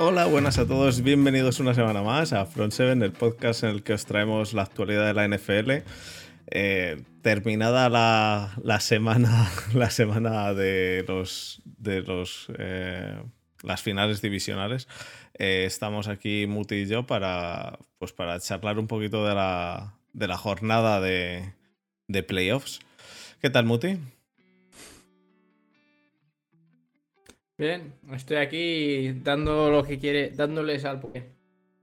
Hola, buenas a todos, bienvenidos una semana más a Front 7, el podcast en el que os traemos la actualidad de la NFL. Eh, terminada la, semana, la semana de los de los eh, las finales divisionales, eh, estamos aquí Muti y yo para pues para charlar un poquito de la, de la jornada de, de playoffs. ¿Qué tal, Muti? Bien, estoy aquí dando lo que quiere, dándoles al Pokémon.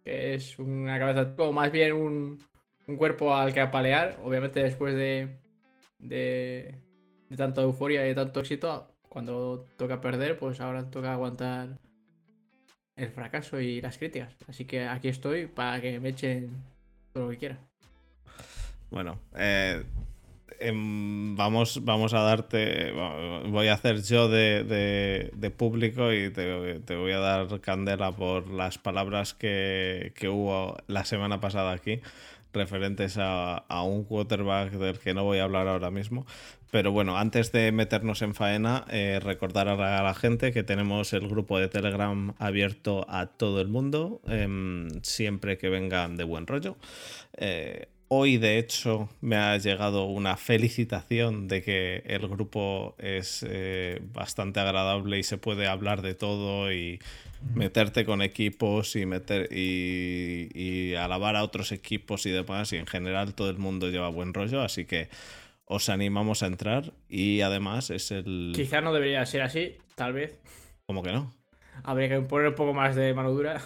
Que es una cabeza, o más bien un, cuerpo al que apalear. Obviamente después de, de, de tanta euforia y de tanto éxito, cuando toca perder, pues ahora toca aguantar el fracaso y las críticas. Así que aquí estoy para que me echen todo lo que quiera. Bueno, eh, vamos, vamos a darte, voy a hacer yo de, público y te, voy a dar candela por las palabras que, hubo la semana pasada aquí referentes a, un quarterback del que no voy a hablar ahora mismo. Pero bueno, antes de meternos en faena, eh, recordar a la, gente que tenemos el grupo de Telegram abierto a todo el mundo, em, siempre que vengan de buen rollo. Eh, Hoy, de hecho, me ha llegado una felicitación de que el grupo es eh, bastante agradable y se puede hablar de todo y meterte con equipos y meter y, alabar a otros equipos y demás. Y en general todo el mundo lleva buen rollo, así que os animamos a entrar. Y además es el. Quizá no debería ser así, tal vez. ¿Cómo que no? Habría que poner un poco más de mano dura.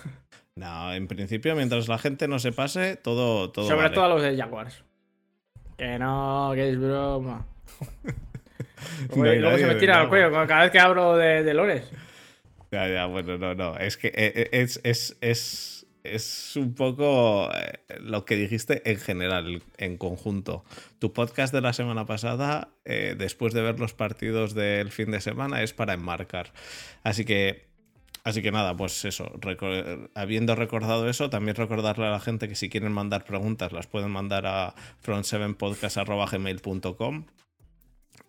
No, en principio, mientras la gente no se pase, todo. todo Sobre todo a los de Jaguars. Que no, que es broma. luego se me tira al cuello cada vez que abro de, Lores. Ya, ya, bueno, no, no. Es que eh, eh, es, es, es, es un poco eh, lo que dijiste en general, en conjunto. Tu podcast de la semana pasada, después de ver los partidos del fin de semana, es para enmarcar. Así que Así que nada, pues eso, habiendo recordado eso, también recordarle a la gente que si quieren mandar preguntas las pueden mandar a front7podcast.gmail.com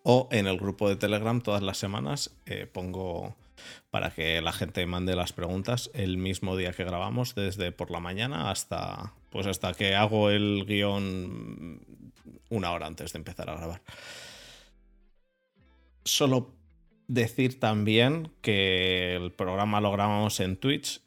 o en el grupo de Telegram todas las semanas eh, pongo para que la gente mande las preguntas el mismo día que grabamos, desde por la mañana hasta pues hasta que hago el guion una hora antes de empezar a grabar. Solo decir también que el programa lo grabamos en Twitch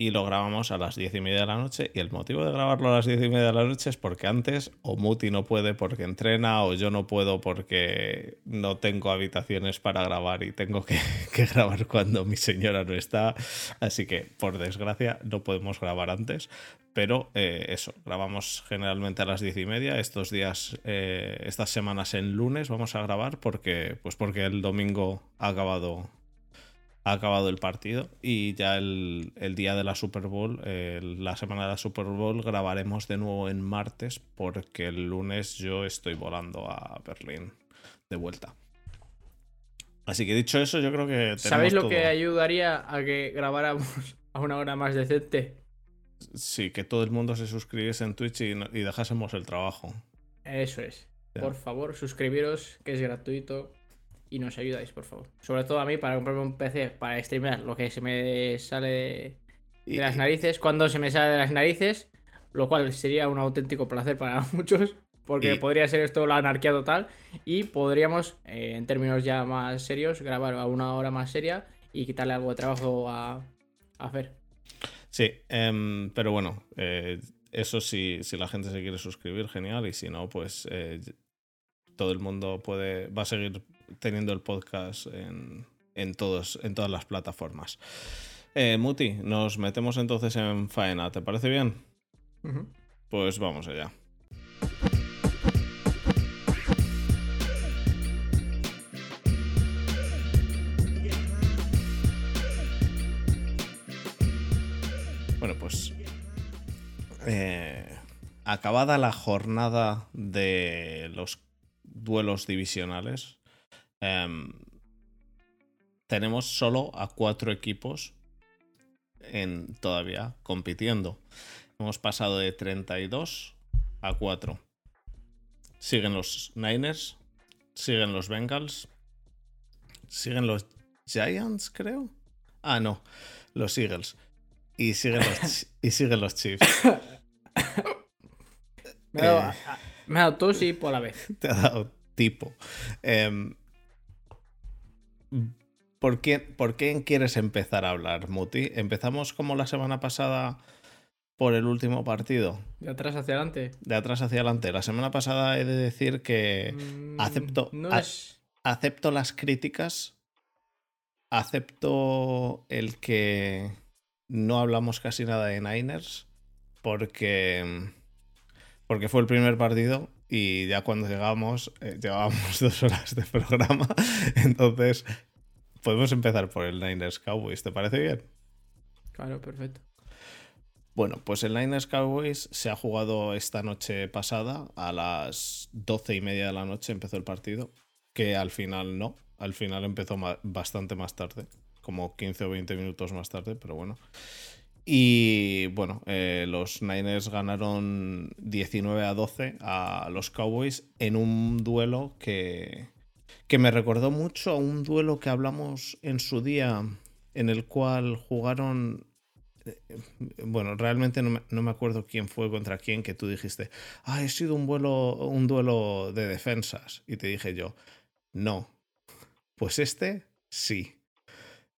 y lo grabamos a las diez y media de la noche. Y el motivo de grabarlo a las diez y media de la noche es porque antes o Muti no puede porque entrena o yo no puedo porque no tengo habitaciones para grabar y tengo que, grabar cuando mi señora no está. Así que, por desgracia, no podemos grabar antes. Pero eh, eso, grabamos generalmente a las diez y media. Estos días, eh, estas semanas en lunes vamos a grabar porque, pues porque el domingo ha acabado ha acabado el partido y ya el, día de la Super Bowl, la semana de la Super Bowl, grabaremos de nuevo en martes porque el lunes yo estoy volando a Berlín de vuelta. Así que dicho eso, yo creo que... ¿Sabéis lo que ayudaría a que grabáramos a una hora más decente? Sí, que todo el mundo se suscribiese en Twitch y, dejásemos el trabajo. Eso es. Por favor, suscribiros, que es gratuito y nos ayudáis, por favor. Sobre todo a mí para comprarme un PC para streamear lo que se me sale de las narices, cuando se me sale de las narices, lo cual sería un auténtico placer para muchos, porque podría ser esto la anarquía total y podríamos, eh, en términos ya más serios, grabar a una hora más seria y quitarle algo de trabajo a, hacer. Sí, em, pero bueno, eh, eso sí, si la gente se quiere suscribir, genial, y si no, pues eh, todo el mundo puede, va a seguir teniendo el podcast en, todos, en todas las plataformas. Eh, Muti, nos metemos entonces en faena, ¿te parece bien? Pues vamos allá. Bueno, pues eh, acabada la jornada de los duelos divisionales, Em, tenemos solo a cuatro equipos en, todavía compitiendo. Hemos pasado de 32 a 4. Siguen los Niners, siguen los Bengals, siguen los Giants, creo. Ah, no, los Eagles. Y siguen los, y siguen los Chiefs. me, ha dado, eh, me ha dado tos y por la vez. Te ha dado tipo. Eh, ¿por, qué, ¿Por quién quieres empezar a hablar, Muti? ¿Empezamos como la semana pasada por el último partido? De atrás hacia adelante. De atrás hacia adelante. La semana pasada he de decir que Mm, acepto, no a- es- acepto las críticas, acepto el que no hablamos casi nada de Niners, porque, porque fue el primer partido y ya cuando llegamos, eh, llevábamos dos horas de programa, entonces podemos empezar por el Niners Cowboys, ¿te parece bien? Claro, perfecto. Bueno, pues el Niners Cowboys se ha jugado esta noche pasada, a las doce y media de la noche empezó el partido, que al final no, al final empezó bastante más tarde, como 15 o 20 minutos más tarde, pero bueno. Y bueno, eh, los Niners ganaron 19 a 12 a los Cowboys en un duelo que, que me recordó mucho a un duelo que hablamos en su día, en el cual jugaron bueno, realmente no me, no me acuerdo quién fue contra quién que tú dijiste, ah, ha sido un, vuelo, un duelo de defensas. Y te dije yo, no. Pues este sí.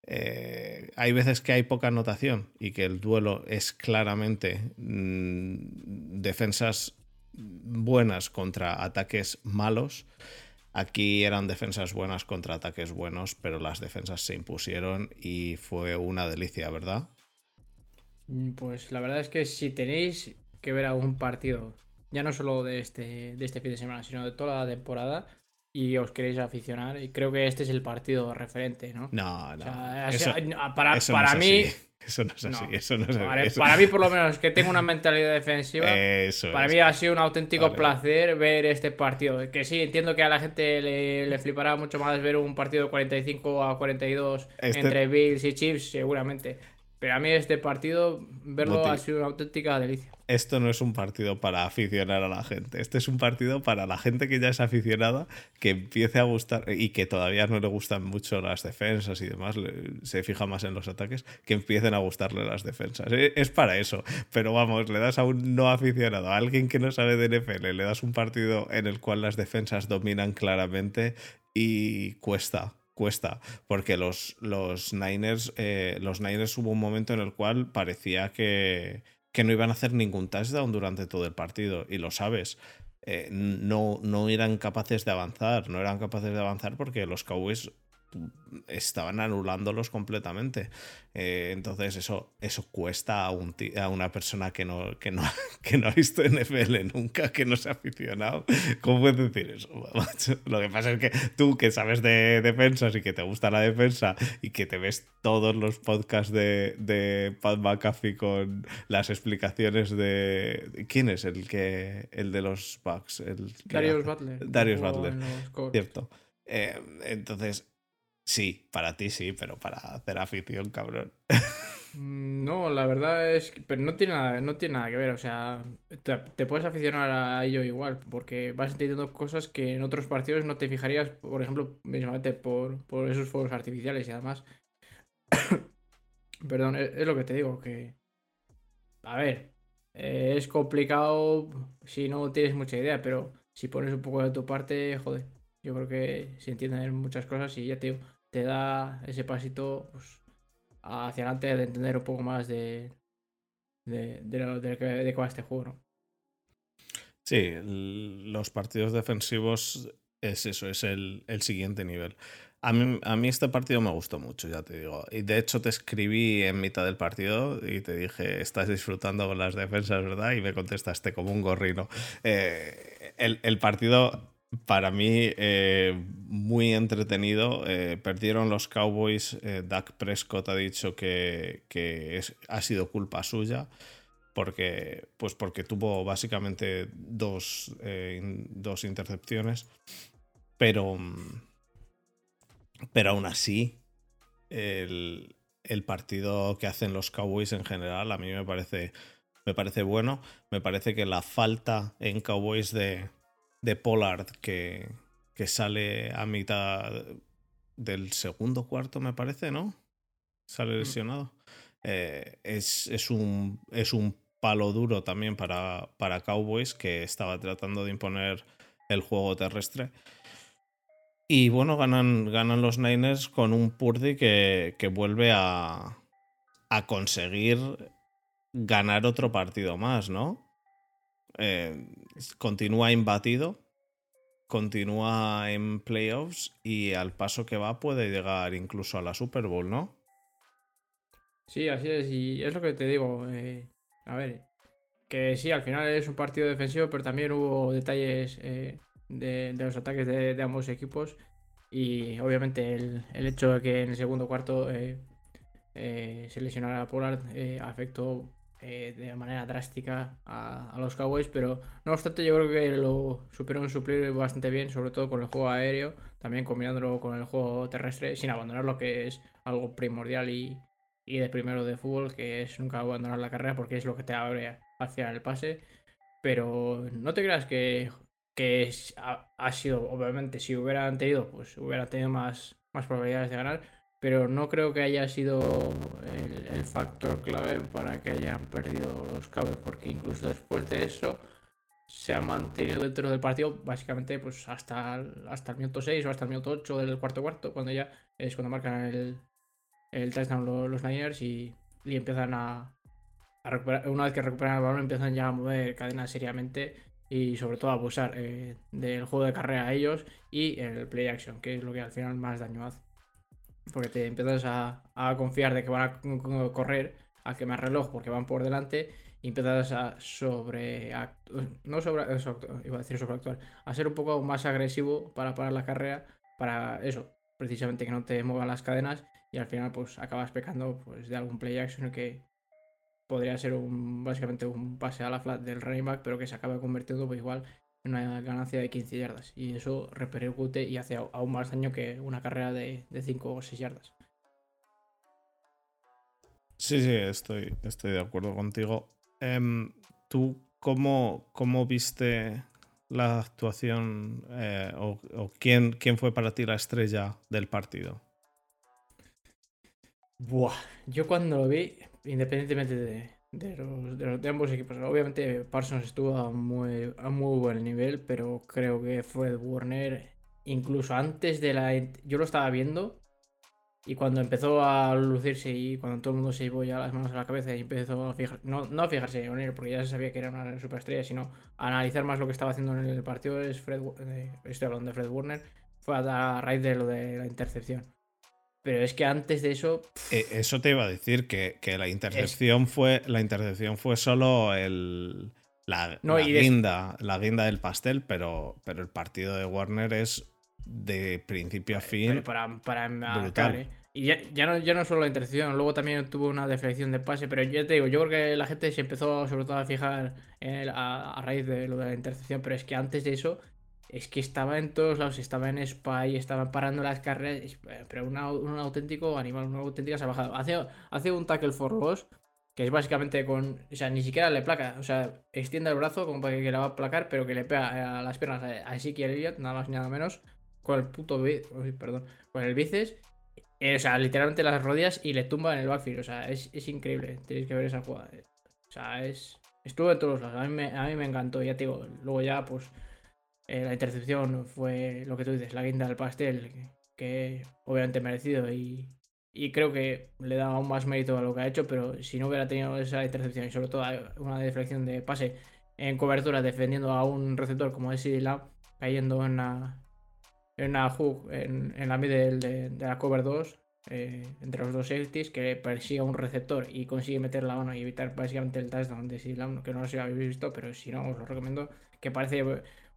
Eh, hay veces que hay poca anotación y que el duelo es claramente mm, defensas buenas contra ataques malos. Aquí eran defensas buenas contra ataques buenos, pero las defensas se impusieron y fue una delicia, ¿verdad? Mm, Pues la verdad es que si tenéis que ver algún partido, ya no solo de este, de este fin de semana, sino de toda la temporada, y os queréis aficionar, y creo que este es el partido referente, ¿no? No, no. O sea, eso, así- para eso para no mí, así. Eso no es así. no. Eso no es así. Eso- para mí por lo menos que tengo una mentalidad defensiva, Eso para es. mí ha sido un auténtico Vale. placer ver este partido. Que sí, entiendo que a la gente le, le flipará mucho más ver un partido de 45 a 42 Este- entre Bills y Chiefs, seguramente. Pero a mí este partido, verlo ha sido una auténtica delicia. Esto no es un partido para aficionar a la gente. Este es un partido para la gente que ya es aficionada, que empiece a gustar y que todavía no le gustan mucho las defensas y demás, se fija más en los ataques, que empiecen a gustarle las defensas. E- Es para eso. Pero vamos, le das a un no aficionado, a alguien que no sabe de NFL, le das un partido en el cual las defensas dominan claramente y cuesta. Cuesta, porque los, los Niners, eh, los Niners hubo un momento en el cual parecía que, que no iban a hacer ningún touchdown durante todo el partido, y lo sabes. Eh, no, no eran capaces de avanzar, no eran capaces de avanzar porque los Cowboys estaban anulándolos completamente. Eh, entonces eso, eso cuesta a, un ti- a una persona que no, que, no, que no ha visto NFL nunca, que no se ha aficionado. ¿Cómo puedes decir eso? macho? Lo que pasa es que tú que sabes de defensas y que te gusta la defensa y que te ves todos los podcasts de, de Pat McAfee con las explicaciones de... ¿Quién es el que el de los Bucks? El Darius Butler. Darius Butler. Cierto. Eh, entonces, sí, para ti sí, pero para hacer afición, cabrón. Mm, No, la verdad es que pero no tiene nada, no tiene nada que ver, o sea, te, te puedes aficionar a ello igual, porque vas entendiendo cosas que en otros partidos no te fijarías, por ejemplo, mismamente por, por esos fuegos artificiales y además, perdón, es, es lo que te digo, que, a ver, es complicado si no tienes mucha idea, pero si pones un poco de tu parte, joder, yo creo que se entienden muchas cosas y ya te te da ese pasito, pues, hacia adelante de entender un poco más de, de, lo- de, de qué va este juego, ¿no? Sí, los partidos defensivos es eso, es el, el siguiente nivel. A mí, a mí este partido me gustó mucho, ya te digo. Y de hecho te escribí en mitad del partido y te dije, estás disfrutando con las defensas, ¿verdad? Y me contestaste como un gorrino. Eh, el, el partido, para mí, eh, muy entretenido. Eh, perdieron los Cowboys. Eh, Dak Prescott ha dicho que, que es- ha sido culpa suya porque pues porque tuvo básicamente dos, eh, dos intercepciones pero pero aún así el, el partido que hacen los Cowboys en general a mí me parece me parece bueno me parece que la falta en Cowboys de, de Pollard que, que sale a mitad del segundo cuarto me parece ¿no? sale lesionado eh, es, un, es un palo duro también para, para Cowboys, que estaba tratando de imponer el juego terrestre. Y bueno, ganan, ganan los Niners con un Purdy que, que vuelve a, a conseguir ganar otro partido más, ¿no? Eh, continúa imbatido, continúa en playoffs y al paso que va puede llegar incluso a la Super Bowl, ¿no? Sí, así es, y es lo que te digo. Eh, a ver, que sí, al final es un partido defensivo, pero también hubo detalles eh, de, los ataques de, ambos equipos. Y obviamente el, hecho de que en el segundo cuarto se lesionara a Pollard eh, de manera drástica a, los Cowboys, pero no obstante yo creo que lo supieron suplir bastante bien, sobre todo con el juego aéreo, también combinándolo con el juego terrestre, sin abandonar lo que es algo primordial y, de primero de fútbol, que es nunca abandonar la carrera porque es lo que te abre hacia el pase. Pero no te creas que que ha, sido, obviamente, si hubieran tenido, pues hubieran tenido más, más probabilidades de ganar, pero no creo que haya sido el, factor clave para que hayan perdido los cabos, porque incluso después de eso se ha mantenido dentro del partido básicamente pues hasta hasta el minuto 6 o hasta el minuto 8 del cuarto cuarto, cuando ya es cuando marcan el, el touchdown los, Niners y, empiezan a, a recuperar, una vez que recuperan el balón empiezan ya a mover cadenas seriamente y sobre todo abusar eh, del juego de carrera a ellos y el play action, que es lo que al final más daño hace. Porque te empiezas a, confiar de que van a correr a quemar reloj porque van por delante y empiezas a sobre no sobre iba a decir sobreactuar a ser un poco más agresivo para parar la carrera para eso precisamente que no te muevan las cadenas y al final pues acabas pecando pues de algún play action que podría ser un, básicamente un pase a la flat del running back, pero que se acaba convirtiendo pues igual una ganancia de 15 yardas. Y eso repercute y hace aún más daño que una carrera de, 5 o 6 yardas. Sí, sí, estoy, estoy de acuerdo contigo. Em, ¿Tú cómo, cómo, viste la actuación eh, o, quién, quién, fue para ti la estrella del partido? Buah, yo cuando lo vi, independientemente de, de, los, de, ambos equipos. Obviamente Parsons estuvo a muy, a muy buen nivel, pero creo que Fred Warner, incluso antes de la... Yo lo estaba viendo y cuando empezó a lucirse y cuando todo el mundo se llevó ya las manos a la cabeza y empezó a fijar, no, no a fijarse en él, porque ya se sabía que era una superestrella, sino a analizar más lo que estaba haciendo en el partido, es Fred, eh, estoy hablando de Fred Warner, fue a raíz de lo de la intercepción. Pero es que antes de eso. E, eso te iba a decir, que, la intercepción fue. La intercepción fue solo el. La, guinda, la guinda del pastel, pero, pero el partido de Warner es de principio a fin. para, para brutal. ¿eh? Y ya, ya, no, ya no solo la intercepción, luego también tuvo una deflección de pase, pero ya te digo, yo creo que la gente se empezó sobre todo a fijar a, raíz de lo de la intercepción, pero es que antes de eso es que estaba en todos lados, estaba en Spy, estaba parando las carreras, pero un auténtico animal, una auténtica salvajada. Hace, hace un tackle for loss, que es básicamente con, o sea, ni siquiera le placa, o sea, extiende el brazo como para que le va a placar, pero que le pega a las piernas a Ezekiel Elliott, nada más ni nada menos, con el puto, perdón, con el bíceps, eh, o sea, literalmente las rodillas y le tumba en el backfield, o sea, es, increíble, tenéis que ver esa jugada, eh. o sea, es, estuvo en todos lados, a mí me, a mí me encantó, ya te digo, luego ya, pues eh, la intercepción fue lo que tú dices, la guinda del pastel, que, obviamente merecido y, creo que le da aún más mérito a lo que ha hecho, pero si no hubiera tenido esa intercepción y sobre todo una deflexión de pase en cobertura defendiendo a un receptor como es cayendo en una, en hook en, la middle de, la cover 2 eh, entre los dos safeties que persigue a un receptor y consigue meter la mano y evitar básicamente el touchdown de Lamb, que no lo si habéis visto, pero si no os lo recomiendo, que parece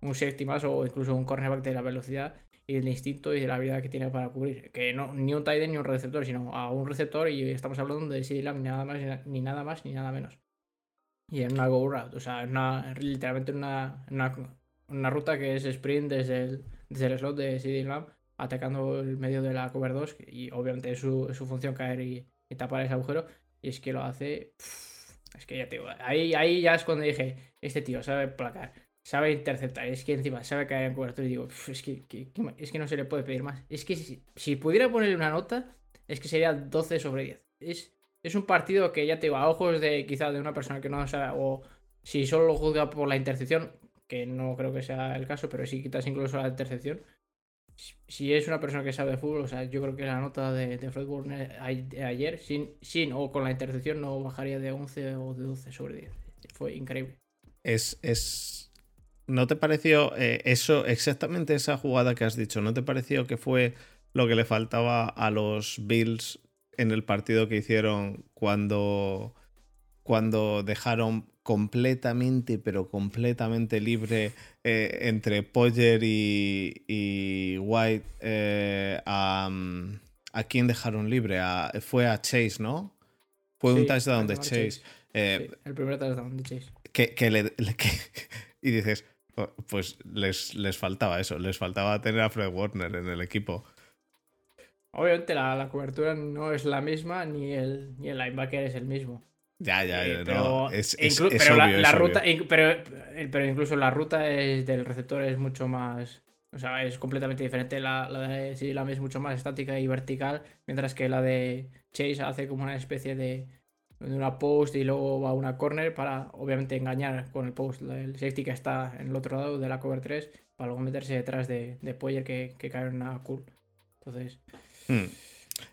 un safety más o incluso un cornerback de la velocidad y el instinto y de la habilidad que tiene para cubrir. Que no, ni un tight ni un receptor, sino a un receptor y estamos hablando de CD ni nada más, ni nada más, ni nada menos. Y en una go route, o sea, una, literalmente una, una, ruta que es sprint desde el, desde el slot de CD Lamb, atacando el medio de la cover 2 y obviamente es su, función caer y, tapar ese agujero. Y es que lo hace... es que ya te digo, ahí, ahí ya es cuando dije, este tío sabe placar sabe interceptar, es que encima sabe caer en cobertura y digo, es que, es que no se le puede pedir más. Es que si, pudiera ponerle una nota, es que sería 12 sobre 10. Es es un partido que ya te digo, a ojos de quizá de una persona que no sabe, o si solo lo juzga por la intercepción, que no creo que sea el caso, pero si quitas incluso la intercepción, si es una persona que sabe de fútbol, o sea, yo creo que la nota de, Fred Warner ayer, sin, sin o con la intercepción, no bajaría de 11 o de 12 sobre 10. Fue increíble. Es, es... ¿No te pareció eh, eso, exactamente esa jugada que has dicho? ¿No te pareció que fue lo que le faltaba a los Bills en el partido que hicieron cuando, cuando dejaron completamente, pero completamente libre eh, entre Poyer y, White eh, a, a quién dejaron libre. fue a Chase, ¿no? Fue un touchdown de Chase. Eh, el primer touchdown de Chase. Que, le, y dices, pues les, les faltaba eso, les faltaba tener a Fred Warner en el equipo. Obviamente la, cobertura no es la misma, ni el, ni el linebacker es el mismo. Ya, ya, eh, pero, es, pero la, ruta, pero, pero, incluso la ruta del receptor es mucho más. O sea, es completamente diferente. La, la de Silame es mucho más estática y vertical, mientras que la de Chase hace como una especie de, de una post y luego va a una corner para, obviamente, engañar con el post el safety que está en el otro lado de la cover 3 para luego meterse detrás de, de Poyer que, que cae en una cool. Entonces. Hmm.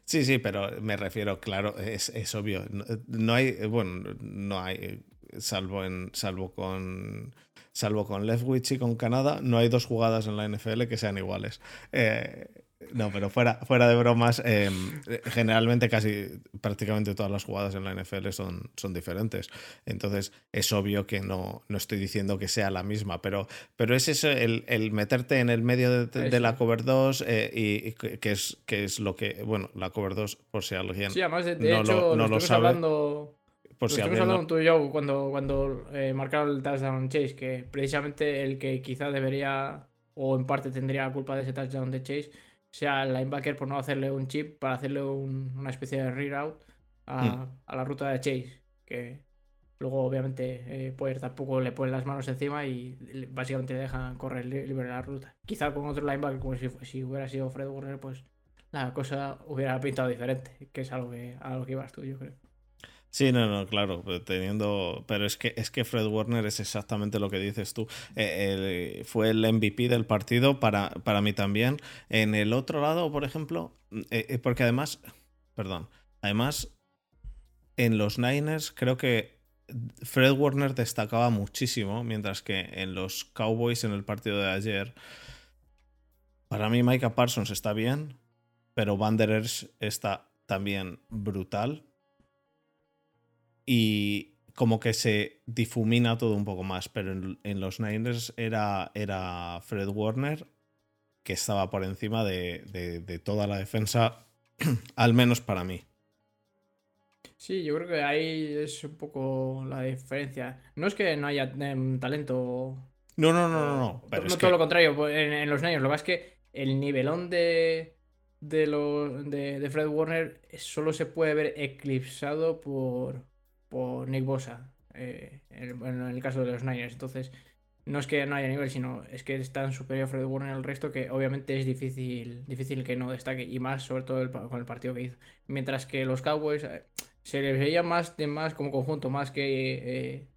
Sí, sí, pero me refiero, claro, es, obvio. No, hay, bueno, no hay, salvo en, salvo con, salvo con Leftwich y con Canadá, no hay dos jugadas en la NFL que sean iguales. Eh, no, pero fuera, fuera de bromas, em, generalmente casi prácticamente todas las jugadas en la NFL son, son diferentes. Entonces es obvio que no, no estoy diciendo que sea la misma, pero, pero es eso, el, el meterte en el medio de, la cover 2 eh, y, que, es, que es lo que, bueno, la cover 2, por si alguien sí, además de, no, hecho, lo, no sabe. Hablando... Por si hablando tú y yo cuando, cuando eh, marcaron el touchdown Chase, que precisamente el que quizá debería o en parte tendría culpa de ese touchdown de Chase sea el linebacker por no hacerle un chip para hacerle una especie de reroute a, hmm. a, la ruta de Chase. Que luego, obviamente, eh, Poyer tampoco le ponen las manos encima y básicamente le dejan correr libre la ruta. Quizá con otro linebacker, como si, si hubiera sido Fred Warner, pues la cosa hubiera pintado diferente, que es algo que, a lo que ibas tú, yo creo. Sí, no, no, claro, teniendo, pero es que es que Fred Warner es exactamente lo que dices tú. Eh, fue el MVP del partido para, para mí también. En el otro lado, por ejemplo, eh, eh, porque además, perdón, además en los Niners creo que Fred Warner destacaba muchísimo, mientras que en los Cowboys en el partido de ayer, para mí Micah Parsons está bien, pero Wanderers está también brutal y como que se difumina todo un poco más, pero en, los Niners era, era Fred Warner que estaba por encima de, toda la defensa, al menos para mí. Sí, yo creo que ahí es un poco la diferencia. No es que no haya em, talento. No, no, no, no. No, pero no todo lo contrario. Pues, en, los Niners, lo que pasa es que el nivelón de, de, lo, de Fred Warner solo se puede ver eclipsado por, por Nick Bosa eh, en, el caso de los Niners. Entonces, no es que no haya nivel, sino es que es tan superior Fred Warner al resto que obviamente es difícil, difícil que no destaque y más sobre todo con el partido que hizo. Mientras que los Cowboys eh, se les veía más, de más como conjunto, más que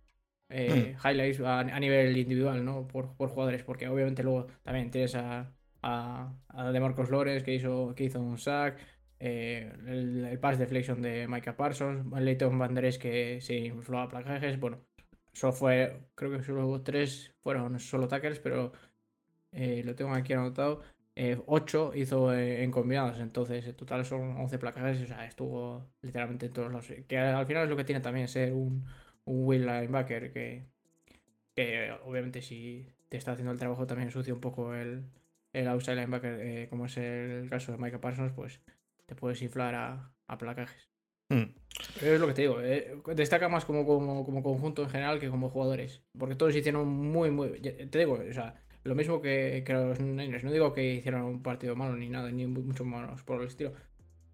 eh, mm. highlights a, nivel individual, ¿no? Por, jugadores, porque obviamente luego también tienes a, a, a DeMarcos Lores que hizo, que hizo un sack. Eh, el, el, pass deflection de Micah Parsons, Leighton Van que se infló a placajes, bueno, solo fue, creo que solo tres fueron solo tackles, pero eh, lo tengo aquí anotado, eh, 8 hizo en combinados, entonces en total son 11 placajes, o sea, estuvo literalmente en todos los... Que al final es lo que tiene también ser un, un will linebacker, que, que obviamente si te está haciendo el trabajo también sucia un poco el, el outside linebacker, eh, como es el caso de Micah Parsons, pues te puedes inflar a, placajes. Hmm. es lo que te digo, eh, destaca más como, como, conjunto en general que como jugadores. Porque todos hicieron muy, muy. Te digo, o sea, lo mismo que, que los Niners. No digo que hicieron un partido malo ni nada, ni mucho menos por el estilo.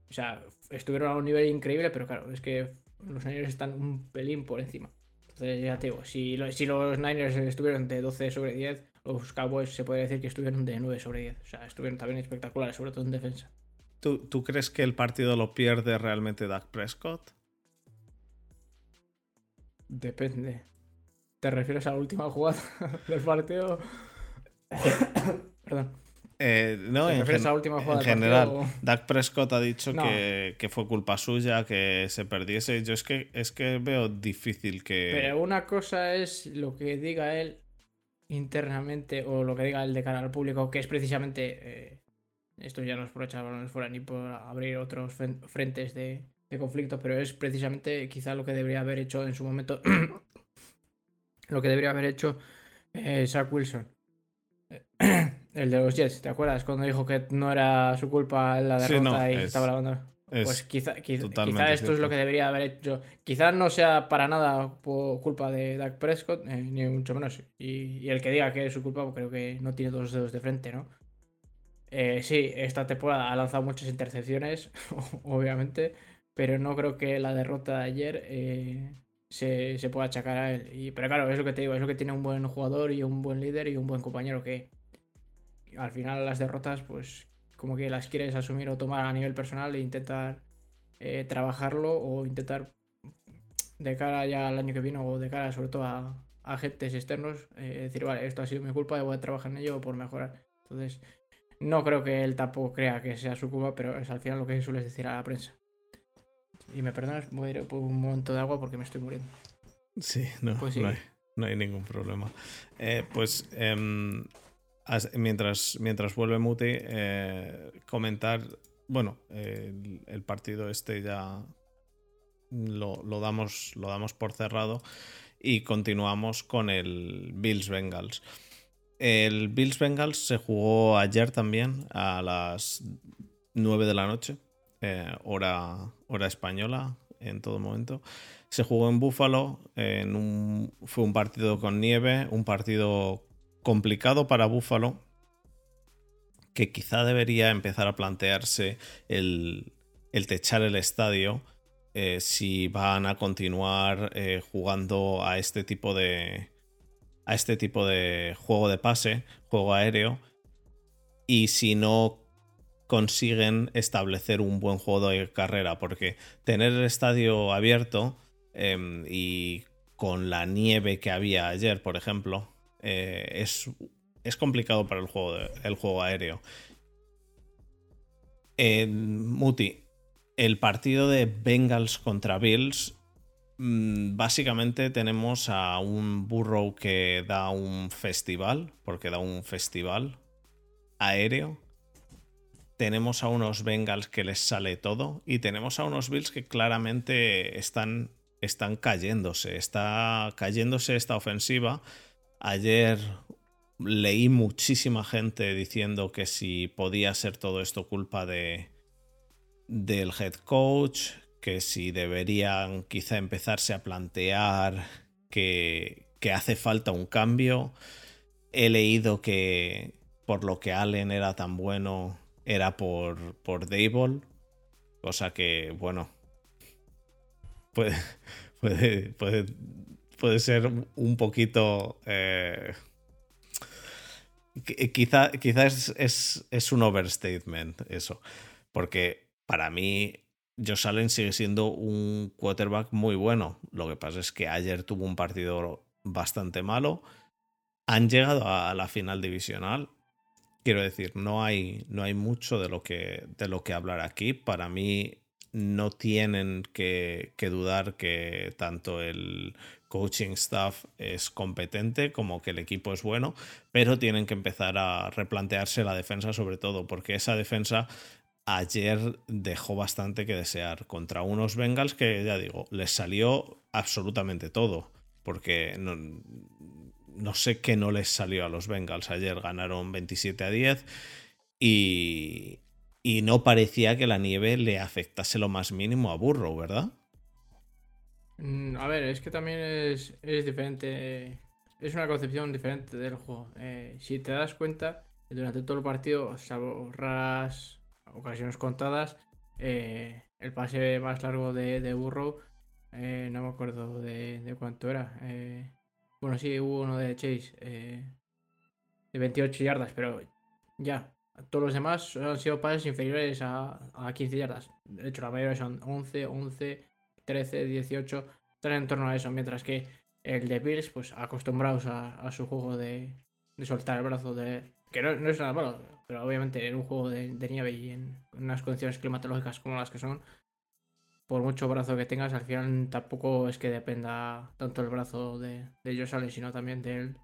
O sea, estuvieron a un nivel increíble, pero claro, es que los Niners están un pelín por encima. Entonces, ya te digo, si, si los Niners estuvieron de 12 sobre 10, los Cowboys se puede decir que estuvieron de 9 sobre 10. O sea, estuvieron también espectaculares, sobre todo en defensa. ¿Tú, crees que el partido lo pierde realmente Dak Prescott? Depende. ¿Te refieres a la última jugada del partido? Perdón. Eh, no, en, general, Dak Prescott ha dicho que, fue culpa suya, que se perdiese. Yo es que, es que veo difícil que. Pero una cosa es lo que diga él internamente o lo que diga él de cara al público, que es precisamente. Eh, esto ya no es por echar balones fuera ni por abrir otros frentes de, conflicto, pero es precisamente quizá lo que debería haber hecho en su momento. lo que debería haber hecho eh, Zach Wilson. El de los Jets, ¿te acuerdas? Cuando dijo que no era su culpa la derrota y estaba grabando. Pues quizá, quizá, esto es lo que debería haber hecho. Quizás no sea para nada por culpa de Dak Prescott, eh, ni mucho menos. Y, el que diga que es su culpa, pues creo que no tiene dos dedos de frente, ¿no? Eh, sí, esta temporada ha lanzado muchas intercepciones, obviamente, pero no creo que la derrota de ayer eh, se, se, pueda achacar a él. Y, pero claro, es lo que te digo, es lo que tiene un buen jugador y un buen líder y un buen compañero que al final las derrotas, pues como que las quieres asumir o tomar a nivel personal e intentar eh, trabajarlo o intentar de cara ya al año que viene o de cara sobre todo a, agentes externos, decir, vale, esto ha sido mi culpa voy a trabajar en ello por mejorar. Entonces, no creo que él tampoco crea que sea su culpa, pero es al final lo que suele decir a la prensa. Y me perdonas, voy a ir por un momento de agua porque me estoy muriendo. Sí, no, pues No, hay, ningún problema. Eh, pues em, mientras, mientras vuelve Muti, eh, comentar, bueno, el, partido este ya lo, damos, lo damos por cerrado y continuamos con el Bills Bengals. El Bills Bengals se jugó ayer también a las 9 de la noche, eh, hora, hora española en todo momento. Se jugó en Buffalo, en un, fue un partido con nieve, un partido complicado para Buffalo, que quizá debería empezar a plantearse el, techar el estadio eh, si van a continuar eh, jugando a este tipo de a este tipo de juego de pase, juego aéreo, y si no consiguen establecer un buen juego de carrera, porque tener el estadio abierto em, y con la nieve que había ayer, por ejemplo, eh, es, es, complicado para el juego, el juego aéreo. Muti, el partido de Bengals contra Bills, básicamente tenemos a un Burrow que da un festival, porque da un festival aéreo. Tenemos a unos Bengals que les sale todo y tenemos a unos Bills que claramente están, están cayéndose. Está cayéndose esta ofensiva Ayer leí muchísima gente diciendo que si podía ser todo esto culpa de del head coach, que si deberían quizá empezarse a plantear que, hace falta un cambio. He leído que por lo que Allen era tan bueno era por, por Dable, cosa que, bueno, puede, puede, puede puede ser un poquito... Eh, quizá, es, un overstatement eso, porque para mí Josh Allen sigue siendo un quarterback muy bueno. Lo que pasa es que ayer tuvo un partido bastante malo. Han llegado a la final divisional. Quiero decir, no hay, no hay mucho de lo, que, de lo que hablar aquí. Para mí no tienen que dudar que tanto el coaching staff es competente, como que el equipo es bueno, pero tienen que empezar a replantearse la defensa sobre todo, porque esa defensa ayer dejó bastante que desear contra unos Bengals que ya digo, les salió absolutamente todo, porque no, no sé qué no les salió a los Bengals. Ayer ganaron 27 a 10 y, y no parecía que la nieve le afectase lo más mínimo a Burrow, ¿verdad? Mm, a ver, es que también es, diferente. Es una concepción diferente del juego. Eh, si te das cuenta, durante todo el partido, salvo ocasiones contadas, eh, el pase más largo de, de Burrow, eh, no me acuerdo de, cuánto era. bueno, sí, hubo uno de Chase de 28 yardas, pero ya. Todos los demás han sido pases inferiores a, a 15 yardas. De hecho, la mayoría son 11, 11, 13, 18. están en torno a eso, mientras que el de Bills, pues acostumbrados a, su juego de, soltar el brazo, de que no, es nada malo, pero obviamente en un juego de, nieve y en unas condiciones climatológicas como las que son, por mucho brazo que tengas, al final tampoco es que dependa tanto el brazo de, de Josh Allen, sino también del,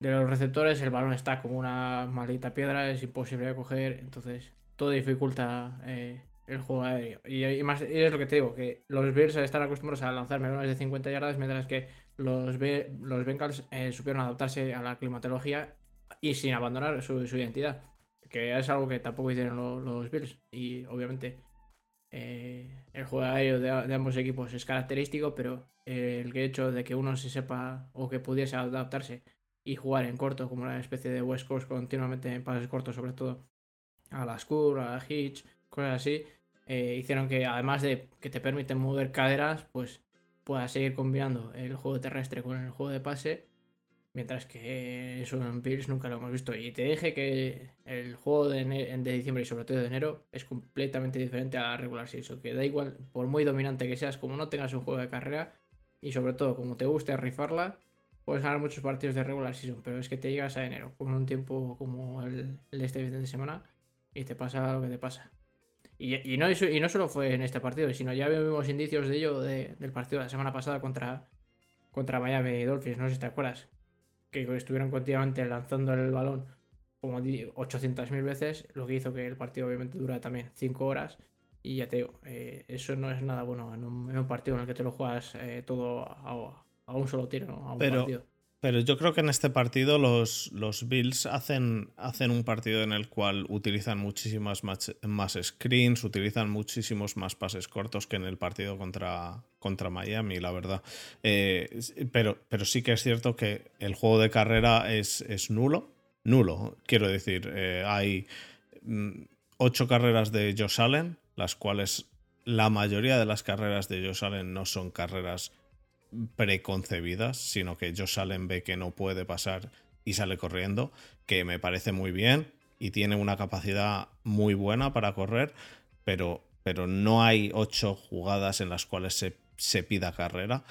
de los receptores. El balón está como una maldita piedra, es imposible de coger, entonces todo dificulta eh, el juego aéreo. Y, más, es lo que te digo, que los Bills están acostumbrados a lanzar melones de 50 yardas, mientras que los, los Bengals eh, supieron adaptarse a la climatología y sin abandonar su, identidad. Que es algo que tampoco hicieron los, Bills. Y obviamente eh, el juego aéreo de, ambos equipos es característico, pero el hecho de que uno se sepa o que pudiese adaptarse y jugar en corto, como una especie de West Coast continuamente en pases cortos, sobre todo a la Skur, a la Hitch, cosas así, eh, hicieron que además de que te permiten mover caderas, pues puedas seguir combinando el juego terrestre con el juego de pase, mientras que eso en Bills nunca lo hemos visto. Y te dije que el juego de, de diciembre y sobre todo de enero es completamente diferente a la regular season, que da igual, por muy dominante que seas, como no tengas un juego de carrera, y sobre todo como te guste rifarla, puedes ganar muchos partidos de regular season, pero es que te llegas a enero con un tiempo como el, de este fin de semana y te pasa lo que te pasa. Y, no, y no solo fue en este partido, sino ya vimos indicios de ello del partido de la semana pasada contra, contra Miami Dolphins, no sé si te acuerdas, que estuvieron continuamente lanzando el balón como 800.000 veces, lo que hizo que el partido obviamente dura también 5 horas. Y ya te digo, eh, eso no es nada bueno en un, partido en el que te lo juegas eh, todo a, a un solo tiro, a un pero, partido. Pero yo creo que en este partido los, los Bills hacen, hacen un partido en el cual utilizan muchísimas más, screens, utilizan muchísimos más pases cortos que en el partido contra, contra Miami, la verdad. Eh, pero, pero sí que es cierto que el juego de carrera es, es nulo. Nulo, quiero decir. Eh, hay mm, ocho carreras de Josh Allen, las cuales la mayoría de las carreras de Josh Allen no son carreras preconcebidas, sino que Josh Allen ve que no puede pasar y sale corriendo, que me parece muy bien y tiene una capacidad muy buena para correr, pero, pero no hay ocho jugadas en las cuales se, pida carrera.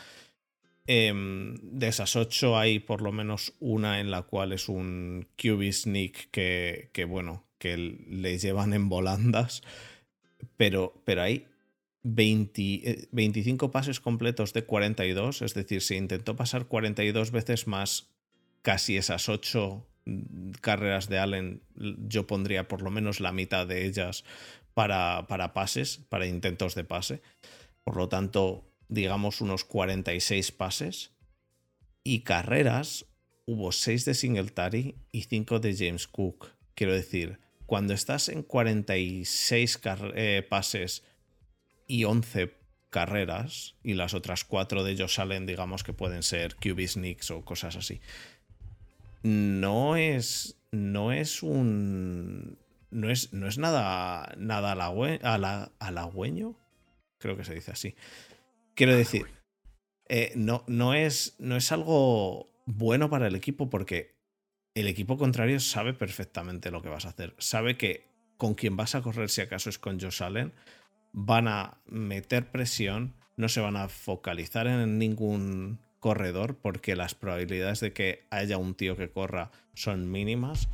Em, de esas ocho hay por lo menos una en la cual es un QB sneak que, que bueno, que le llevan en volandas, pero, pero hay 20, 25 eh, pases completos de 42, es decir, se intentó pasar 42 veces más casi esas 8 mm, carreras de Allen, yo pondría por lo menos la mitad de ellas para, para pases, para intentos de pase. Por lo tanto, digamos unos 46 pases. Y carreras, hubo 6 de Singletary y 5 de James Cook. Quiero decir, cuando estás en 46 eh, pases y 11 carreras y las otras cuatro de ellos salen, digamos que pueden ser QB sneaks o cosas así. No es. No es un. No es, no es nada, nada halagüeño. Creo que se dice así. Quiero decir, eh, no, no, es, no es algo bueno para el equipo porque el equipo contrario sabe perfectamente lo que vas a hacer. Sabe que con quien vas a correr, si acaso es con Josh Allen, van a meter presión, no se van a focalizar en ningún corredor porque las probabilidades de que haya un tío que corra son mínimas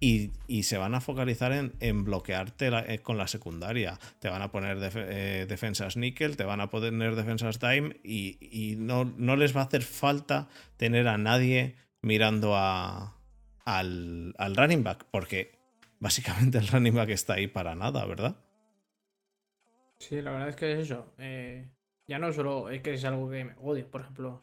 y, se van a focalizar en, bloquearte eh, con la secundaria. Te van a poner eh, defensas níquel, te van a poner defensas dime y, no, les va a hacer falta tener a nadie mirando al, al running back porque básicamente el running back está ahí para nada, ¿verdad? Sí, la verdad es que es eso. Eh, ya no solo es que es algo que me odio, por ejemplo,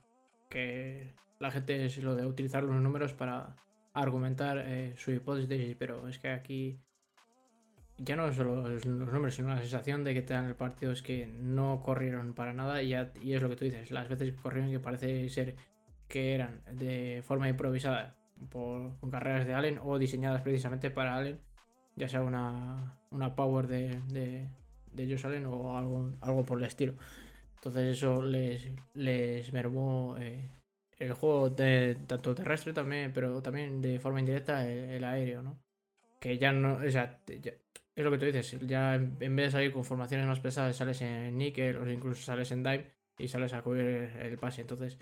que la gente es lo de utilizar los números para argumentar eh, su hipótesis, pero es que aquí ya no solo los números, sino la sensación de que te dan el partido es que no corrieron para nada y, ya, y es lo que tú dices, las veces que corrieron que parece ser que eran de forma improvisada con carreras de Allen o diseñadas precisamente para Allen, ya sea una, una power de ellos salen o algo, algo por el estilo. Entonces eso les, les mermó eh, el juego de, tanto terrestre también, pero también de forma indirecta el, aéreo, ¿no? Que ya no, es lo que tú dices, ya en vez de salir con formaciones más pesadas sales en níquel o incluso sales en dive, y sales a cubrir el pase. Entonces,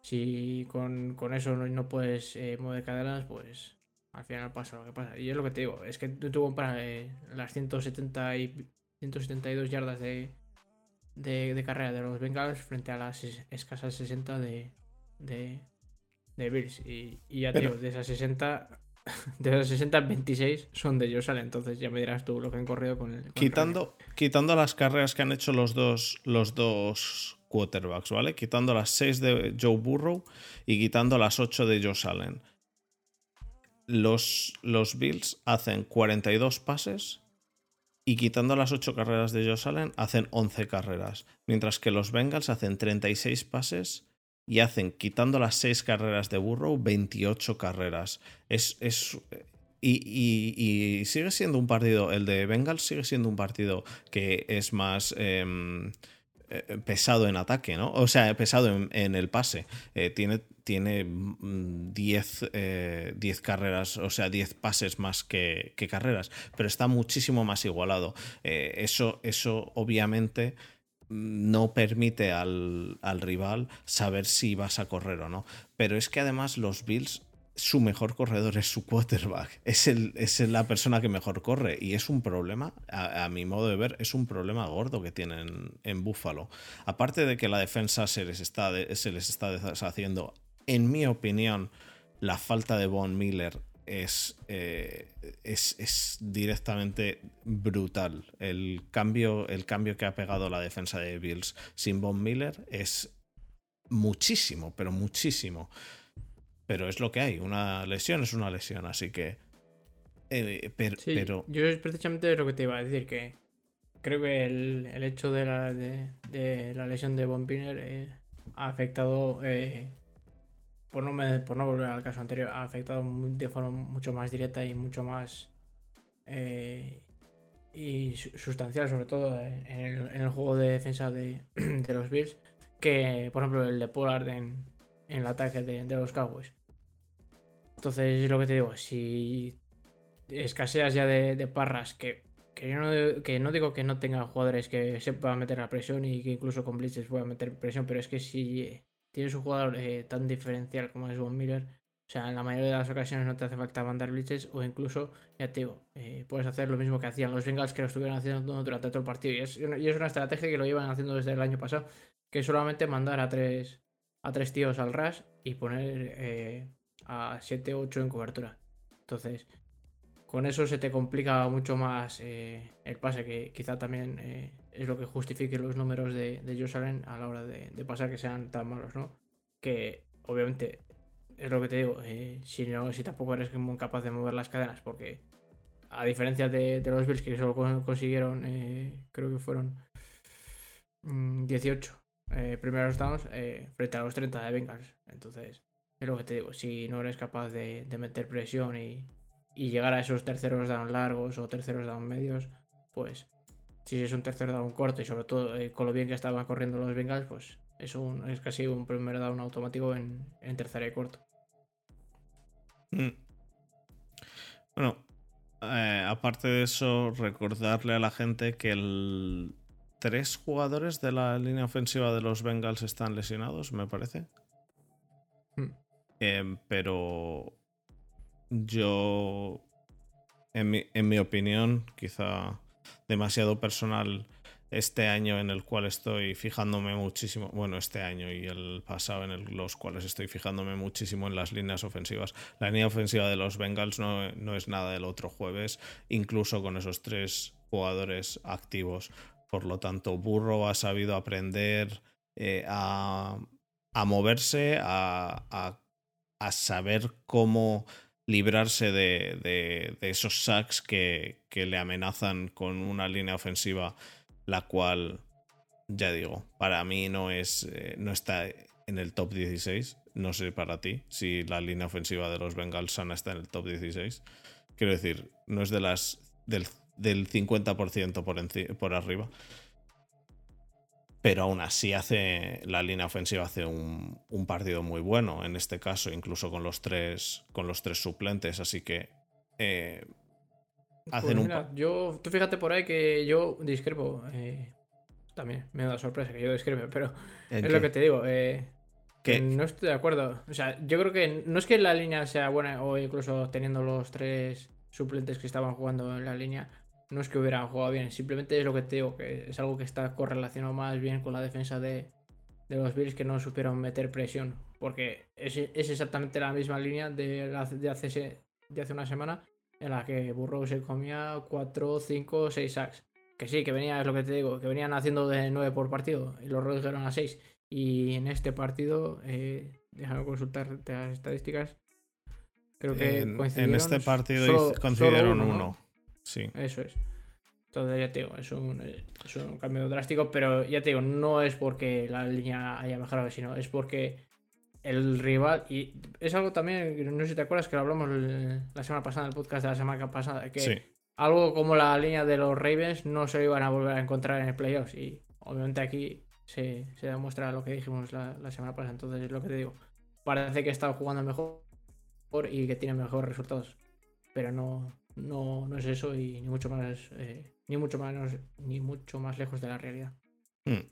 si con, eso no, puedes eh, mover cadenas, pues al final pasa lo que pasa. Y es lo que te digo, es que tú, comparas eh, las 170 y 172 yardas de, de, carrera de los Bengals frente a las escasas 60 de, de, de Bills. Y, ya te digo, de esas 60, de esas 60, 26 son de Josh Entonces ya me dirás tú lo que han corrido con el. quitando, quitando las carreras que han hecho los dos, los dos quarterbacks, ¿vale? Quitando las 6 de Joe Burrow y quitando las 8 de Josh Allen. Los, los Bills hacen 42 pases y quitando las 8 carreras de Josh Allen hacen 11 carreras. Mientras que los Bengals hacen 36 pases y hacen, quitando las 6 carreras de Burrow, 28 carreras. Es, es y, sigue siendo un partido, el de Bengals sigue siendo un partido que es más... Em, pesado en ataque, ¿no? O sea, pesado en, el pase. Eh, tiene, tiene 10 mm, eh, carreras, o sea, 10 pases más que, carreras, pero está muchísimo más igualado. eso, eso obviamente mm, no permite al, al, rival saber si vas a correr o no. Pero es que además los Bills su mejor corredor es su quarterback. Es, el, es la persona que mejor corre. Y es un problema, a, mi modo de ver, es un problema gordo que tienen en Buffalo. Aparte de que la defensa se les está, se les está deshaciendo, en mi opinión, la falta de Von Miller es, eh, es, es, directamente brutal. El cambio, el cambio que ha pegado la defensa de Bills sin Von Miller es muchísimo, pero muchísimo. Pero es lo que hay, una lesión es una lesión, así que... Eh, pero, Yo es precisamente lo que te iba a decir, que creo que el, hecho de la, de, la lesión de Von eh, ha afectado, eh, por, no me, por no volver al caso anterior, ha afectado de forma mucho más directa y mucho más y sustancial, sobre todo en el, juego de defensa de, los Bills, que por ejemplo el de Pollard en, en el ataque de, los Cowboys. Entonces, es lo que te digo, si escaseas ya de, parras, que, que, yo no, que no digo que no tenga jugadores que se puedan meter la presión y que incluso con blitzes puedan meter presión, pero es que si tienes un jugador eh, tan diferencial como es Von Miller, o sea, en la mayoría de las ocasiones no te hace falta mandar blitzes o incluso, ya te digo, eh, puedes hacer lo mismo que hacían los Bengals que lo estuvieron haciendo durante todo el partido. Y es, y es una estrategia que lo llevan haciendo desde el año pasado, que es solamente mandar a tres, a tres tíos al rush y poner eh, a 7 8 en cobertura. Entonces, con eso se te complica mucho más eh, el pase, que quizá también eh, es lo que justifique los números de, de Josh a la hora de, pasar que sean tan malos, ¿no? Que obviamente es lo que te digo, si, no, si tampoco eres capaz de mover las cadenas, porque a diferencia de, los Bills que solo consiguieron, creo que fueron 18 mm, eh, primeros downs eh, frente a los 30 de Bengals. Entonces, es lo que te digo, si no eres capaz de, meter presión y, llegar a esos terceros down largos o terceros down medios, pues si es un tercer down corto y sobre todo eh, con lo bien que estaban corriendo los Bengals, pues es, es casi un primer down automático en, en tercera y corto. Mm. Bueno, aparte de eso, recordarle a la gente que el tres jugadores de la línea ofensiva de los Bengals están lesionados, me parece. Em, pero yo, en mi, en mi, opinión, quizá demasiado personal, este año en el cual estoy fijándome muchísimo, bueno, este año y el pasado en los cuales estoy fijándome muchísimo en las líneas ofensivas. La línea ofensiva de los Bengals no, no es nada del otro jueves, incluso con esos tres jugadores activos. Por lo tanto, Burro ha sabido aprender eh, a, moverse, a, saber cómo librarse de, esos sacks que, le amenazan con una línea ofensiva, la cual, ya digo, para mí no, es, eh, no está en el top 16. No sé para ti si la línea ofensiva de los Bengals sana está en el top 16. Quiero decir, no es de las del del 50% por, por arriba. Pero aún así hace la línea ofensiva hace un, partido muy bueno, en este caso, incluso con los tres, con los tres suplentes. Así que eh, hacen pues un. Yo, tú fíjate por ahí que yo discrepo. Eh, también me da sorpresa que yo describe, pero es lo que te digo. Eh, que no estoy de acuerdo. O sea, yo creo que no es que la línea sea buena o incluso teniendo los tres suplentes que estaban jugando en la línea, no es que hubieran jugado bien, simplemente es lo que te digo, que es algo que está correlacionado más bien con la defensa de, los Bills que no supieron meter presión, porque es, exactamente la misma línea de, de, hace, de hace una semana en la que Burrow se comía 4, 5, 6 sacks. Que sí, que venía, es lo que te digo, que venían haciendo de 9 por partido y los redujeron a 6. Y en este partido, eh, déjame consultar las estadísticas. Creo que en, este partido coincidieron uno. Sí. Eso es. Entonces, ya te digo, es un, es un cambio drástico, pero ya te digo, no es porque la línea haya mejorado, sino es porque el rival. Y es algo también, no sé si te acuerdas que lo hablamos la semana pasada, en el podcast de la semana pasada, que algo como la línea de los Ravens no se iban a volver a encontrar en el playoffs. Y obviamente aquí se, demuestra lo que dijimos la, semana pasada. Entonces es lo que te digo. Parece que está jugando mejor y que tiene mejores resultados. Pero no, no, no es eso y ni mucho más. Eh, ni mucho menos, ni mucho más lejos de la realidad. Hmm.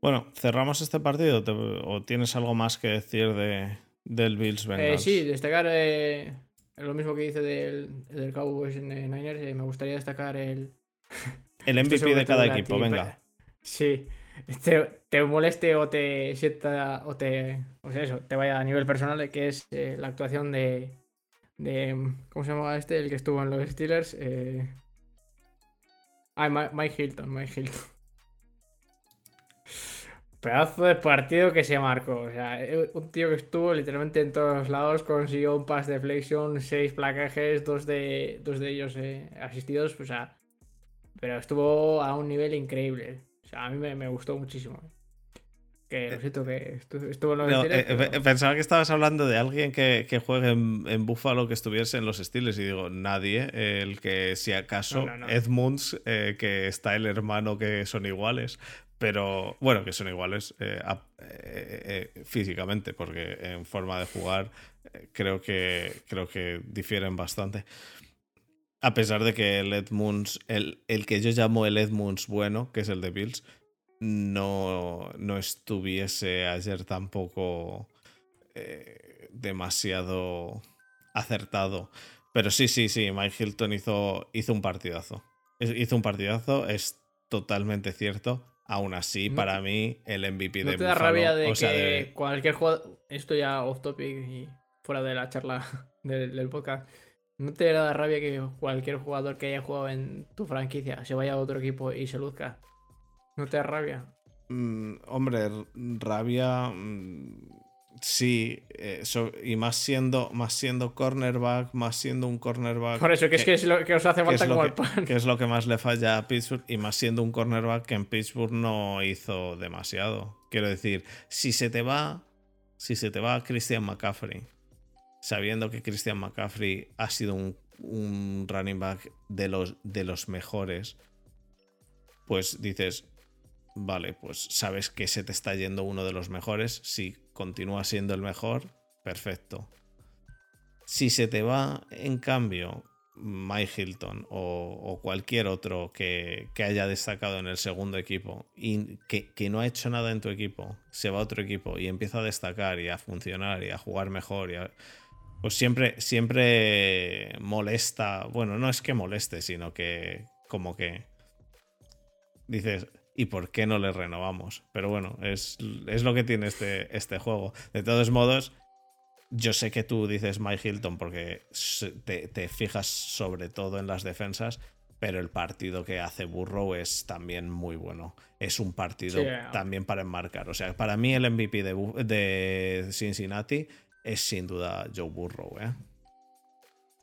Bueno, cerramos este partido o tienes algo más que decir de, del Bills Bengals. Eh, sí, destacar eh, lo mismo que dice del, del Cowboys Niners. Me gustaría destacar el. El MVP de cada equipo, venga. Sí. Te, moleste o te sienta o te. O sea, eso, te vaya a nivel personal, que es la actuación de. De ¿Cómo se llama este? El que estuvo en los Steelers. Ah, Mike Hilton, Mike Hilton. Pedazo de partido que se marcó. O sea, eh, un tío que estuvo literalmente en todos lados, consiguió un pass de flexion, seis placajes, dos de, dos de ellos eh, asistidos. O sea, pero estuvo a un nivel increíble. O sea, a mí me, gustó muchísimo. Que que eh, Pensaba que estabas hablando de alguien que, juegue en, en Buffalo que estuviese en los estilos y digo, nadie. el que, si acaso, Edmunds, que está el hermano que son iguales pero bueno, que son iguales eh, eh, eh, físicamente, porque en forma de jugar creo, que, creo que difieren bastante. A pesar de que el Edmunds, el, el que yo llamo el Edmunds bueno, que es el de Bills, no, no estuviese ayer tampoco demasiado acertado. Pero sí, sí, sí, Mike Hilton hizo, hizo un partidazo. Hizo un partidazo, es totalmente cierto Aún así, para mí, el MVP ¿no de te da rabia de que cualquier jugador. Esto ya off topic y fuera de la charla del, podcast. ¿No te da rabia que cualquier jugador que haya jugado en tu franquicia se vaya a otro equipo y se luzca? ¿No te da rabia? Mm, hombre, rabia. Mm, Sí, eh, y más siendo, más siendo cornerback, más siendo un cornerback. Por eso, que, es que es lo que os hace falta como el pan. Que es lo que más le falla a Pittsburgh, y más siendo un cornerback que en Pittsburgh no hizo demasiado. Quiero decir, si se te va, si se te va Christian McCaffrey, sabiendo que Christian McCaffrey ha sido un, un running back de los, de los mejores, pues dices, vale, pues sabes que se te está yendo uno de los mejores. Si continúa siendo el mejor, perfecto. Si se te va, en cambio, Mike Hilton o, cualquier otro que, haya destacado en el segundo equipo y que, no ha hecho nada en tu equipo, se va a otro equipo y empieza a destacar y a funcionar y a jugar mejor, pues siempre, siempre molesta. Bueno, no es que moleste, sino que como que dices, y por qué no le renovamos. Pero bueno, es, lo que tiene este, este juego. De todos modos, yo sé que tú dices Mike Hilton porque te, fijas sobre todo en las defensas, pero el partido que hace Burrow es también muy bueno. Es un partido también para enmarcar. O sea, para mí el MVP de, de Cincinnati es sin duda Joe Burrow, ¿eh?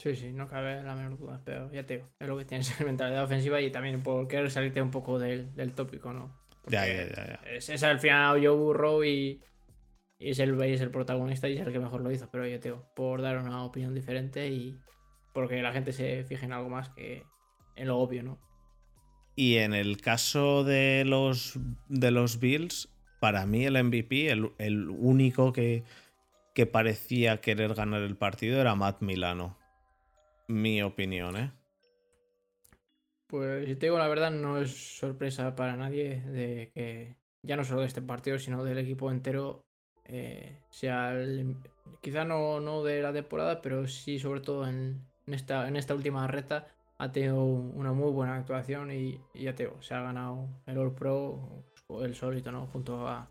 Sí, sí, no cabe la menor duda, pero ya te digo, es lo que tienes en mentalidad ofensiva y también por querer salirte un poco del, tópico, ¿no? ya, ya, ya, Es, es, al final yo burro y, es, el, es el protagonista y es el que mejor lo hizo, pero ya te digo, por dar una opinión diferente y porque la gente se fije en algo más que en lo obvio, ¿no? Y en el caso de los, de los Bills, para mí el MVP, el, el único que, que parecía querer ganar el partido era Matt Milano mi opinión, ¿eh? Pues si te digo la verdad, no es sorpresa para nadie de que ya no solo de este partido, sino del equipo entero, eh, sea quizá no, no de la temporada, pero sí sobre todo en, esta, en esta última reta ha tenido una muy buena actuación y, ya te digo, se ha ganado el All Pro el solito, ¿no? Junto a,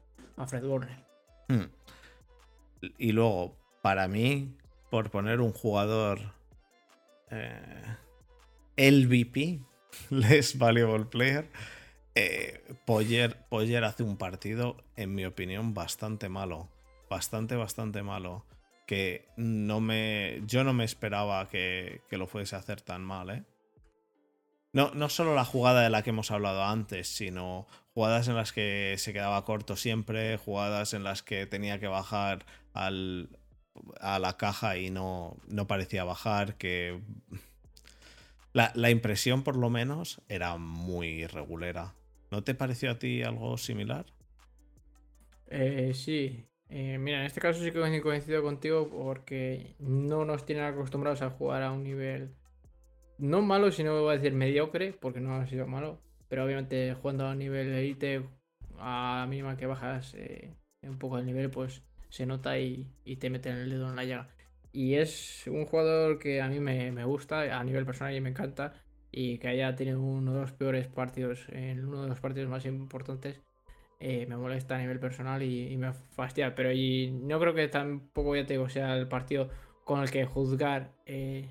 Fred Warner. Hmm. Y luego, para mí, por poner un jugador eh, LVP, Less Valuable Player, eh, Poyer, hace un partido, en mi opinión, bastante malo. Bastante, bastante malo. Que no me. Yo no me esperaba que, que lo fuese a hacer tan mal, ¿eh? No, no solo la jugada de la que hemos hablado antes, sino jugadas en las que se quedaba corto siempre, jugadas en las que tenía que bajar al, a la caja y no, no parecía bajar, que la, la, impresión por lo menos era muy regulera. ¿No te pareció a ti algo similar? Eh, sí. Eh, mira, en este caso sí que coincido contigo porque no nos tienen acostumbrados a jugar a un nivel no malo, sino voy a decir mediocre, porque no ha sido malo. Pero obviamente jugando a nivel elite, a la mínima que bajas eh, un poco el nivel, pues se nota y, te meten el dedo en la llaga. Y es un jugador que a mí me, gusta a nivel personal y me encanta. Y que haya tenido uno de los peores partidos en uno de los partidos más importantes. Eh, me molesta a nivel personal y, me fastidia. Pero y no creo que tampoco ya te digo sea el partido con el que juzgar eh,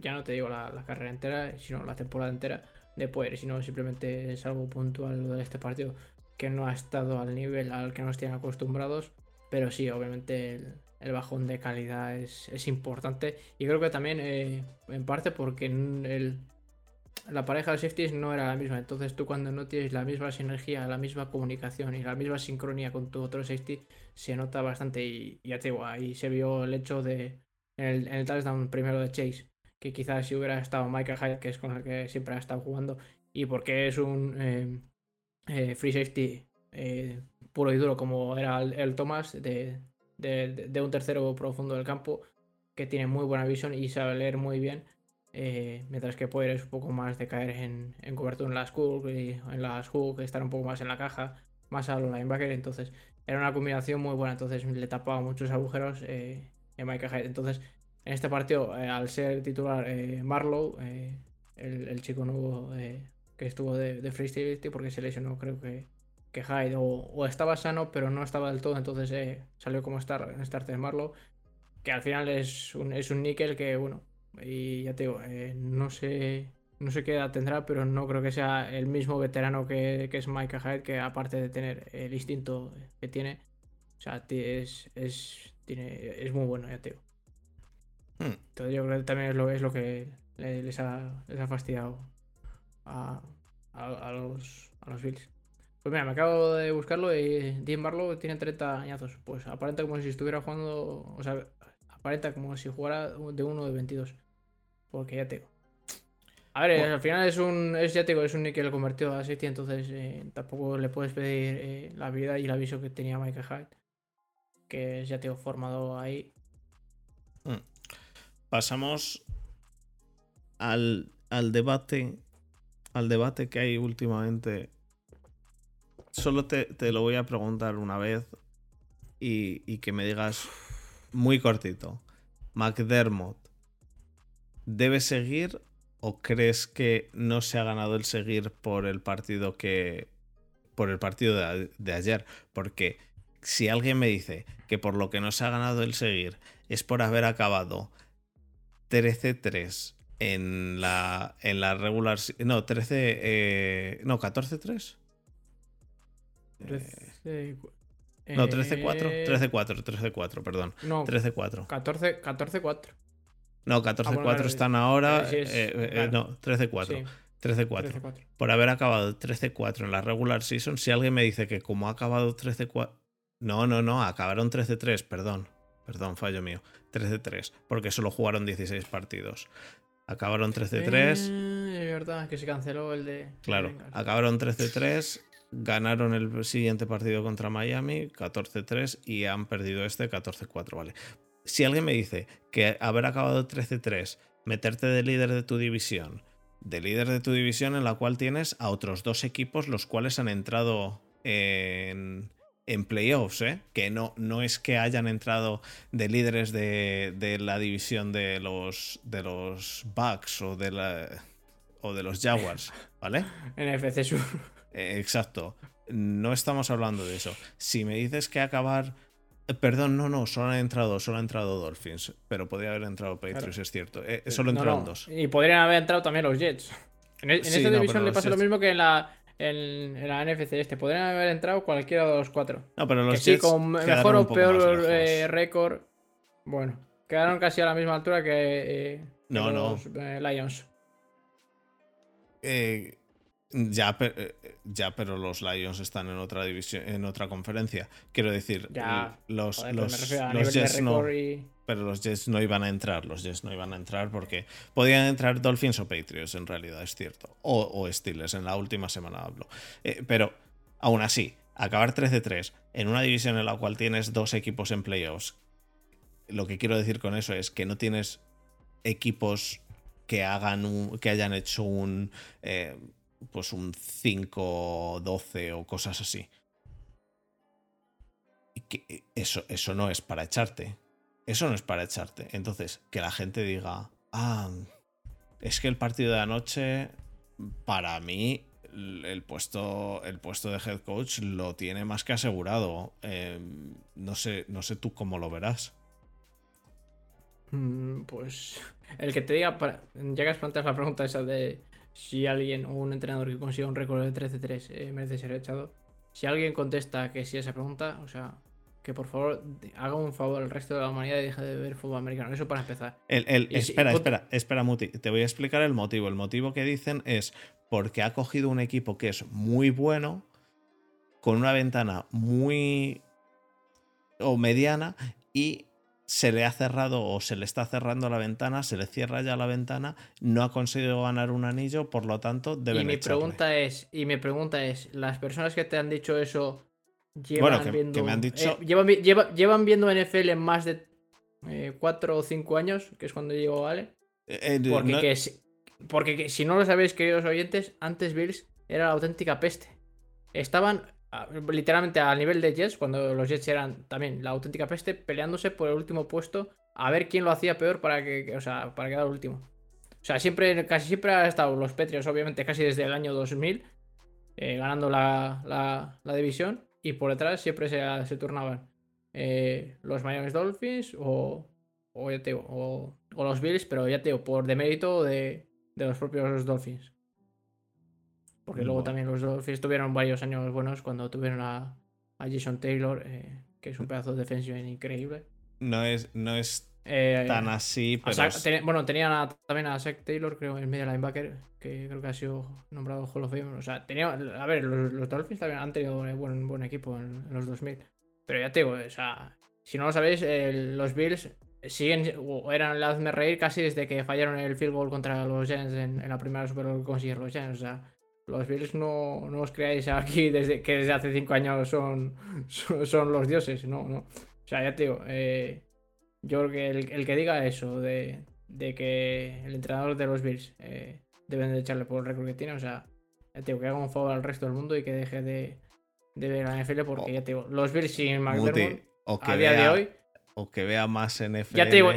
ya no te digo la, carrera entera, sino la temporada entera de poder, sino simplemente es algo puntual de este partido que no ha estado al nivel al que nos tienen acostumbrados, pero sí, obviamente el, bajón de calidad es, importante. Y creo que también eh, en parte porque la pareja de safeties no era la misma, entonces tú cuando no tienes la misma sinergia, la misma comunicación y la misma sincronía con tu otro safety, se nota bastante. Y, ya te digo, ahí se vio el hecho de en el, en el touchdown primero de Chase que quizás si hubiera estado Michael Hyde, que es con el que siempre ha estado jugando, y porque es un eh, eh, free safety puro y duro como era el, Thomas, de, un tercero profundo del campo, que tiene muy buena visión y sabe leer muy bien. mientras que Poyer es un poco más de caer en, en cobertura en las y en las Hook, estar un poco más en la caja, más a los linebacker. Entonces era una combinación muy buena. Entonces le tapaba muchos agujeros en Michael Hyde. Entonces en este partido, eh, al ser titular eh, Marlow, eh, el, chico nuevo que estuvo de, de Free porque se lesionó, creo que, que Hyde, o, estaba sano, pero no estaba del todo, entonces salió como star, starter Marlow, que al final es un, es un níquel que, bueno, y ya te digo, no sé. No sé qué edad tendrá, pero no creo que sea el mismo veterano que, es Mike Hyde, que aparte de tener el instinto que tiene, o sea, es, es, tiene, es muy bueno, ya te digo. Hmm. Entonces yo creo que también es lo, es lo que les ha, les ha fastidiado a, los, a los Bills. Pues mira, me acabo de buscarlo y Dean Barlow tiene 30 añazos. Pues aparenta como si estuviera jugando, o sea, aparenta como si jugara de uno de 22. Porque ya tengo. A ver, al final es un, es, ya te es un níquel convertido a safety, entonces eh, tampoco le puedes pedir eh, la habilidad y el aviso que tenía Michael Hyde, que es ya te formado ahí. Hmm pasamos al, debate. Al debate que hay últimamente. Solo te, lo voy a preguntar una vez. Y, que me digas muy cortito. McDermott. ¿Debe seguir? ¿O crees que no se ha ganado el seguir por el partido que. por el partido de, de ayer? Porque si alguien me dice que por lo que no se ha ganado el seguir es por haber acabado 13-3 en la, en la regular. No, 13. Eh, no, 14-3. No, 13-4. 13-4, 13-4, perdón. No, 13-4. 14-4. No, 14-4 ah, están ahora. Eh, eh, no, 13-4. 13-4. Por haber acabado 13-4 en la regular season, si alguien me dice que como ha acabado 13-4. No, no, no, acabaron 13-3, perdón. Perdón, fallo mío. 13-3, porque solo jugaron 16 partidos. Acabaron 13-3. Eh, es verdad, que se canceló el de. Claro, acabaron 13-3, ganaron el siguiente partido contra Miami, 14-3, y han perdido este 14-4, ¿vale? Si alguien me dice que haber acabado 13-3, meterte de líder de tu división, de líder de tu división en la cual tienes a otros dos equipos los cuales han entrado en, en playoffs, ¿eh? que no, no es que hayan entrado de líderes de, de la división de los, de los Bucks o de, la, o de los Jaguars, ¿vale? NFC Sur. Eh, exacto. No estamos hablando de eso. Si me dices que acabar. eh, Perdón, no, no, solo han entrado, solo han entrado Dolphins, pero podría haber entrado Patriots, es cierto. Eh, solo entraron no, dos. Y podrían haber entrado también los Jets. En, e- en Sí, esta no, división le pasa lo Jets- mismo que en la, en, en la NFC este. Podrían haber entrado cualquiera de los cuatro. No, pero los que sí, Jets con mejor o peor récord. Bueno, quedaron casi a la misma altura que, que No, no. los Lions. Eh, ya, pe- eh, ya, pero los Lions están en otra división, en otra conferencia. Quiero decir, Ya, los, Joder, pero me los, los Jets no, y. pero los Jets no iban a entrar. Los Jets no iban a entrar porque podían entrar Dolphins o Patriots, en realidad, es cierto. O, o Steelers, en la última semana hablo. Eh, pero, aún así, acabar 13-3 en una división en la cual tienes dos equipos en playoffs, lo que quiero decir con eso es que no tienes equipos que hagan un, que hayan hecho un eh, pues un 5-12 o cosas así. Y que eso, eso no es para echarte. Eso no es para echarte. Entonces, que la gente diga, ah, es que el partido de anoche, para mí, el puesto, el puesto de head coach lo tiene más que asegurado. Eh, no, sé, no sé tú cómo lo verás. Mm, Pues el que te diga, para- has planteado la pregunta esa de si alguien o un entrenador que consiga un récord de 13-3 eh, merece ser echado, si alguien contesta que sí a esa pregunta, o sea, que por favor haga un favor al resto de la humanidad y deje de ver fútbol americano. Eso para empezar. El- el- Y espera, espera, espera, Muti. Te voy a explicar el motivo. El motivo que dicen es porque ha cogido un equipo que es muy bueno, con una ventana muy o mediana, y se le ha cerrado o se le está cerrando la ventana, se le cierra ya la ventana, no ha conseguido ganar un anillo, por lo tanto, deben y mi echarle. pregunta es, y mi pregunta es, las personas que te han dicho eso llevan Bueno, que- que viendo me han dicho- eh, llevan, vi- lleva- llevan viendo NFL en más de 4 o 5 años, que es cuando llegó Vale. Eh, eh, Porque, no- que si, porque que si no lo sabéis, queridos oyentes, antes Bills era la auténtica peste. Estaban literalmente al nivel de Jets, cuando los Jets eran también la auténtica peste, peleándose por el último puesto a ver quién lo hacía peor para que, o sea, para quedar último. O sea, siempre, casi siempre han estado los Patriots, obviamente, casi desde el año 2000, eh, ganando la, la- división, y por detrás siempre se, se turnaban eh, los Miami Dolphins o, o, ya te o los Bills, pero ya te digo, por demérito de, de los propios Dolphins. Porque luego Bueno. también los Dolphins tuvieron varios años buenos cuando tuvieron a, a Jason Taylor, eh, que es un pedazo de defensiva increíble. no es, no es Eh, tan así, pero teni- bueno, tenían a- también a Zach Taylor, creo, el medio linebacker, que creo que ha sido nombrado Hall of Fame. O sea, tenía, a ver, los, los Dolphins también han tenido un buen, buen equipo en, en los 2000. Pero ya te digo, o sea, si no lo sabéis, el- los Bills siguen, o eran el hazme reír casi desde que fallaron el field goal contra los Giants en, en la primera Super Bowl que consiguieron los Giants. O sea, los Bills no, no os creáis aquí desde que desde hace 5 años son, son, son los dioses, no, no. O sea, ya te digo, eh, yo creo que el, el que diga eso de, de que el entrenador de los Bills eh, deben de echarle por el récord que tiene, o sea, ya te digo, que haga un favor al resto del mundo y que deje de, de ver la NFL porque Oh. ya te digo, los Bills sin Muti, McDermott o que a día de hoy, o que vea más NFL. ya te digo,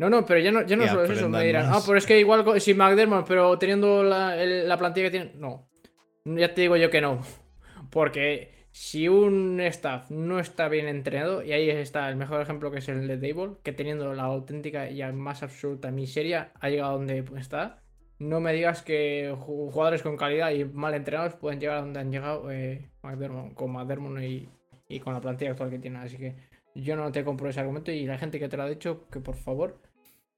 no, no, pero ya no, ya no solo es eso, me dirán, más. ah, pero es que igual sin McDermott, pero teniendo la, el- la plantilla que tiene, no, ya te digo yo que no, porque si un staff no está bien entrenado, y ahí está el mejor ejemplo que es el de Dable, que teniendo la auténtica y más absoluta miseria ha llegado donde está, no me digas que ju- jugadores con calidad y mal entrenados pueden llegar a donde han llegado eh, McDermott- con McDermott y, y con la plantilla actual que tiene, así que yo no te compro ese argumento y la gente que te lo ha dicho, que por favor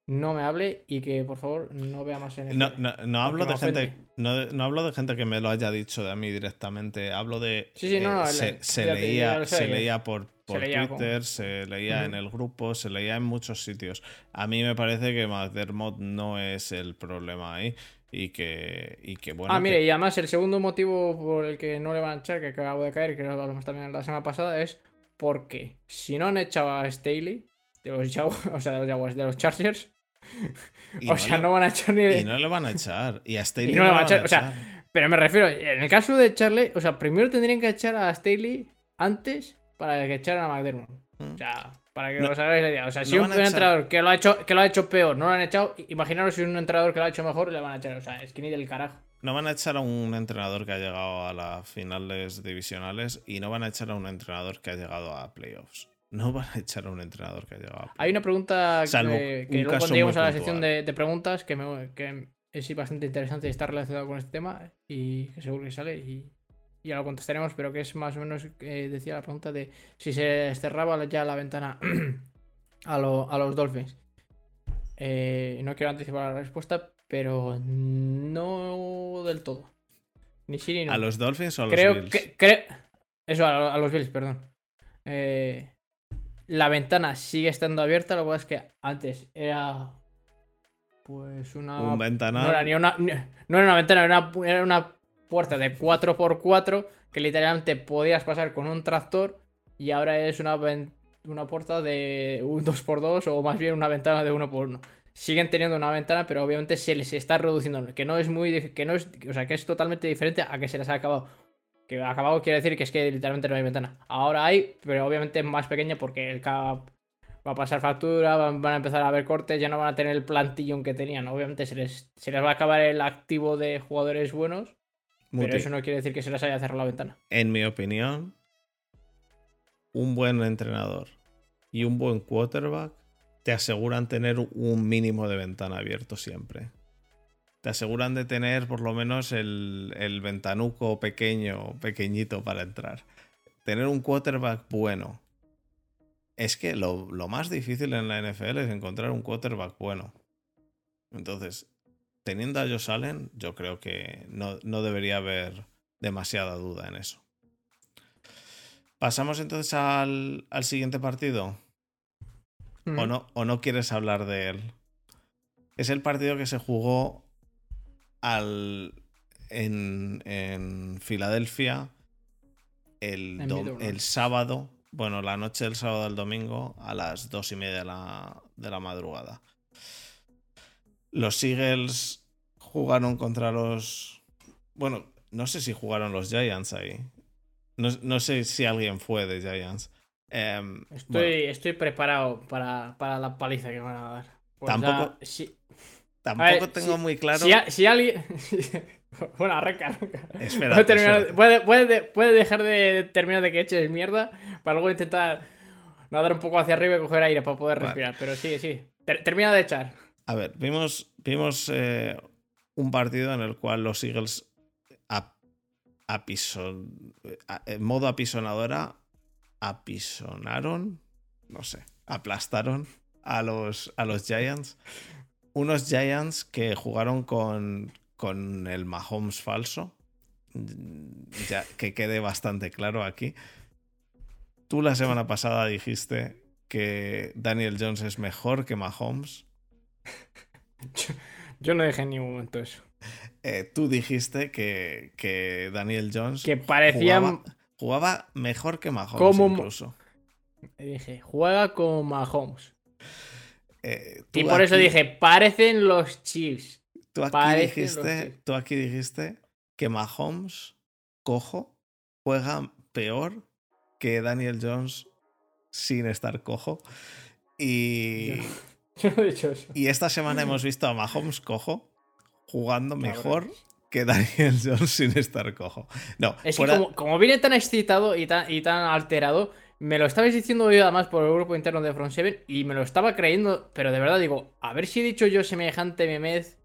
no me hable y que por favor no vea más en No, no, no hablo de gente. No, no hablo de gente que me lo haya dicho de mí directamente. Hablo de. Sí, sí, no, no, se, leía, se leía por, por leía con- Twitter, se leía en el grupo, se leía en muchos sitios. A mí me parece que McDermott no es el problema ahí. Y que, y que bueno. ah, que- mire, y además el segundo motivo por el que no le van a echar, que acabo de caer, que lo hablamos también la semana pasada, es porque si no han echado a Staley de los Jaguars, o sea, de los Jaguars, de los Chargers, o sea, no van a echar ni. Y no le van a echar. Y a Staley no, van a echar. O sea, pero me refiero, en el caso de echarle, o sea, primero tendrían que echar a Staley antes para que echaran a McDermott. O sea, para que os hagáis la idea. O sea, si un, entrenador que lo, ha hecho, que lo ha hecho peor no lo han echado, imaginaros si un entrenador que lo ha hecho mejor le van a echar. O sea, es que ni del carajo. No van a echar a un entrenador que ha llegado a las finales divisionales y no van a echar a un entrenador que ha llegado a playoffs. No van a echar a un entrenador que ha llegado a Hay una pregunta que, que luego cuando lleguemos a la sección de, preguntas que, me, que es bastante interesante y está relacionado con este tema y que seguro que sale y ya lo contestaremos, pero que es más o menos, eh, decía la pregunta de si se cerraba ya la ventana a, los Dolphins. Eh, no quiero anticipar la respuesta, pero no del todo. Ni sí ni no. ¿A los Dolphins o a los Bills? Que, Eso, a, los Bills, perdón. Eh, la ventana sigue estando abierta, lo que pasa es que antes era pues una... Un ventana. No era, ni una, no era una ventana, era una, era una puerta de 4x4 que literalmente podías pasar con un tractor y ahora es una, una puerta de un 2x2 o más bien una ventana de 1x1. Siguen teniendo una ventana, pero obviamente se les está reduciendo, que no es muy que no es, o sea, que es totalmente diferente a que se les ha acabado. Que acabado quiere decir que es que literalmente no hay ventana. Ahora hay, pero obviamente es más pequeña porque el cap va a pasar factura, van, a empezar a haber cortes, ya no van a tener el plantillón que tenían. Obviamente se les, se les va a acabar el activo de jugadores buenos pero eso no quiere decir que se les haya cerrado la ventana. En mi opinión, un buen entrenador y un buen quarterback te aseguran tener un mínimo de ventana abierto siempre. Te aseguran de tener por lo menos el, ventanuco pequeño, pequeñito para entrar. Tener un quarterback bueno. Es que lo, lo más difícil en la NFL es encontrar un quarterback bueno. Entonces, teniendo a Josh Allen, yo creo que no, debería haber demasiada duda en eso. Pasamos entonces al, siguiente partido. ¿O, mm. no, ¿O no quieres hablar de él? Es el partido que se jugó al, en, en Filadelfia el, el, sábado, bueno, la noche del sábado al domingo a las dos y media de la, de la madrugada. Los Eagles jugaron contra los. Bueno, no sé si jugaron los Giants ahí. No, sé si alguien fue de Giants. Em, estoy, estoy preparado para, la paliza que van a dar. Pues tampoco. Tampoco tengo muy claro. Si, alguien. bueno, arranca. Espera. Puede, dejar de terminar de que eches mierda para luego intentar nadar un poco hacia arriba y coger aire para poder respirar. Pero sí, sí. termina de echar. A ver, vimos, vimos eh, un partido en el cual los Eagles en modo apisonadora apisonaron, no sé, aplastaron a los, a los Giants. Unos Giants que jugaron con, con el Mahomes falso. Ya que quede bastante claro aquí. Tú la semana pasada dijiste que Daniel Jones es mejor que Mahomes. Yo no dije en ningún momento eso. Eh, tú dijiste que, Daniel Jones que parecía jugaba, mejor que Mahomes incluso. Dije, juega como Mahomes. Eh, y por eso dije, parecen los Chiefs. Tú aquí, dijiste, tú aquí dijiste que Mahomes, cojo, juega peor que Daniel Jones sin estar cojo. Y, y esta semana hemos visto a Mahomes cojo jugando mejor que Daniel Jones sin estar cojo. No, es que como, viene tan excitado y tan, y tan alterado, me lo estabais diciendo yo además por el grupo interno de Front 7 y me lo estaba creyendo, pero de verdad digo, a ver si he dicho yo semejante memez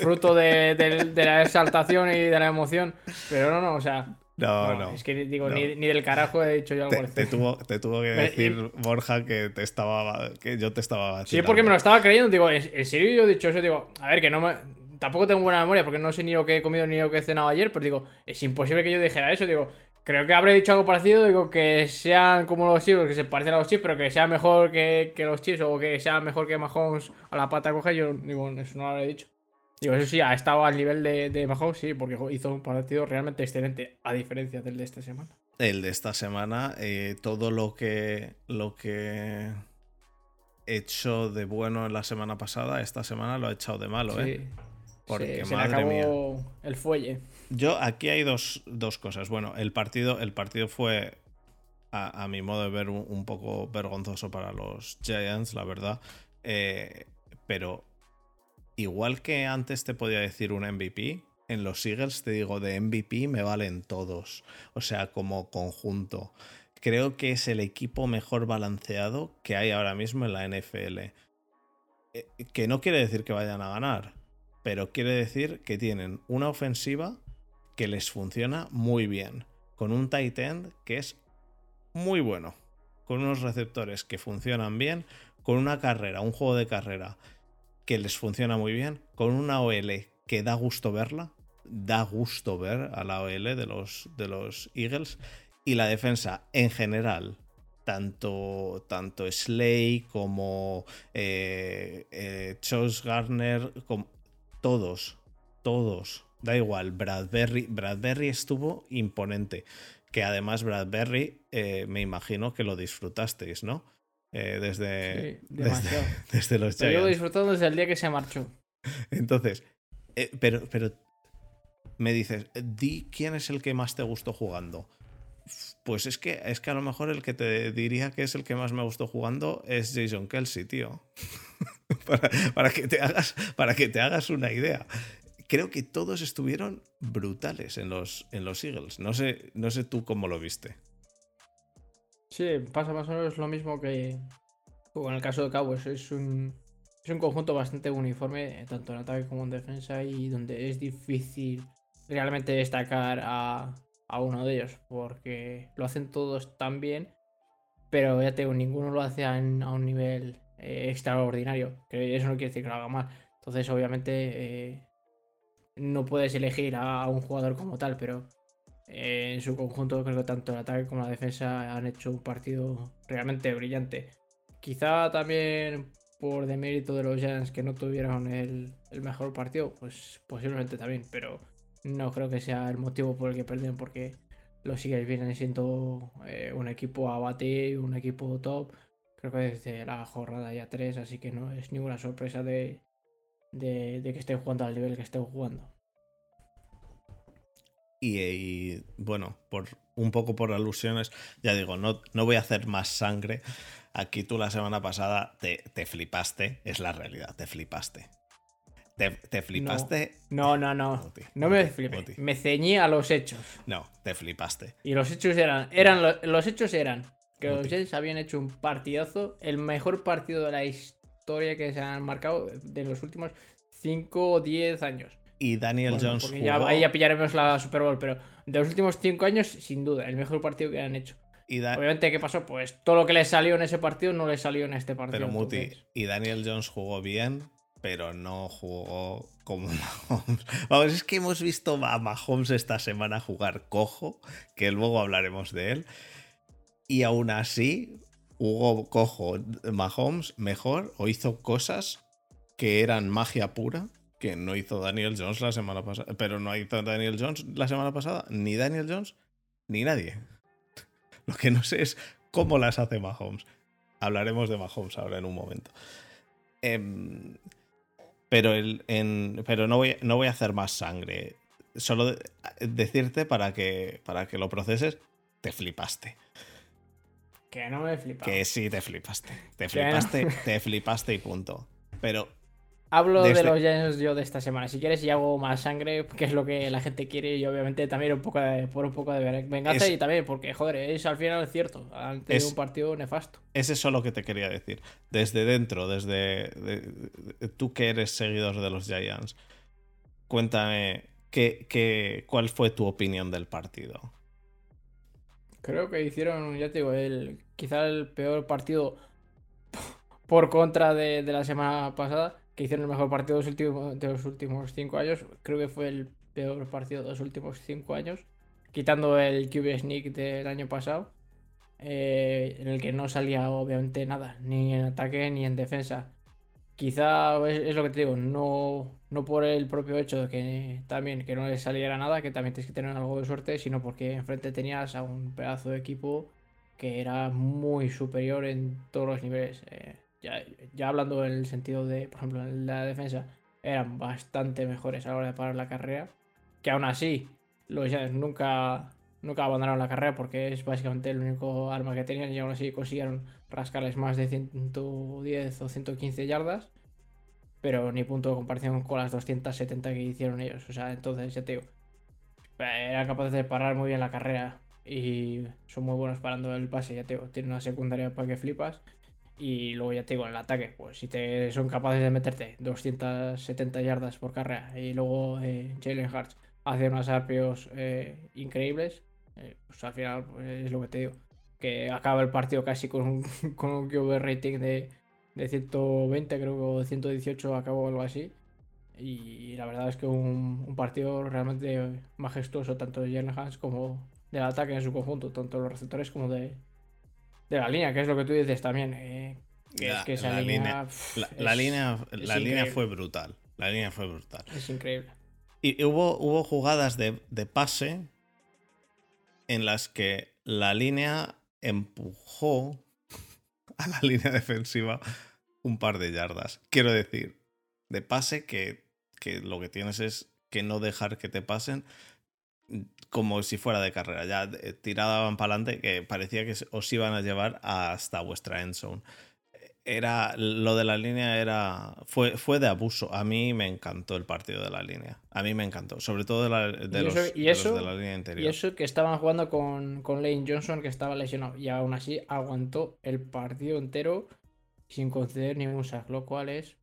fruto de, de la exaltación y de la emoción, pero no, no, o sea, no, no. Es que digo, Ni, del carajo he dicho yo algo te, te, tuvo, te tuvo que decir, Borja, que te estaba que yo te estaba vacilando. Sí, porque me lo estaba creyendo. Digo, en serio yo he dicho eso. Digo, a ver, que no me. Tampoco tengo buena memoria porque no sé ni lo que he comido ni lo que he cenado ayer. Pero digo, es imposible que yo dijera eso. Digo, creo que habré dicho algo parecido. Digo, que sean como los Chiefs, que se parecen a los Chiefs, pero que sea mejor que, que los Chiefs o que sea mejor que Mahomes a la pata coja. Yo, digo, eso no lo habré dicho. Digo, eso sí, ha estado al nivel de, de Mahomes, sí, porque hizo un partido realmente excelente, a diferencia del de esta semana. El de esta semana, eh, todo lo que, lo que hecho de bueno en la semana pasada, esta semana lo ha echado de malo, ¿eh? Porque, se, madre mía. el fuelle. Yo, aquí hay dos, cosas. Bueno, el partido, el partido fue, a, mi modo de ver, un, poco vergonzoso para los Giants, la verdad. Eh, pero igual que antes te podía decir un MVP, en los Eagles te digo de MVP me valen todos. O sea, como conjunto. Creo que es el equipo mejor balanceado que hay ahora mismo en la NFL. Eh, que no quiere decir que vayan a ganar, pero quiere decir que tienen una ofensiva que les funciona muy bien, con un tight end que es muy bueno, con unos receptores que funcionan bien, con una carrera, un juego de carrera que les funciona muy bien, con una OL que da gusto verla, da gusto ver a la OL de los, de los Eagles y la defensa en general, tanto, tanto Slay como eh, eh Garner, como, todos, todos, da igual, Bradbury, Bradbury estuvo imponente, que además Bradbury eh, me imagino que lo disfrutasteis, ¿no? Eh, desde, desde, los Giants. Yo lo disfrutado desde el día que se marchó. Entonces, pero, pero me dices, di quién es el que más te gustó jugando. Pues es que, es que a lo mejor el que te diría que es el que más me gustó jugando es Jason Kelsey, tío. para, que te hagas, para que te hagas una idea. Creo que todos estuvieron brutales en los, en los Eagles. No sé, no sé tú cómo lo viste. Sí, pasa más o menos lo mismo que con el caso de Cowboys. Es un, es un conjunto bastante uniforme, tanto en ataque como en defensa, y donde es difícil realmente destacar a, a uno de ellos, porque lo hacen todos tan bien, pero ya tengo, ninguno lo hace a, un nivel eh, extraordinario, que eso no quiere decir que lo haga mal. Entonces, obviamente, eh, no puedes elegir a, un jugador como tal, pero eh, en su conjunto creo que tanto el ataque como la defensa han hecho un partido realmente brillante. Quizá también por demérito de los Giants que no tuvieron el, mejor partido, pues posiblemente también, pero no creo que sea el motivo por el que pierden, porque los Eagles vienen siendo eh, un equipo a batir, un equipo top. Creo que desde la jornada ya 3, así que no es ninguna sorpresa de, de, que estén jugando al nivel que estén jugando. Y, bueno, por un poco por alusiones, ya digo, no, no voy a hacer más sangre. Aquí tú la semana pasada te, te flipaste, es la realidad, te flipaste. ¿Te, flipaste? No, no, no. No, me flipé. Me ceñí a los hechos. No, te flipaste. Y los hechos eran. eran los hechos eran que los Jets habían hecho un partidazo, el mejor partido de la historia que se han marcado de los últimos 5 o 10 años. Y Daniel Jones. Jugó... Ya, ahí ya pillaremos la Super Bowl, pero de los últimos 5 años, sin duda, el mejor partido que han hecho. Obviamente, ¿qué pasó? Pues todo lo que le salió en ese partido no le salió en este partido. Pero Muti, y Daniel Jones jugó bien, pero no jugó como Mahomes. Vamos, es que hemos visto a Mahomes esta semana jugar cojo, que luego hablaremos de él. Y aún así, jugó cojo Mahomes mejor o hizo cosas que eran magia pura que no hizo Daniel Jones la semana pasada. Pero no hizo Daniel Jones la semana pasada, ni Daniel Jones, ni nadie. Lo que no sé es cómo las hace Mahomes. Hablaremos de Mahomes ahora en un momento. Eh, pero, el, en, pero no, voy, no voy a hacer más sangre. Solo decirte para que, para que lo proceses, te flipaste. Que no me he Que sí, te flipaste. Te flipaste, te flipaste y punto. Pero Hablo de, los Giants yo de esta semana. Si quieres, y hago más sangre, que es lo que la gente quiere, y obviamente también un poco de, por un poco de venganza y también porque, joder, es al final cierto. Han tenido un partido nefasto. Es eso lo que te quería decir. Desde dentro, desde. tú que eres seguidor de los Giants, cuéntame qué, qué, cuál fue tu opinión del partido. Creo que hicieron, ya te digo, el, quizá el peor partido por contra de, de la semana pasada que hicieron el mejor partido de los, últimos, de los últimos cinco años. Creo que fue el peor partido de los últimos cinco años, quitando el QB Sneak del año pasado, eh, en el que no salía obviamente nada, ni en ataque ni en defensa. Quizá es, lo que te digo, no, no por el propio hecho de que también que no le saliera nada, que también tienes que tener algo de suerte, sino porque enfrente tenías a un pedazo de equipo que era muy superior en todos los niveles. Eh, ya, ya hablando en el sentido de, por ejemplo, en la defensa, eran bastante mejores a la hora de parar la carrera. Que aún así, los Giants nunca, nunca abandonaron la carrera porque es básicamente el único arma que tenían y aún así consiguieron rascarles más de 110 o 115 yardas. Pero ni punto de comparación con las 270 que hicieron ellos. O sea, entonces ya te digo, eran capaces de parar muy bien la carrera y son muy buenos parando el pase. Ya te digo, tienen una secundaria para que flipas. Y luego ya te digo, en el ataque, pues si te son capaces de meterte 270 yardas por carrera y luego eh, Jalen Hurts hace unos arpeos eh, increíbles, eh, pues al final pues, es lo que te digo. Que acaba el partido casi con un, con un QB rating de, de 120, creo que o 118 acabó algo así. Y la verdad es que un, un partido realmente majestuoso, tanto de Jalen Hurts como del ataque en su conjunto, tanto los receptores como de, de la línea, que es lo que tú dices también. Eh, que La- es que esa la línea. línea- pff, La, es- la línea, la línea fue brutal. La línea fue brutal. Es increíble. Y hubo, hubo jugadas de, de pase en las que la línea empujó a la línea defensiva un par de yardas. Quiero decir, de pase que, que lo que tienes es que no dejar que te pasen como si fuera de carrera. Ya eh, tiraban para adelante que parecía que os iban a llevar hasta vuestra end zone. Era, lo de la línea era fue, fue de abuso. A mí me encantó el partido de la línea. A mí me encantó. Sobre todo de, la- de Y los, eso- y de los eso- de la línea interior. Y eso que estaban jugando con, con Lane Johnson, que estaba lesionado. Y aún así aguantó el partido entero sin conceder ningún sack, lo cual es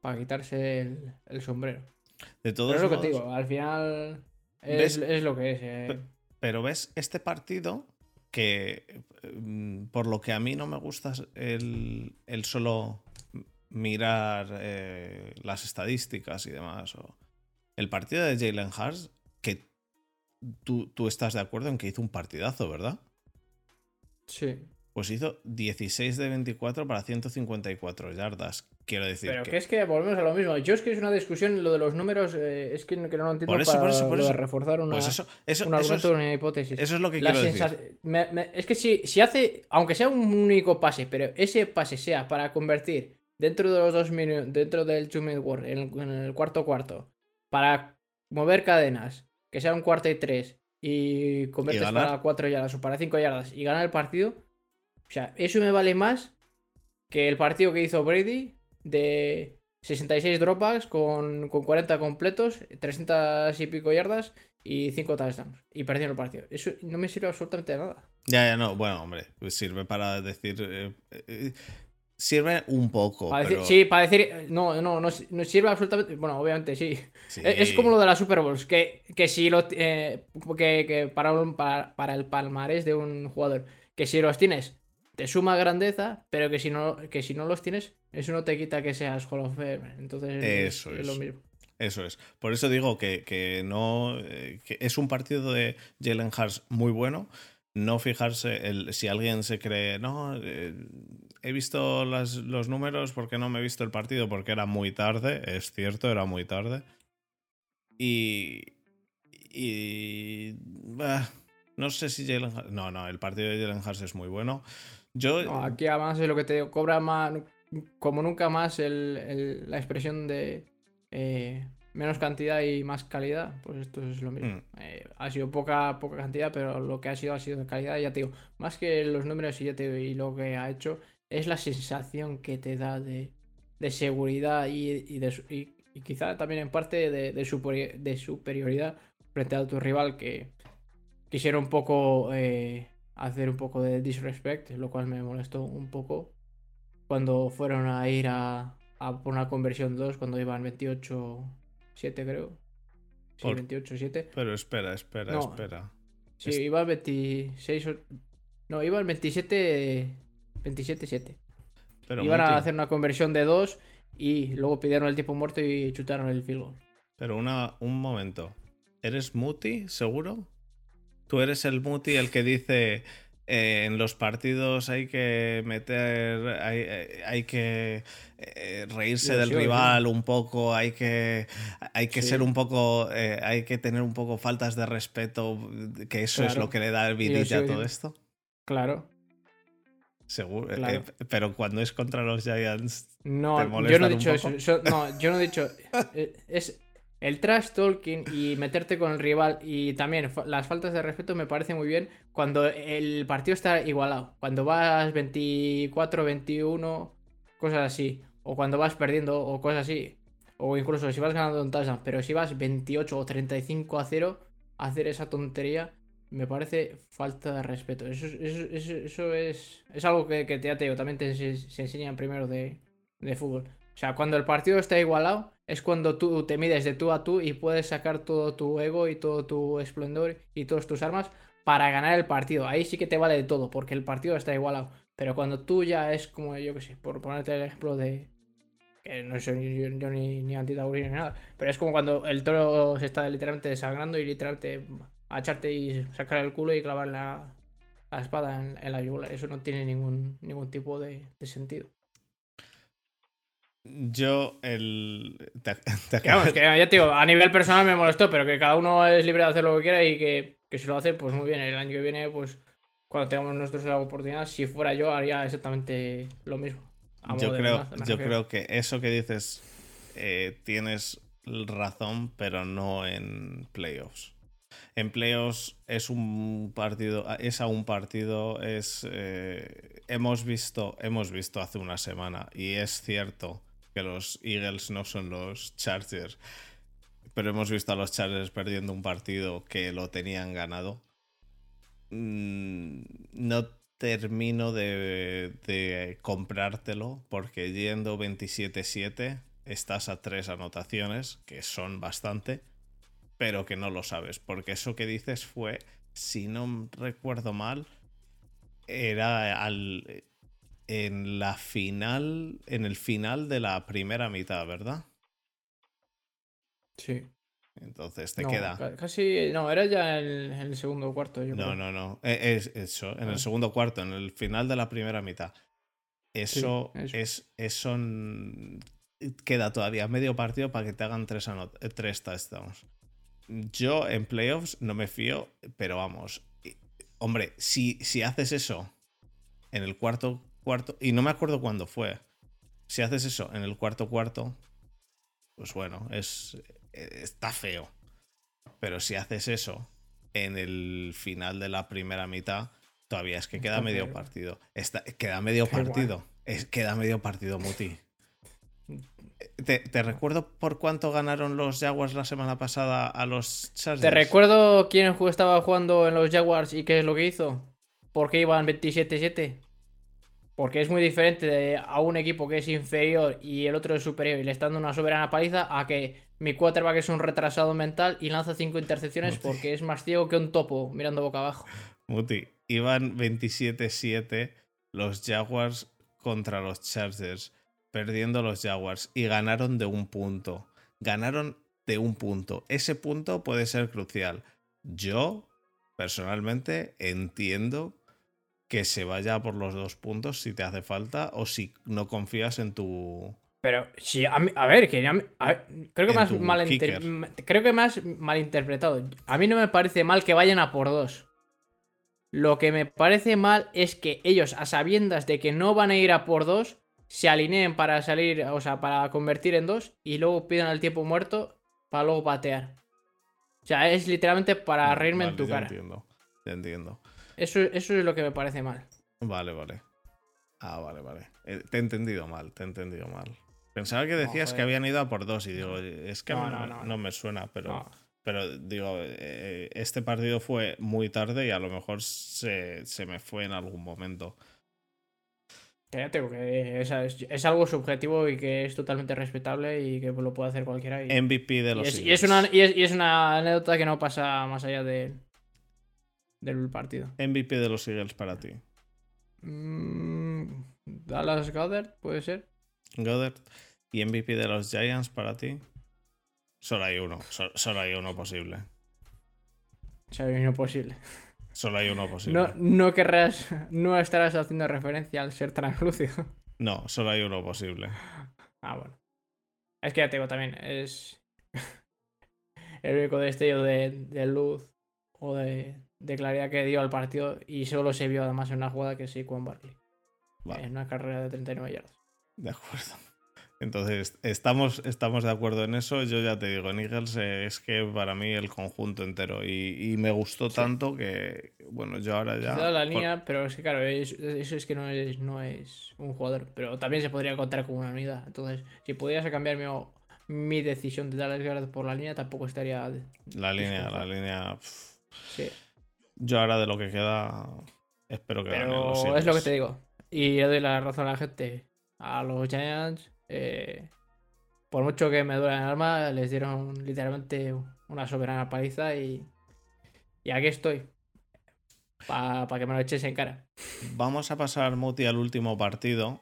para quitarse el, el sombrero. de todos Pero es lo que te digo, al final es, es lo que es. eh. Pe- Pero ves, este partido que mm, por lo que a mí no me gusta el, el solo mirar eh, las estadísticas y demás. o- el partido de Jalen Hurts, que tú, tú estás de acuerdo en que hizo un partidazo, ¿verdad? Sí. Pues hizo 16 de 24 para 154 yardas. Quiero decir Pero que... que es que volvemos a lo mismo. Yo es que es una discusión, lo de los números, eh, es que, no- que no lo entiendo Por eso, para por eso, por lo de eso. reforzar una, Pues eso, eso, un eso argumento es, una hipótesis. eso es lo que La quiero decir. me- me- es que si, si hace, aunque sea un único pase, pero ese pase sea para convertir dentro de los dos minutos, dentro del two minute war, en el, en el cuarto cuarto, para mover cadenas, que sea un cuarto y tres, y convertes ganar. para cuatro yardas o para cinco yardas y ganar el partido, o sea, eso me vale más que el partido que hizo Brady de 66 dropbacks con, con 40 completos, 300 y pico yardas y 5 touchdowns. Y perdieron el partido. Eso no me sirve absolutamente de nada. Ya, ya, no. Bueno, hombre, pues sirve para decir... eh, eh, sirve un poco, Para decir- pero... Sí, para decir. No, no, no, no sirve absolutamente. Bueno, obviamente sí. sí. Es, es como lo de la Super Bowls, que, que si lo. eh, que, que para, un- para, para el palmarés de un jugador, que si los tienes, te suma grandeza, pero que si no, que si no los tienes, eso no te quita que seas Hall of Fame. Entonces Eso es, es. lo mismo. Eso es. Por eso digo que, que no. eh, que es un partido de Jalen Hurts muy bueno. No fijarse el, si alguien se cree, no, eh, he visto las- los números porque no me he visto el partido, porque era muy tarde, es cierto, era muy tarde. Y. Y. bah, no sé si Jalen. No, no, el partido de Jalen Hurts es muy bueno. Yo. No, aquí además es lo que te digo, cobra más, como nunca más el- el- la expresión de eh, menos cantidad y más calidad, pues esto es lo mismo. Mm. Eh, ha sido poca, poca cantidad, pero lo que ha sido ha sido de calidad, ya te digo, más que los números y, ya te digo, y lo que ha hecho, es la sensación que te da de, de seguridad y, y de, su- y- y quizá también en parte de, de superi- de superioridad frente a tu rival que quisiera un poco eh, hacer un poco de disrespect, lo cual me molestó un poco cuando fueron a ir a, a por una conversión 2 cuando iban 28-7 creo. Sí, Por- 28-7. Pero espera, espera, No. espera. Sí, Es- iba al 26 o- No, iba al 27 27-7. Pero Iban a hacer una conversión de 2 y luego pidieron el tiempo muerto y chutaron el field goal. Pero una, un momento. ¿Eres Muti, seguro? ¿Tú eres el Muti el que dice eh, en los partidos hay que meter, hay, eh, hay que eh, reírse del sí, rival un poco, hay que, hay que ser un poco, eh, hay que tener un poco faltas de respeto, que eso es Claro. lo que le da el vidilla a todo esto? Claro. seguro. Pero cuando es contra los Giants. No, yo no he dicho eso. No, yo no he dicho. Es el trash talking y meterte con el rival y también las faltas de respeto me parece muy bien cuando el partido está igualado. Cuando vas 24, 21, cosas así. O cuando vas perdiendo o cosas así. O incluso si vas ganando un touchdown. Pero si vas 28 o 35 a 0, hacer esa tontería me parece falta de respeto. Eso, eso, es, es algo que, que te, también te, se, enseña primero de, de fútbol. O sea, cuando el partido está igualado, es cuando tú te mides de tú a tú y puedes sacar todo tu ego y todo tu esplendor y todas tus armas para ganar el partido. Ahí sí que te vale de todo, porque el partido está igualado. Pero cuando tú ya es como, yo que sé, por ponerte el ejemplo de. Que no soy yo, ni, ni antitaurino ni nada. Pero es como cuando el toro se está literalmente desangrando y literalmente a echarte y sacar el culo y clavar la, espada en, la yugular. Eso no tiene ningún, ningún tipo de, sentido. Yo, el. ya te digo, a nivel personal me molestó, pero que cada uno es libre de hacer lo que quiera y que, que si lo hace, pues muy bien. El año que viene, pues cuando tengamos nosotros la oportunidad, si fuera yo, haría exactamente lo mismo. Yo creo, yo creo que eso que dices eh, tienes razón, pero no en playoffs. Empleos es un partido, es a un partido, es eh, hemos visto, hemos visto hace una semana y es cierto que los Eagles no son los Chargers, pero hemos visto a los Chargers perdiendo un partido que lo tenían ganado. Mm, no termino de, de comprártelo porque yendo 27-7 estás a tres anotaciones, que son bastante pero que no lo sabes, porque eso que dices fue, si no recuerdo mal, era al, en la final, en el final de la primera mitad, ¿verdad? Sí. Entonces te queda. Casi, no, era ya en el, segundo cuarto. Yo no, no, no. E, es eso, en el ah. segundo cuarto, en el final de la primera mitad. Eso, es. Eso queda todavía medio partido para que te hagan tres, tres touchdowns. Yo en playoffs no me fío, pero vamos. Hombre, si, si haces eso en el cuarto cuarto, y no me acuerdo cuándo fue, si haces eso en el cuarto cuarto, pues bueno, es, está feo. Pero si haces eso en el final de la primera mitad, todavía es que queda medio partido. queda medio partido. Es, queda medio partido, Muti. Te, recuerdo por cuánto ganaron los Jaguars la semana pasada a los Chargers. Te recuerdo quién estaba jugando en los Jaguars y qué es lo que hizo. ¿Por qué iban 27-7? Porque es muy diferente a un equipo que es inferior y el otro es superior y le está dando una soberana paliza a que mi quarterback es un retrasado mental y lanza cinco intercepciones porque es más ciego que un topo mirando boca abajo. Muti, iban 27-7 los Jaguars contra los Chargers perdiendo los Jaguars y ganaron de un punto. Ganaron de un punto. Ese punto puede ser crucial. Yo, personalmente, entiendo que se vaya por los dos puntos si te hace falta o si no confías en tu... Pero si a, ver, que creo que más mal creo que más malinterpretado. A mí no me parece mal que vayan a por dos. Lo que me parece mal es que ellos, a sabiendas de que no van a ir a por dos, se alineen para salir, o sea, para convertir en dos y luego pidan el tiempo muerto para luego patear. O sea, es literalmente para reírme en tu cara. Entiendo, entiendo. Eso, eso es lo que me parece mal. Vale, vale. Ah, vale, vale. Eh, te he entendido mal, te he entendido mal. Pensaba que decías que habían ido a por dos y digo, es que no, me suena, pero, pero digo, eh, este partido fue muy tarde y a lo mejor se, se me fue en algún momento. Ya tengo que es, algo subjetivo y que es totalmente respetable y que lo puede hacer cualquiera. MVP de los y es, y una, y es, una anécdota que no pasa más allá de, del partido. MVP de los Eagles para ti. Mm, Dallas Goddard, puede ser. Goddard. ¿Y MVP de los Giants para ti? Solo hay uno. Solo, hay uno posible. Solo hay uno posible. Solo hay uno posible. No, no querrás, no estarás haciendo referencia al ser translúcido. No, solo hay uno posible. Ah, bueno. Es que ya te digo también, es el único destello de, de luz o de, de, claridad que dio al partido y solo se vio además en una jugada que sí con Barkley. en una carrera de 39 yardas. De acuerdo. Entonces, estamos, estamos de acuerdo en eso. Yo ya te digo, en Eagles eh, es que para mí el conjunto entero. Y, me gustó tanto que, bueno, yo ahora ya. la línea, pero es que, claro, eso es que no es, no es un jugador. Pero también se podría contar con una unidad. Entonces, si pudiese cambiar mi, mi decisión de darles Garrett por la línea, tampoco estaría. La línea, la línea. Sí. Yo ahora de lo que queda, espero que Pero es lo que te digo. Y le doy la razón a la gente. A los Giants eh, por mucho que me duele el alma, les dieron literalmente una soberana paliza y, y aquí estoy. Para que me lo eches en cara. Vamos a pasar, Muti, al último partido.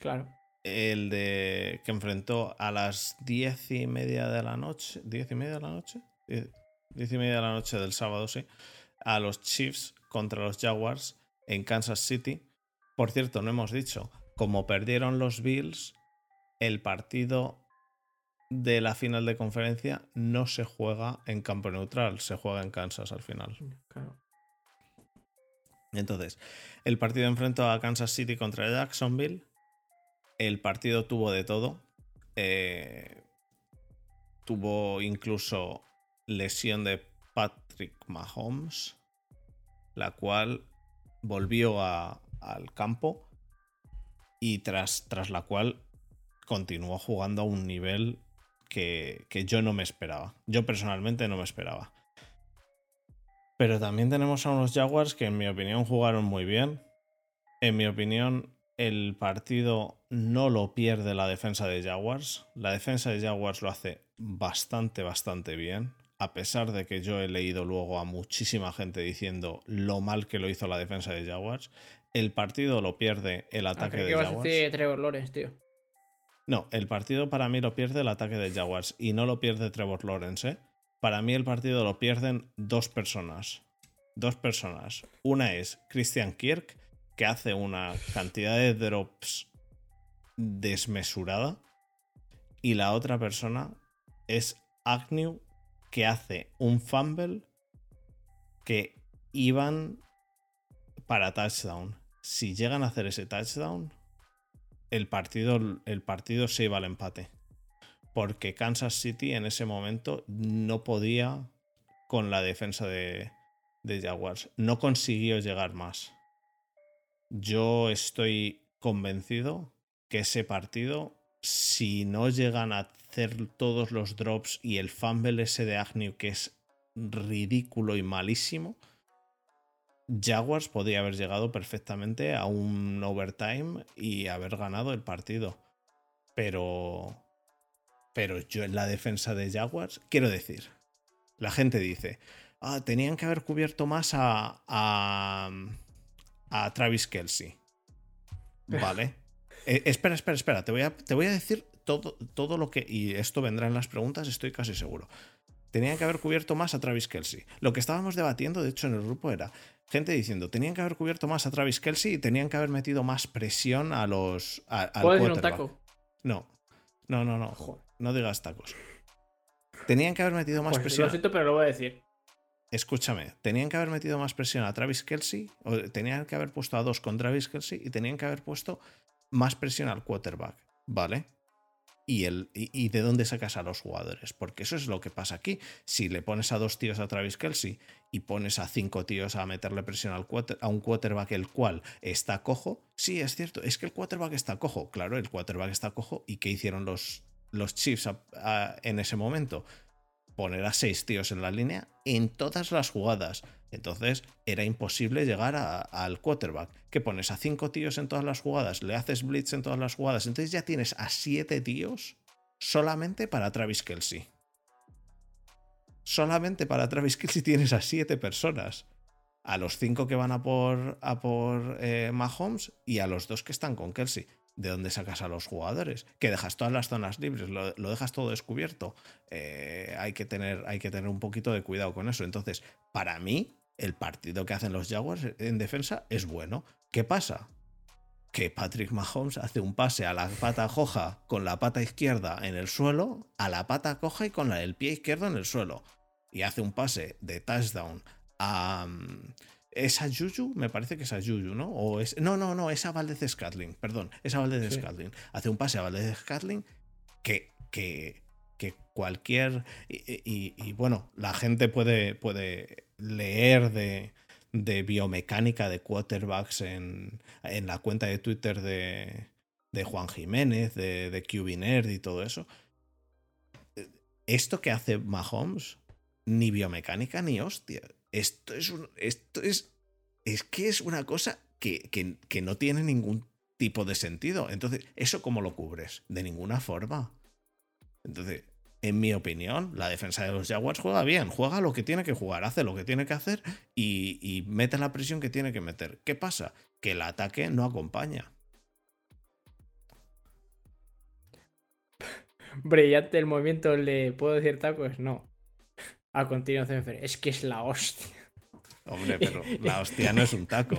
Claro. El de que enfrentó a las diez y media de la noche. ¿Diez y media de la noche? Diez, y media de la noche del sábado, sí. A los Chiefs contra los Jaguars en Kansas City. Por cierto, no hemos dicho, como perdieron los Bills, el partido de la final de conferencia no se juega en campo neutral, se juega en Kansas al final. Entonces, el partido enfrentó a Kansas City contra Jacksonville. El partido tuvo de todo. Eh, tuvo incluso lesión de Mahomes, la cual volvió al campo y tras, tras la cual continuó jugando a un nivel que, yo no me esperaba. Yo personalmente no me esperaba. Pero también tenemos a unos Jaguars que en mi opinión jugaron muy bien. En mi opinión, el partido no lo pierde la defensa de Jaguars. La defensa de Jaguars lo hace bastante, bastante bien. A pesar de que yo he leído luego a muchísima gente diciendo lo mal que lo hizo la defensa de Jaguars. El partido lo pierde el ataque de Jaguars. A Trevor Lawrence, tío. No, el partido para mí lo pierde el ataque de Jaguars y no lo pierde Trevor Lawrence. ¿eh? Para mí el partido lo pierden dos personas. Dos personas. Una es Christian Kirk, que hace una cantidad de drops desmesurada. Y la otra persona es Agnew, que hace un fumble que iban para touchdown. Si llegan a hacer ese touchdown, el partido, el partido se iba al empate. Porque Kansas City en ese momento no podía con la defensa de, de Jaguars. No consiguió llegar más. Yo estoy convencido que ese partido, si no llegan a hacer todos los drops y el fumble ese de Agnew, que es ridículo y malísimo, Jaguars podría haber llegado perfectamente a un overtime y haber ganado el partido. Pero. Pero yo en la defensa de Jaguars, quiero decir, la gente dice, ah, tenían que haber cubierto más a, a, a Travis Kelsey. Vale. Eh, espera, espera, espera. Te voy a, te voy a decir todo, todo lo que. Y esto vendrá en las preguntas, estoy casi seguro. Tenían que haber cubierto más a Travis Kelsey. Lo que estábamos debatiendo, de hecho, en el grupo era gente diciendo, tenían que haber cubierto más a Travis Kelsey y tenían que haber metido más presión a los. A, al un taco? No, no, no, no. No digas tacos. Tenían que haber metido más pues presión. Lo siento, pero lo voy a decir. Escúchame, tenían que haber metido más presión a Travis Kelsey, o tenían que haber puesto a dos con Travis Kelsey y tenían que haber puesto más presión al quarterback, ¿vale? y, el, y, de dónde sacas a los jugadores. Porque eso es lo que pasa aquí. Si le pones a dos tíos a Travis Kelsey y pones a cinco tíos a meterle presión al a un quarterback el cual está cojo, sí, es cierto, es que el quarterback está cojo. Claro, el quarterback está cojo. ¿Y qué hicieron los, los Chiefs en ese momento? Poner a seis tíos en la línea en todas las jugadas. Entonces era imposible llegar al quarterback. Que pones a cinco tíos en todas las jugadas, le haces blitz en todas las jugadas, entonces ya tienes a siete tíos solamente para Travis Kelsey. Solamente para Travis Kelsey tienes a siete personas. A los cinco que van a por, a por eh, Mahomes y a los dos que están con Kelsey. ¿De dónde sacas a los jugadores? Que dejas todas las zonas libres, lo, dejas todo descubierto. Eh, hay, que tener, hay que tener un poquito de cuidado con eso. Entonces, para mí, el partido que hacen los Jaguars en defensa es bueno. ¿Qué pasa? Que Patrick Mahomes hace un pase a la pata coja con la pata izquierda en el suelo, a la pata coja y con el pie izquierdo en el suelo. Y hace un pase de touchdown a, es a Juju, me parece que es a Juju, ¿no? O es, no, no, no, es a Valdez Scatling, perdón, es a Valdez Sí. Scatling. Hace un pase a Valdez Scatling que, que, que cualquier. Y, y- y, bueno, la gente puede, puede leer de, de biomecánica de quarterbacks en, en la cuenta de Twitter de, de Juan Jiménez, de, de QB Nerd y todo eso. Esto que hace Mahomes, ni biomecánica ni hostia. Esto es. Esto es. Es que es una cosa que, que, que no tiene ningún tipo de sentido. Entonces, ¿eso cómo lo cubres? De ninguna forma. Entonces, en mi opinión, la defensa de los Jaguars juega bien, juega lo que tiene que jugar, hace lo que tiene que hacer y, y mete la presión que tiene que meter. ¿Qué pasa? Que el ataque no acompaña. Brillante el movimiento, ¿le puedo decir tacos? No. A continuación, es que es la hostia. Hombre, pero la hostia no es un taco.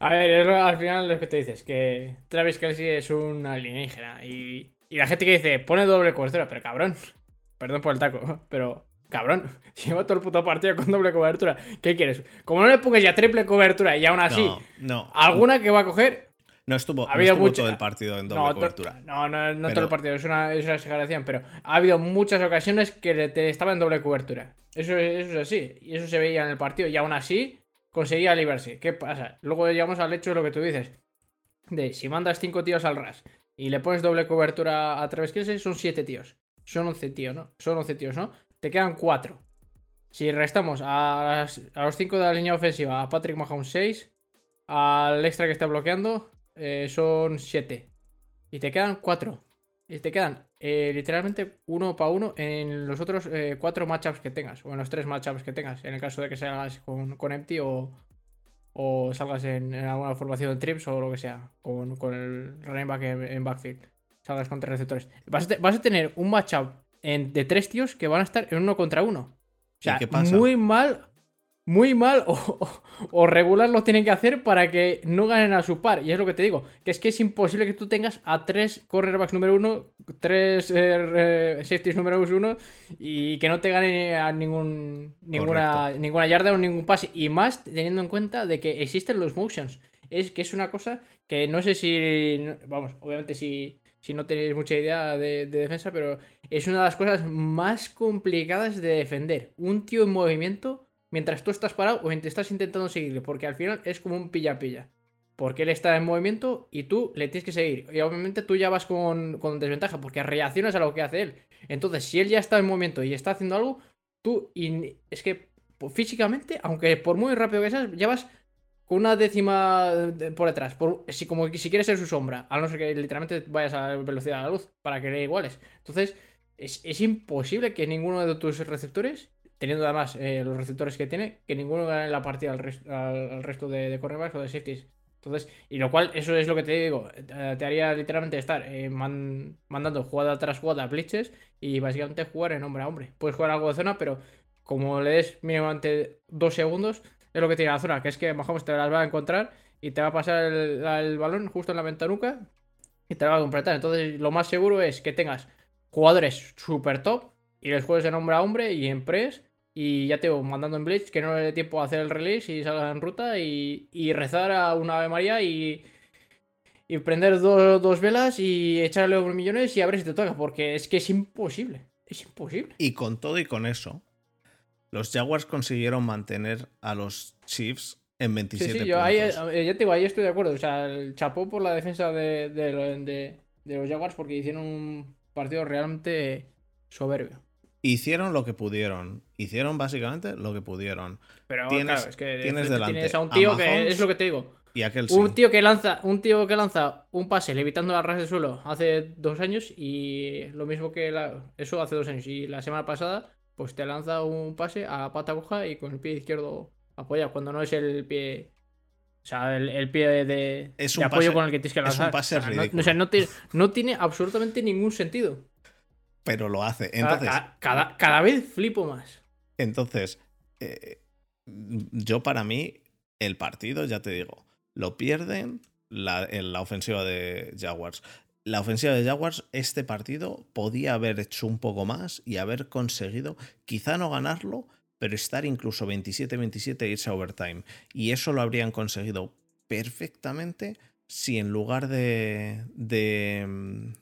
A ver, es lo- al final lo que te dices, que Travis Kelsey es un alienígena y, y la gente que dice, pone doble cobertura, pero cabrón, perdón por el taco, pero cabrón, lleva todo el puto partido con doble cobertura, ¿qué quieres? Como no le pongas ya triple cobertura y aún así, No, no. alguna que va a coger, No estuvo, Ha no estuvo mucho- todo el partido en doble no, cobertura. no, no, no Pero- todo el partido, es una, es una exageración, pero ha habido muchas ocasiones que te estaba en doble cobertura. Eso, eso es así, y eso se veía en el partido, y aún así conseguía librarse. ¿Qué pasa? Luego llegamos al hecho de lo que tú dices, de si mandas cinco tíos al ras y le pones doble cobertura a Travis Kelce, son siete tíos. Son 11 tíos, ¿no? Son 11 tíos, ¿no? Te quedan cuatro. Si restamos a, las- a los cinco de la línea ofensiva, a Patrick Mahomes 6, al extra que está bloqueando, eh, son 7. Y te quedan 4. Y te quedan eh, literalmente uno para uno en los otros eh, cuatro matchups que tengas. O en los tres matchups que tengas. En el caso de que salgas con, con Empty o, o salgas en, en alguna formación de trips o lo que sea. Con, con el running back en, en backfield. Salgas con tres receptores. Vas a, te- vas a tener un matchup en- de tres tíos que van a estar en uno contra uno. O sea, qué pasa? muy mal. Muy mal o, o- o regular lo tienen que hacer para que no ganen a su par. Y es lo que te digo, que es que es imposible que tú tengas a tres cornerbacks número uno, tres eh, eh, safeties número uno y que no te gane a ningún, ninguna, ninguna yarda o ningún pase. Y más teniendo en cuenta de que existen los motions. Es que es una cosa que no sé si, vamos, obviamente si, si no tenéis mucha idea de, de defensa, pero es una de las cosas más complicadas de defender. Un tío en movimiento mientras tú estás parado o estás intentando seguirle, porque al final es como un pilla-pilla. Porque él está en movimiento y tú le tienes que seguir. Y obviamente tú ya vas con, con desventaja, porque reaccionas a lo que hace él. Entonces, si él ya está en movimiento y está haciendo algo, tú es que pues, físicamente, aunque por muy rápido que seas, ya vas con una décima por detrás. Por, si, como si quieres ser su sombra, a no ser que literalmente vayas a la velocidad de la luz para que le iguales. Entonces, es, es imposible que ninguno de tus receptores, teniendo además eh, los receptores que tiene, que ninguno gane la partida al, res- al- al resto de, de o de safeties. Entonces, y lo cual, eso es lo que te digo, eh, te haría literalmente estar eh, man- mandando jugada tras jugada blitzes y básicamente jugar en hombre a hombre. Puedes jugar algo de zona, pero como le des mínimamente dos segundos, es lo que tiene la zona, que es que Mahomes te las va a encontrar y te va a pasar el, el balón justo en la ventanuca y te la va a completar. Entonces, lo más seguro es que tengas jugadores super top y les juegues en hombre a hombre y en press. Y ya te voy mandando en Blitz que no le dé tiempo a hacer el release y salga en ruta y, y rezar a una Ave María y, y prender do- dos velas y echarle unos millones y a ver si te toca, porque es que es imposible. Es imposible. Y con todo y con eso, los Jaguars consiguieron mantener a los Chiefs en Sí, 27 sí, yo ahí, eh, ya te digo, ahí estoy de acuerdo. O sea, el chapó por la defensa de, de, de- de los Jaguars porque hicieron un partido realmente soberbio. Hicieron lo que pudieron. Hicieron básicamente lo que pudieron. Pero Tienes- claro, es que de tienes delante tienes a un tío que es lo que te digo. Y aquel sí. Un tío que lanza, un tío que lanza un pase levitando la ras del suelo hace dos años y lo mismo que la- eso hace dos años. Y la semana pasada, pues te lanza un pase a pata coja y con el pie izquierdo apoyado, cuando no es el pie. O sea, el, el pie de, de Es de apoyo pase- con el que tienes que es un lanzar. pase O sea, no- o sea, no, tiene, no tiene absolutamente ningún sentido. Pero lo hace. Cada- Entonces, ca- cada, cada vez flipo más. entonces eh, yo para mí, el partido, ya te digo, lo pierden la, en la ofensiva de Jaguars. la ofensiva de Jaguars, este partido podía haber hecho un poco más y haber conseguido, quizá no ganarlo, pero estar incluso 27-27 e irse a overtime. Y eso lo habrían conseguido perfectamente si en lugar de, de,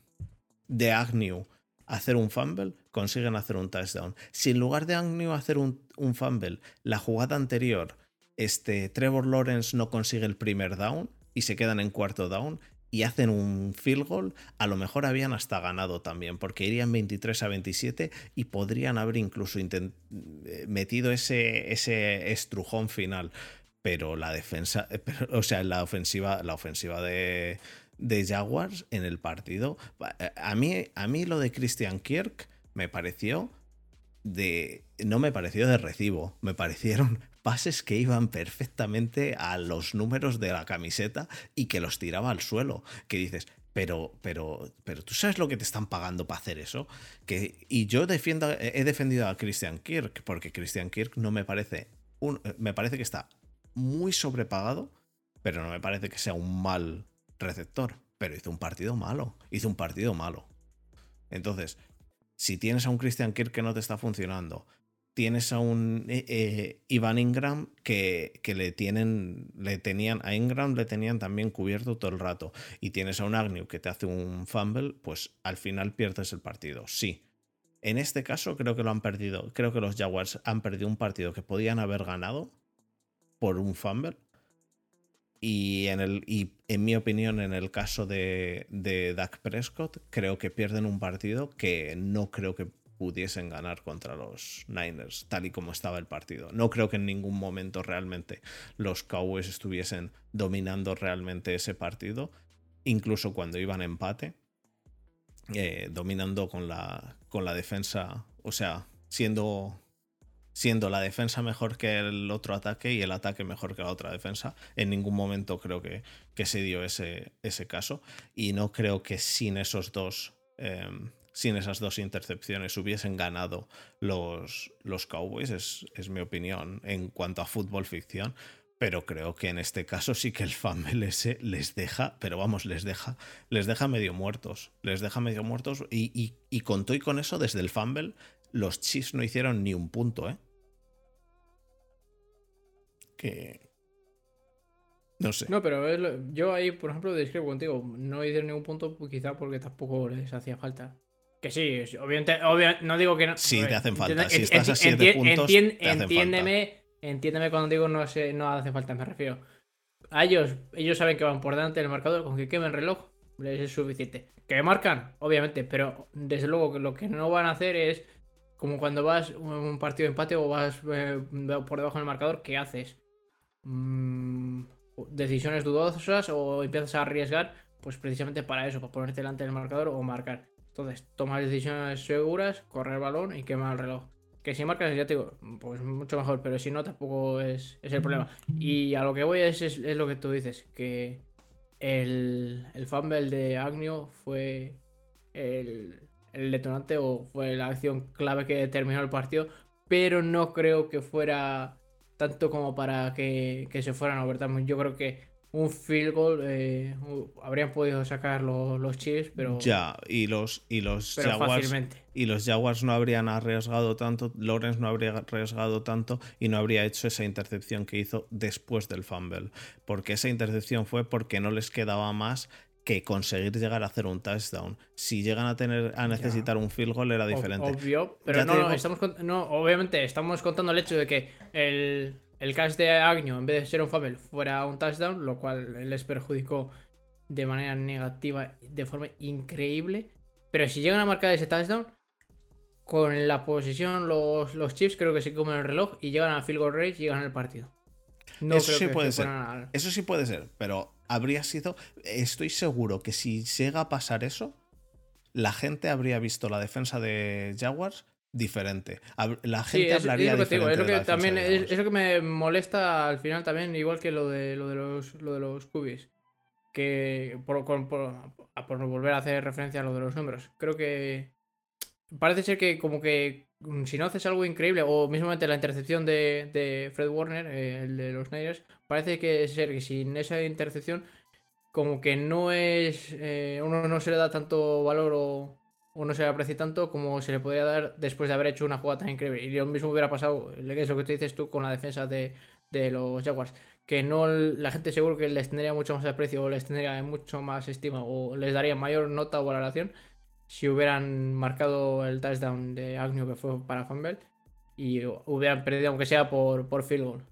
de Agnew hacer un fumble, consiguen hacer un touchdown. Si en lugar de Agnew hacer un, fumble, la jugada anterior, este, Trevor Lawrence no consigue el primer down y se quedan en cuarto down, y hacen un field goal, a lo mejor habían hasta ganado también, porque irían 23 a 27 y podrían haber incluso eh, metido ese, ese estrujón final. Pero la defensa, eh, o sea, la ofensiva, la ofensiva de, de Jaguars en el partido, a mí, a mí lo de Christian Kirk me pareció de. No me pareció de recibo, me parecieron pases que iban perfectamente a los números de la camiseta y que los tiraba al suelo. Que dices, pero, pero, pero tú sabes lo que te están pagando para hacer eso. Que, y yo defiendo, he defendido a Christian Kirk, porque Christian Kirk no me parece. Un, me parece que está muy sobrepagado, pero no me parece que sea un mal receptor. Pero hizo un partido malo. Hizo un partido malo. Entonces, si tienes a un Christian Kirk que no te está funcionando, tienes a un eh, eh, Ivan Ingram que, que, le tienen, le tenían, a Ingram le tenían también cubierto todo el rato, y tienes a un Agnew que te hace un fumble, pues al final pierdes el partido. Sí. En este caso creo que lo han perdido. Creo que los Jaguars han perdido un partido que podían haber ganado por un fumble. Y en, el, y en mi opinión, en el caso de, de Dak Prescott, creo que pierden un partido que no creo que pudiesen ganar contra los Niners, tal y como estaba el partido. No creo que en ningún momento realmente los Cowboys estuviesen dominando realmente ese partido, incluso cuando iban empate, eh, dominando con la, con la defensa, o sea, siendo siendo la defensa mejor que el otro ataque y el ataque mejor que la otra defensa. En ningún momento creo que, que se dio ese, ese, caso. Y no creo que sin esos dos em, sin esas dos intercepciones hubiesen ganado los, los Cowboys, es, es, mi opinión en cuanto a fútbol ficción. Pero creo que en este caso sí que el fumble ese les deja, pero vamos, les deja, les deja medio muertos. Les deja medio muertos. Y, y, y con y con eso, desde el fumble, los Chiefs no hicieron ni un punto, ¿eh? Que, no sé. No, pero yo ahí, por ejemplo, discrepo contigo. No hicieron ningún punto, pues quizá porque tampoco les hacía falta. Que sí, obviamente, no digo que no. Sí, te hacen falta. Si estás a 7 puntos, entiéndeme, entiéndeme cuando digo no, no hace falta, me refiero. A ellos, ellos saben que van por delante del marcador, con que quemen reloj, les es suficiente. Que marcan, obviamente, pero desde luego que lo que no van a hacer es como cuando vas un partido de empate o vas eh, por debajo del marcador, ¿qué haces? Mm, decisiones dudosas o empiezas a arriesgar, pues precisamente para eso, para ponerte delante del marcador o marcar. Entonces, toma decisiones seguras, correr el balón y quemar el reloj. Que si marcas, ya te digo, pues mucho mejor, pero si no, tampoco es, el problema. Y a lo que voy es, es, lo que tú dices, que el, el fumble de Agnew fue el, detonante o fue la acción clave que determinó el partido, pero no creo que fuera tanto como para que, que se fueran a overtime. Yo creo que un field goal eh, habrían podido sacar los, los Chiefs, pero. Ya, y los, y los Jaguars. Y los Jaguars no habrían arriesgado tanto, Lawrence no habría arriesgado tanto y no habría hecho esa intercepción que hizo después del fumble. Porque esa intercepción fue porque no les quedaba más que conseguir llegar a hacer un touchdown. Si llegan a tener a necesitar un field goal era diferente. Obvio, pero no, estamos no, obviamente estamos contando el hecho de que el el catch de Agnew, en vez de ser un fumble, fuera un touchdown, lo cual les perjudicó de manera negativa, de forma increíble. Pero si llegan a marcar ese touchdown, con la posición, los, los Chiefs creo que se comen el reloj y llegan al field goal range y ganan el partido. No Eso sí puede ser. Eso sí puede ser, pero habría sido. Estoy seguro que si llega a pasar eso, la gente habría visto la defensa de Jaguars diferente. La gente hablaría de diferente. Es lo que, también es, que me molesta al final también, igual que lo de lo de los lo de los cubis. Que por, por, por, volver a hacer referencia a lo de los números. Creo que parece ser que como que mm, si no haces algo increíble, o mismamente la intercepción de, de Fred Warner, eh, el de los Niners, parece que ser que sin esa intercepción como que no es. eh, uno no se le da tanto valor o, no se le aprecia tanto como se le podría dar después de haber hecho una jugada tan increíble. Y lo mismo hubiera pasado, es lo que te dices tú con la defensa de, de los Jaguars. Que no la gente seguro que les tendría mucho más aprecio o les tendría mucho más estima o les daría mayor nota o valoración si hubieran marcado el touchdown de Agnew que fue para Fumble y hubieran perdido aunque sea por, por field goal.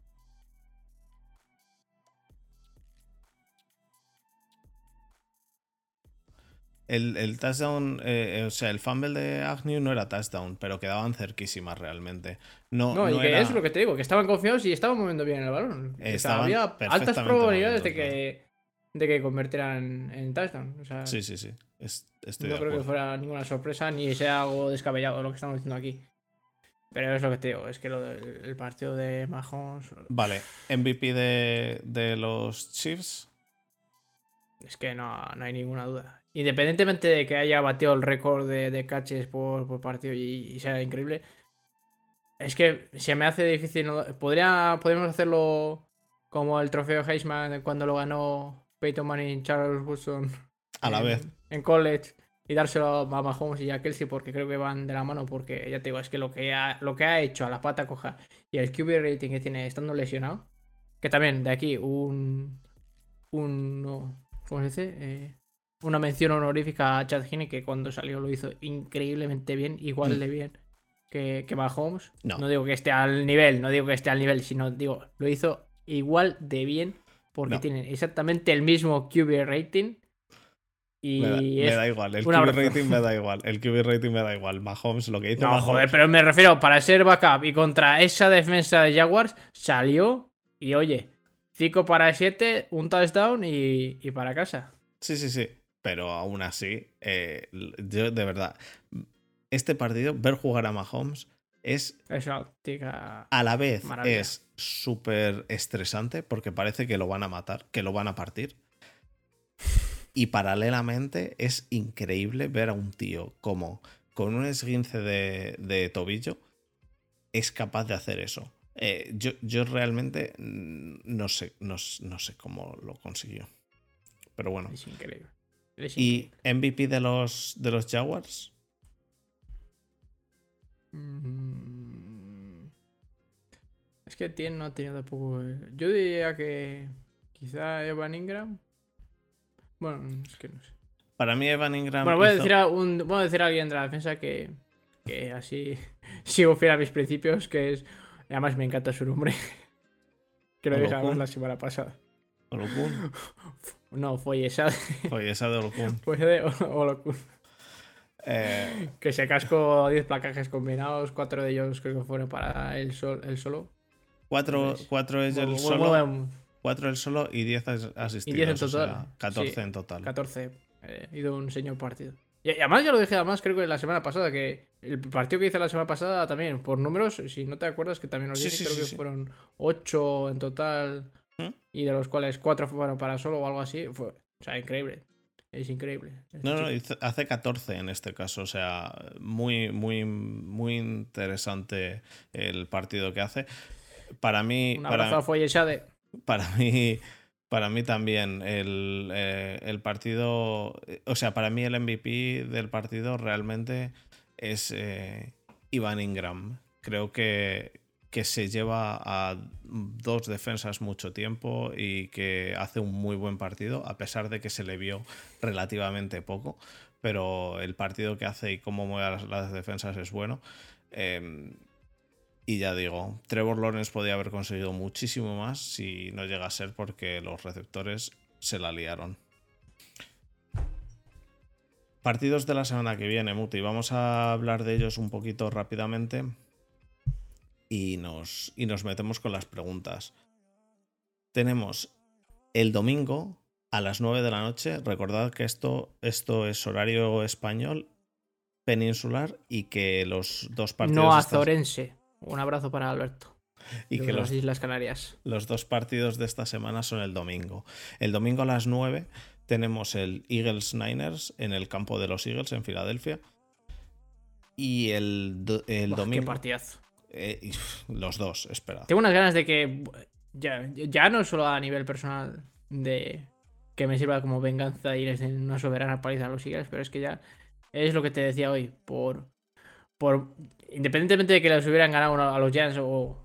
El, el touchdown, eh, o sea, el fumble de Agnew no era touchdown, pero quedaban cerquísimas realmente. No, No, y que era- es lo que te digo, que estaban confiados y estaban moviendo bien el balón. O sea, había altas probabilidades de que, de que convirtieran en touchdown. O sea, Sí, sí, sí. Es- estoy no de creo que fuera ninguna sorpresa ni sea algo descabellado lo que estamos diciendo aquí. Pero es lo que te digo, es que lo del el partido de Mahomes Vale, MVP de, de los Chiefs. es que no, no hay ninguna duda. Independientemente de que haya batido el récord de, de catches por, por partido y, y sea increíble, es que se me hace difícil. no- Podría, podríamos hacerlo como el trofeo Heisman cuando lo ganó Peyton Manning, Charles Woodson A la en- vez. en college y dárselo a Mahomes y a Kelsey porque creo que van de la mano porque ya te digo, es que lo que ha, lo que ha hecho a la pata coja y el QB rating que tiene estando lesionado, que también de aquí un un no, ¿cómo se dice? Eh, una mención honorífica a Chad Henne que cuando salió lo hizo increíblemente bien, igual de bien que, que Mahomes. No. no digo que esté al nivel, no digo que esté al nivel, sino digo, lo hizo igual de bien porque No. tienen exactamente el mismo QB rating. Y Me da, me es- da igual. El QB rating me da igual. El QB rating me da igual. Mahomes, lo que hizo No, Mahomes. joder, pero me refiero, para ser backup y contra esa defensa de Jaguars, salió y oye, 5 para 7, un touchdown y, y para casa. Sí, sí, sí. Pero aún así, eh, yo de verdad, este partido, ver jugar a Mahomes es Es una auténtica- a la vez Maravilla. es súper estresante porque parece que lo van a matar, que lo van a partir. Y paralelamente es increíble ver a un tío como con un esguince de, de tobillo es capaz de hacer eso. Eh, yo, yo realmente mm, no sé, no, no sé cómo lo consiguió. Pero bueno. Es increíble. ¿Y MVP de los, de los Jaguars? Mm. Es que Tien no ha tenido tampoco. eh, Yo diría que quizá Evan Ingram. Bueno, es que no sé. Para mí Evan Ingram Bueno, voy a hizo- decir a, un, voy a, decir a alguien de la defensa que, que así sigo fiel a mis principios, que es. Además me encanta su nombre. que lo dije la semana pasada. Olokun. No, fue esa. Oye, esa de Olokun. Fue de Olokun. Eh, Que se cascó 10 placajes combinados, 4 de ellos creo que fueron para él, sol, él solo. cuatro, Pues, cuatro es Muy- el solo. buen- Cuatro el solo y 10 as- asistidos. en o sea, total, 14 sí. en total. 14. Eh, ido un señor partido. Y, y además ya lo dije además creo que la semana pasada, que el partido que hice la semana pasada también, por números, si no te acuerdas que también los Sí, dije, sí, creo que fueron 8 en total ¿Mm? y de los cuales 4 fueron para solo o algo así. Fue, o sea, increíble. Es increíble. No, no, hace 14 en este caso. O sea, muy, muy, muy interesante el partido que hace. Para mí, Un para, abrazo a Foye Shade. para mí, para mí también el, eh, el partido, o sea, para mí el MVP del partido realmente es eh, Ivan Ingram. Creo que, que se lleva a dos defensas mucho tiempo y que hace un muy buen partido, a pesar de que se le vio relativamente poco, pero el partido que hace y cómo mueve las, defensas es bueno. Eh, y ya digo, Trevor Lawrence podía haber conseguido muchísimo más si no llega a ser porque los receptores se la liaron. Partidos de la semana que viene, Muti. Vamos a hablar de ellos un poquito rápidamente y nos, y nos metemos con las preguntas. Tenemos el domingo a las 9 de la noche. Recordad que esto, esto es horario español peninsular y que los dos partidos No de estas- azorense. Un abrazo para Alberto. y que las los, Islas Canarias. los dos partidos de esta semana son el domingo. El domingo a las 9 tenemos el Eagles Niners en el campo de los Eagles en Filadelfia. Y el, el Buah, Qué domingo. partidazo. Eh, los dos, espera. Tengo unas ganas de que. Ya, ya no solo a nivel personal de que me sirva como venganza y les den una soberana paliza a los Eagles, pero es que ya es lo que te decía hoy, por, por independientemente de que les hubieran ganado a los Giants o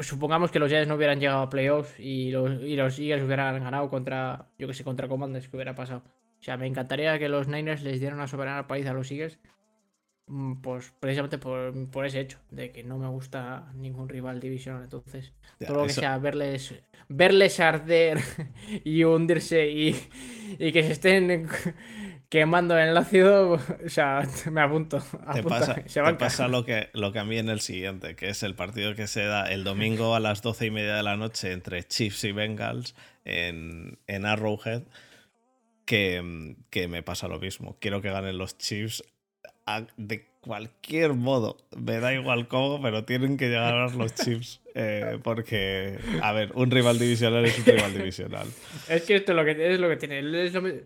supongamos que los Giants no hubieran llegado a playoffs y los, y los Eagles hubieran ganado contra, yo que sé, contra Commanders, que hubiera pasado. O sea, me encantaría que los Niners les dieran una soberana paliza a los Eagles, pues precisamente por, por, ese hecho, de que no me gusta ningún rival divisional. Entonces, todo lo que sea verles, verles arder y hundirse y, y que se estén quemando en el ácido, o sea, me apunto. te pasa, te pasa lo, que, lo que a mí en el siguiente, que es el partido que se da el domingo a las doce y media de la noche entre Chiefs y Bengals en, en Arrowhead, que, que, me pasa lo mismo. Quiero que ganen los Chiefs de cualquier modo. Me da igual cómo, pero tienen que llegar a los Chiefs. Eh, porque, a ver, un rival divisional es un rival divisional. Es que esto es lo que, es lo que tiene.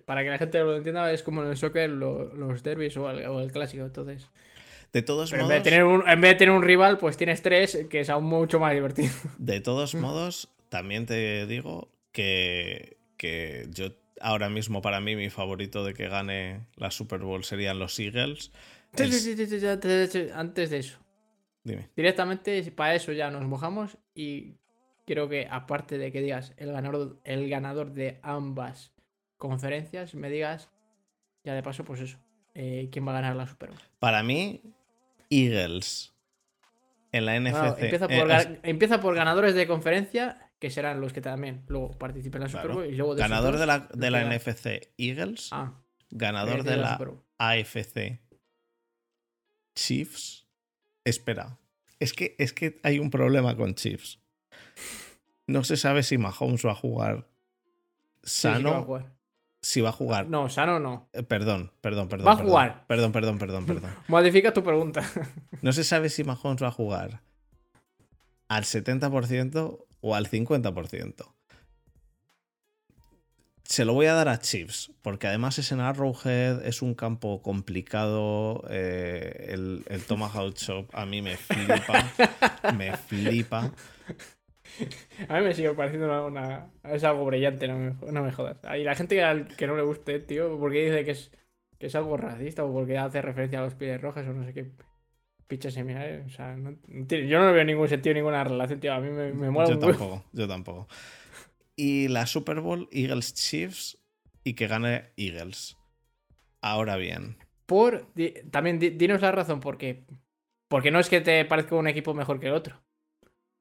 para que la gente lo entienda, es como en el soccer los derbis o el, clásico. Entonces. De todos modos. En vez, de tener un, en vez de tener un rival, pues tienes tres, que es aún mucho más divertido. De todos modos, también te digo que, que yo ahora mismo, para mí, mi favorito de que gane la Super Bowl serían los Eagles. Antes de eso. Directamente para eso ya nos mojamos y creo que aparte de que digas el ganador, el ganador de ambas conferencias, me digas ya de paso pues eso, eh, quién va a ganar la Super Bowl. Para mí, Eagles. En la NFC. empieza, por, ganadores de conferencia, que serán los que también luego participen en la Super Bowl. Y luego ganador de la, de la NFC, Eagles. Ah, ganador de la AFC, Chiefs. Espera. Es que, es que hay un problema con Chiefs. No se sabe si Mahomes va a jugar sano. Si va a jugar. No, sano no. Eh, perdón, perdón, perdón. Va a jugar. Perdón, perdón, perdón, perdón. Modifica tu pregunta. no se sabe si Mahomes va a jugar al 70% o al 50% se lo voy a dar a Chiefs, porque además es en Arrowhead, es un campo complicado. Eh, el, el, Tomahawk Shop a mí me flipa. me flipa. A mí me sigue pareciendo una, es algo brillante, no me, jodas. Y la gente que, no le guste, tío, porque dice que es, que es algo racista o porque hace referencia a los pies rojos o no sé qué pichas semifinales. O sea, yo no veo ningún sentido, ninguna relación, tío. A mí me, me mola Yo tampoco, yo tampoco y la Super Bowl Eagles Chiefs y que gane Eagles. Ahora bien. Por también dinos la razón por qué. Porque no es que te parezca un equipo mejor que el otro.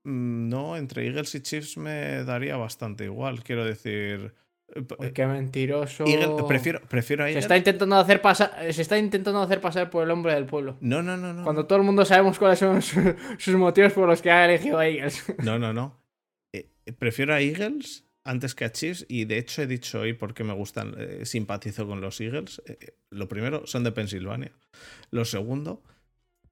Mm, no, entre Eagles y Chiefs me daría bastante igual. Quiero decir. Eh, qué mentiroso. prefiero, prefiero a Se está, intentando hacer pasar, se está intentando hacer pasar por el hombre del pueblo. No, no, no, no. Cuando todo el mundo sabemos cuáles son sus, motivos por los que ha elegido a Eagles. No, no, no. Eh, prefiero a Eagles antes que a Chiefs y de hecho he dicho hoy por qué me gustan, eh, simpatizo con los Eagles. Eh, eh, lo primero, son de Pensilvania. Lo segundo...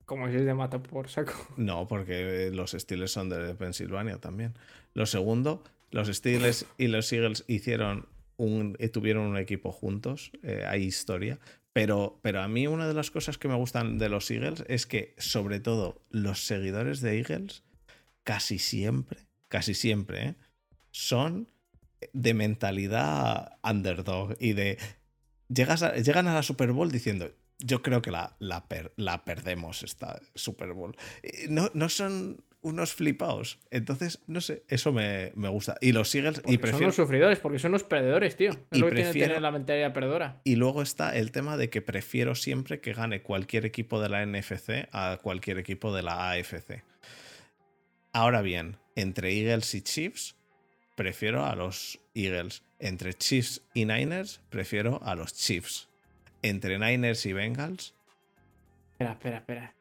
Como si es de mata por saco. No, porque los Steelers son de Pensilvania también. Lo segundo, los Steelers y los Eagles hicieron un, tuvieron un equipo juntos, hay historia. Pero, pero a mí una de las cosas que me gustan de los Eagles es que, sobre todo, los seguidores de Eagles, casi siempre, casi siempre, son de mentalidad underdog y de... Llegas llegan a la Super Bowl diciendo, yo creo que la, la, la perdemos esta Super Bowl. No, no son unos flipados. Entonces, no sé, eso me, gusta. Y los Eagles. y prefiero... Son los sufridores, porque son los perdedores, tío. y prefiero... la mentalidad perdedora. Y luego está el tema de que prefiero siempre que gane cualquier equipo de la NFC a cualquier equipo de la AFC. Ahora bien, entre Eagles y Chiefs, prefiero a los Eagles. Entre Chiefs y Niners, prefiero a los Chiefs. Entre Niners y Bengals. Espera, espera, espera.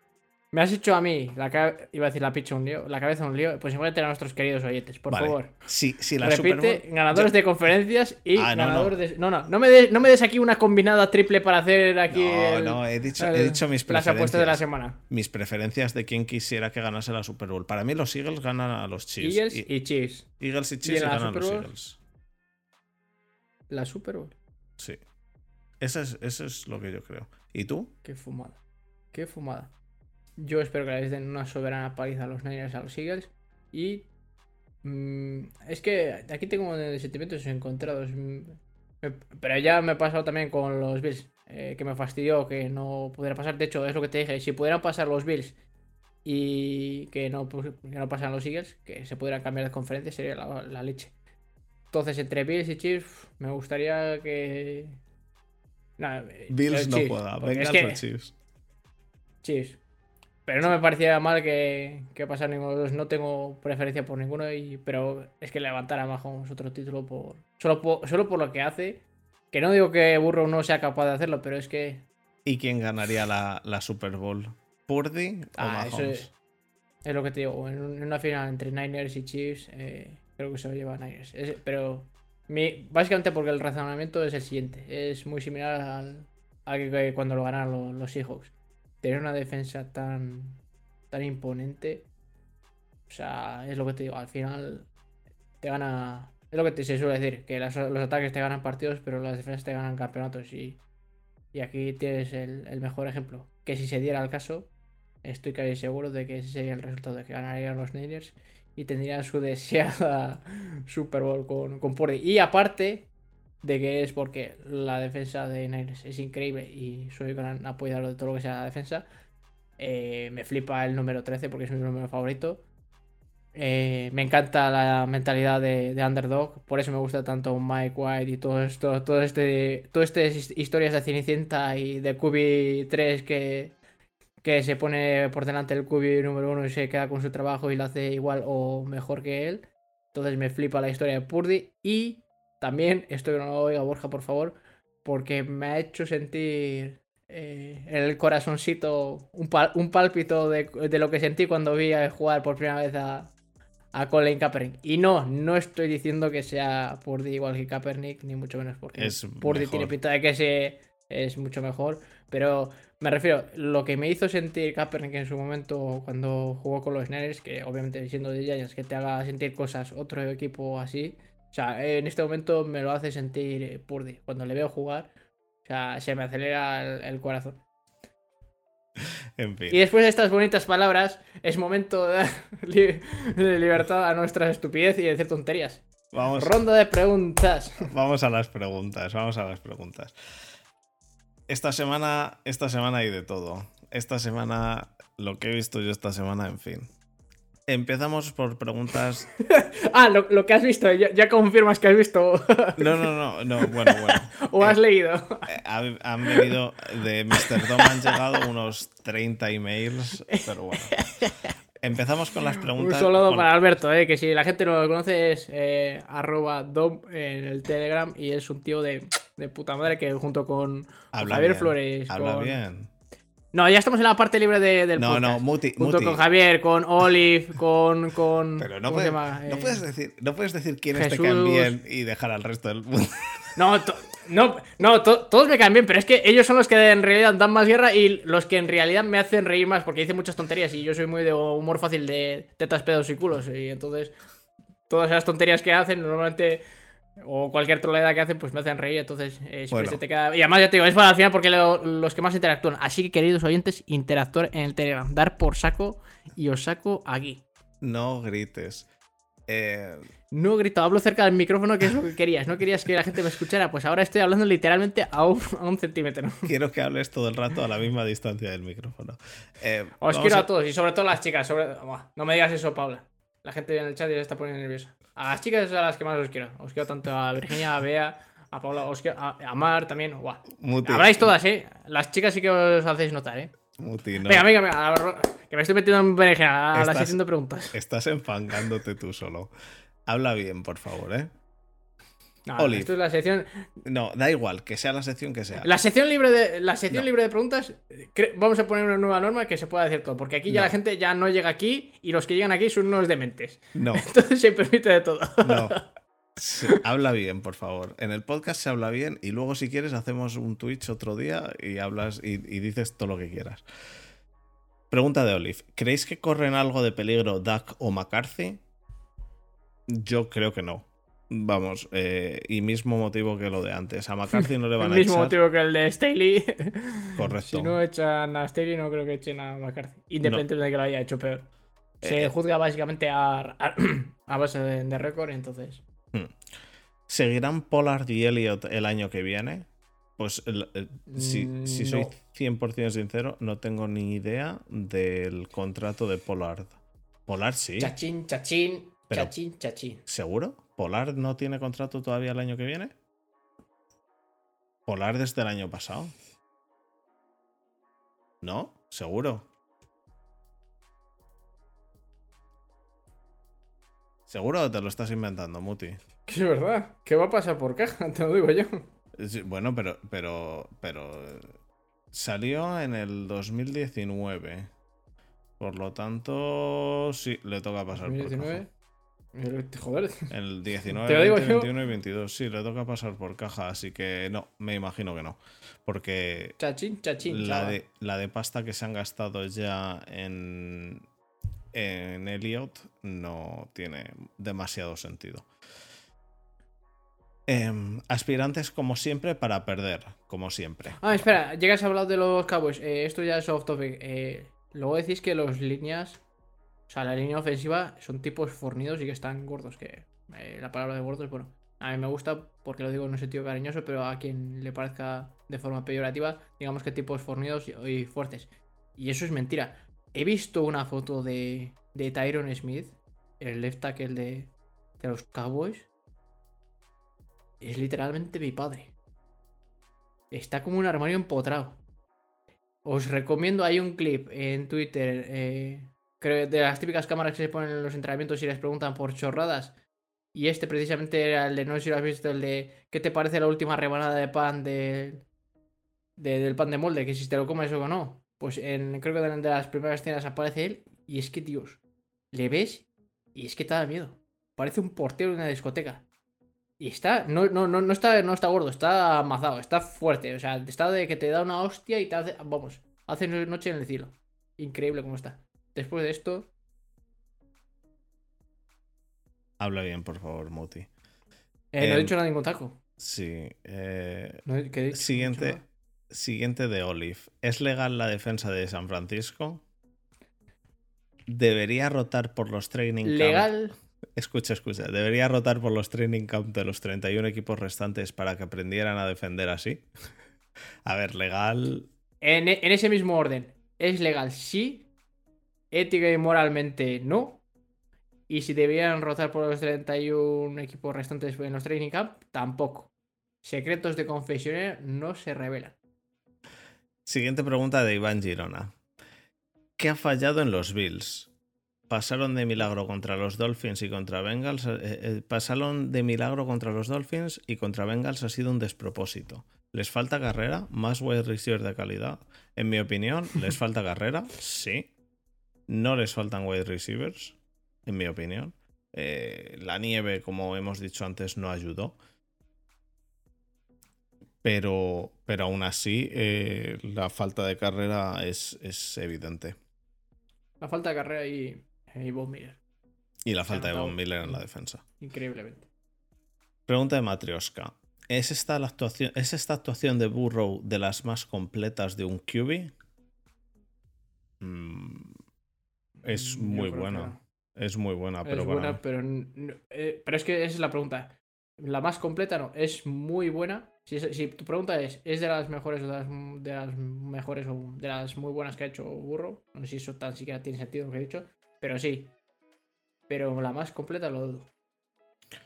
Me has hecho a mí, la iba a decir la picha un lío, la cabeza un lío, pues igual a nuestros queridos oyentes, por favor. Sí, sí, la Repite, ganadores de conferencias y ah, ganadores de... No, no, no me, des, no me des aquí una combinada triple para hacer aquí... No, no, he dicho, he dicho mis preferencias. Las apuestas de la semana. Mis preferencias de quién quisiera que ganase la Super Bowl. Para mí los Eagles ganan a los Chiefs. Eagles y, Chiefs. Eagles y Chiefs y, ganan a los Eagles. La Super Bowl. Sí. Eso es, eso es lo que yo creo. ¿Y tú? Qué fumada. Qué fumada. Yo espero que les den una soberana paliza a los Niners a los Eagles. Y. Mm, es que aquí tengo sentimientos encontrados. Mm, Pero ya me ha pasado también con los Bills. Eh, que me fastidió que no pudiera pasar. De hecho, es lo que te dije. Si pudieran pasar los Bills y que no, pues, que no pasan los Eagles, que se pudieran cambiar de conferencia, sería la, leche. Entonces, entre Bills y Chiefs, me gustaría que. Eh, Bills no pueda, venga es Chiefs. Chiefs. Pero no me parecía mal que, que pasara ninguno de los No tengo preferencia por ninguno, y, pero es que levantar a Mahomes otro título por solo, por solo por lo que hace. Que no digo que Burrow no sea capaz de hacerlo, pero es que. ¿Y quién ganaría la, la Super Bowl? ¿Purdy o ah, es, lo que te digo. En, una final entre Niners y Chiefs, eh, creo que se lo lleva Niners. pero mi, básicamente porque el razonamiento es el siguiente. Es muy similar al, que, cuando lo ganaron los, Seahawks. Tener una defensa tan, tan imponente. O sea, es lo que te digo. Al final te gana. Es lo que te, se suele decir. Que los ataques te ganan partidos, pero las defensas te ganan campeonatos. Y, y aquí tienes el, mejor ejemplo. Que si se diera el caso, estoy casi seguro de que ese sería el resultado, de que ganarían los Niners y tendrían su deseada Super Bowl con, con Purdy. Y aparte de que es porque la defensa de Niners es increíble y soy gran apoyador de todo lo que sea la defensa, eh, me flipa el número 13 porque es mi número favorito. Eh, me encanta la mentalidad de, underdog, por eso me gusta tanto Mike White y todo esto, todo este, todo este historias de Cenicienta y de QB3 que, que se pone por delante el cubi número uno y se queda con su trabajo y lo hace igual o mejor que él. Entonces me flipa la historia de Purdy. Y también, esto que no lo oiga Borja, por favor, porque me ha hecho sentir eh, el corazoncito, un, un pálpito de, lo que sentí cuando vi a jugar por primera vez a, a Colin Kaepernick. Y no, no estoy diciendo que sea Purdy igual que Kaepernick, ni mucho menos porque Purdy tiene pinta de que se, es mucho mejor. Pero me refiero, lo que me hizo sentir Kaepernick en su momento cuando jugó con los Niners, que obviamente siendo de Giants, que te haga sentir cosas otro equipo así. O sea, en este momento me lo hace sentir Purdy. Cuando le veo jugar, o sea, se me acelera el, corazón. En fin. Y después de estas bonitas palabras, es momento de, de libertad a nuestra estupidez y de decir tonterías. Vamos. Ronda de preguntas. Vamos a las preguntas, vamos a las preguntas. Esta semana, esta semana hay de todo. Esta semana, lo que he visto yo esta semana, en fin. Empezamos por preguntas. ah, lo, que has visto, ya, confirmas que has visto. no, no, no, no, bueno, bueno. ¿O has eh, leído? Eh, han, venido de Mr. Dom, han llegado unos 30 emails, pero bueno. Empezamos con las preguntas. Un saludo para Alberto, eh, que si la gente no lo conoce es eh, arroba dom en el Telegram y es un tío de, puta madre que junto con, Javier Flores. Habla bien. No, ya estamos en la parte libre de, del no, podcast. No, Muti. Junto con Javier, con Olive, con. con Pero no, puedes, no, puedes decir, no puedes decir quiénes te caen bien y dejar al resto del mundo. No, no, no todos me caen bien, pero es que ellos son los que en realidad dan más guerra y los que en realidad me hacen reír más porque dicen muchas tonterías y yo soy muy de humor fácil de tetas, pedos y culos. Y entonces, todas esas tonterías que hacen normalmente o cualquier troleada que hacen, pues me hacen reír. Entonces, eh, siempre se te queda. Y además, ya te digo, es para al final porque los que más interactúan. Así que, queridos oyentes, interactuar en el Telegram. Dar por saco y os saco aquí. No grites. Eh, no grito, hablo cerca del micrófono, que es lo que querías. No querías que la gente me escuchara. Pues ahora estoy hablando literalmente a un, centímetro. Quiero que hables todo el rato a la misma distancia del micrófono. Eh, os quiero a... todos y sobre todo a las chicas. No me digas eso, Paula. La gente en el chat ya se está poniendo nerviosa. A las chicas es a las que más os quiero. Os quiero tanto a Virginia, a Bea, a Paula, os quiero, a, Mar también. Habláis todas, ¿eh? Las chicas sí que os hacéis notar, ¿eh? Venga, venga, venga. Que me estoy metiendo en berenjena a la sesión de preguntas. Estás enfangándote tú solo. Habla bien, por favor, ¿eh? No, esto es la sección. No, da igual, que sea la sección que sea. La sección libre de, la sección libre de preguntas, vamos a poner una nueva norma que se pueda decir todo. Porque aquí ya la gente ya no llega aquí y los que llegan aquí son unos dementes. No. Entonces se permite de todo. No. habla bien, por favor. En el podcast se habla bien y luego, si quieres, hacemos un Twitch otro día y hablas y, y dices todo lo que quieras. Pregunta de Olive: ¿Creéis que corren algo de peligro Duck o McCarthy? Yo creo que no. Vamos, eh, y mismo motivo que lo de antes. A McCarthy no le van a echar. El mismo motivo que el de Staley. Correcto. si no echan a Staley, no creo que echen a McCarthy. Independientemente de que lo haya hecho peor. Se eh, juzga básicamente a, a, base de, récord, entonces. Hmm. ¿Seguirán Pollard y Elliot el año que viene? Pues si, Mm, si soy no. 100% sincero, no tengo ni idea del contrato de Pollard. Pollard sí. Chachín, chachín, Pero- chachín, chachín. ¿Seguro? ¿Pollard no tiene contrato todavía el año que viene? Pollard desde el año pasado. ¿No? ¿Seguro? ¿Seguro te lo estás inventando, Muti? Que es verdad. ¿Qué va a pasar por caja? Te lo digo yo. Sí, Bueno, pero, pero, pero eh, salió en el 2019. Por lo tanto, sí, le toca pasar por 2019. Eh, Joder. El 19, Te lo digo 20, yo. 21 y 22, sí, le toca pasar por caja, así que no, me imagino que no. Porque Chachín, chachín. la de, la de pasta que se han gastado ya en, en Elliot no tiene demasiado sentido. Em, aspirantes como siempre para perder, como siempre. Ah, espera, llegas a hablar de los Cowboys. Eh, esto ya es off topic. Eh, luego decís que los líneas, o sea, la línea ofensiva son tipos fornidos y que están gordos. Que eh, la palabra de gordos, bueno, a mí me gusta porque lo digo en un sentido cariñoso, pero a quien le parezca de forma peyorativa, digamos que tipos fornidos y, fuertes. Y eso es mentira. He visto una foto de, de Tyron Smith, el left tackle de, de los Cowboys. Es literalmente mi padre. Está como un armario empotrado. Os recomiendo, hay un clip en Twitter, eh, creo, de las típicas cámaras que se ponen en los entrenamientos y les preguntan por chorradas. Y este precisamente era el de, no sé si lo has visto, el de ¿qué te parece la última rebanada de pan de, de- del pan de molde? Que si te lo comes o no. Pues en, creo que de de las primeras escenas aparece él y es que, Dios, le ves y es que te da miedo. Parece un portero de una discoteca. Y está, no, no, no, no está, no está gordo, está amazado, está fuerte. O sea, está de que te da una hostia y te hace, vamos, hace noche en el cielo. Increíble cómo está. Después de esto, Habla bien, por favor, Muti. eh, no he Em, dicho nada de ningún taco. Sí. eh, No he- ¿qué he dicho? siguiente, siguiente de Olive. ¿Es legal la defensa de San Francisco? ¿Debería rotar por los training camp? Legal. Escucha, escucha. ¿Debería rotar por los training camp de los 31 equipos restantes para que aprendieran a defender así? a ver, legal. En, en ese mismo orden, ¿es legal? Sí. Ética y moralmente no. Y si debían rotar por los 31 equipos restantes en los training camp, tampoco. Secretos de confesiones no se revelan. Siguiente pregunta de Iván Girona. ¿Qué ha fallado en los Bills? Pasaron de milagro contra los Dolphins y contra Bengals. eh, eh, pasaron de milagro contra los Dolphins y contra Bengals ha sido un despropósito. ¿Les falta carrera? ¿Más wide receivers de calidad? En mi opinión, ¿les falta carrera? Sí. No les faltan wide receivers, en mi opinión. Eh, la nieve, como hemos dicho antes, no ayudó. Pero, pero aún así, eh, la falta de carrera es, es evidente. La falta de carrera y, y Von Miller. Y la falta de. Von Miller en la defensa. Increíblemente. Pregunta de Matrioska. ¿Es esta, la actuación, ¿Es esta actuación de Burrow de las más completas de un QB? Mm, es Mm, yo muy buena. Es muy buena, pero es buena, pero, eh, pero es que esa es la pregunta. La más completa no, es muy buena. Si, es- si tu pregunta es, ¿es de las mejores o de las, de las mejores o de las muy buenas que ha hecho Burro? No sé si eso tan siquiera tiene sentido lo que he dicho, pero sí. Pero la más completa lo dudo.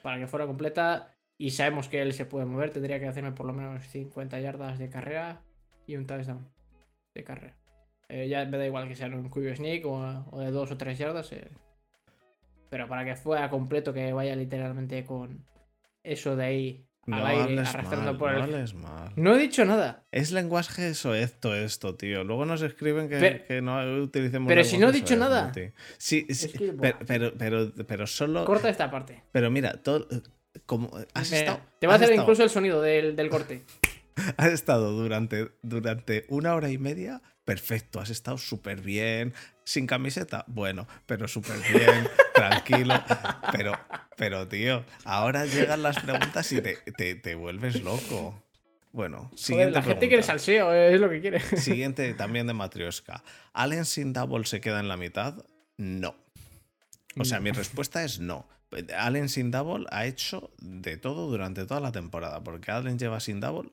Para que fuera completa y sabemos que él se puede mover, tendría que hacerme por lo menos 50 yardas de carrera y un touchdown de carrera. Eh, ya me da igual que sea un QB sneak o, o de dos o tres yardas. eh, pero para que fuera completo, que vaya literalmente con eso de ahí al No aire, arrastrando mal, por no el. hables mal. No he dicho nada. Es lenguaje soezto esto, tío. Luego nos escriben que, Pero- que no utilicemos pero si no he dicho nada. Sí, sí, que, pero, pero, pero, pero solo... Corta esta parte. Pero mira, todo... Como, has, estado, te va a hacer estado- incluso el sonido del, del corte. has estado durante, durante una hora y media perfecto, has estado súper bien, sin camiseta, bueno, pero súper bien, tranquilo, pero, pero tío, ahora llegan las preguntas y te, te- te vuelves loco. Bueno, Joder, siguiente la gente quiere salseo, eh, es lo que quiere. Siguiente también de Matrioska. ¿Allen sin double se queda en la mitad? No. O sea, mi respuesta es no. Allen sin double ha hecho de todo durante toda la temporada, porque Allen lleva sin double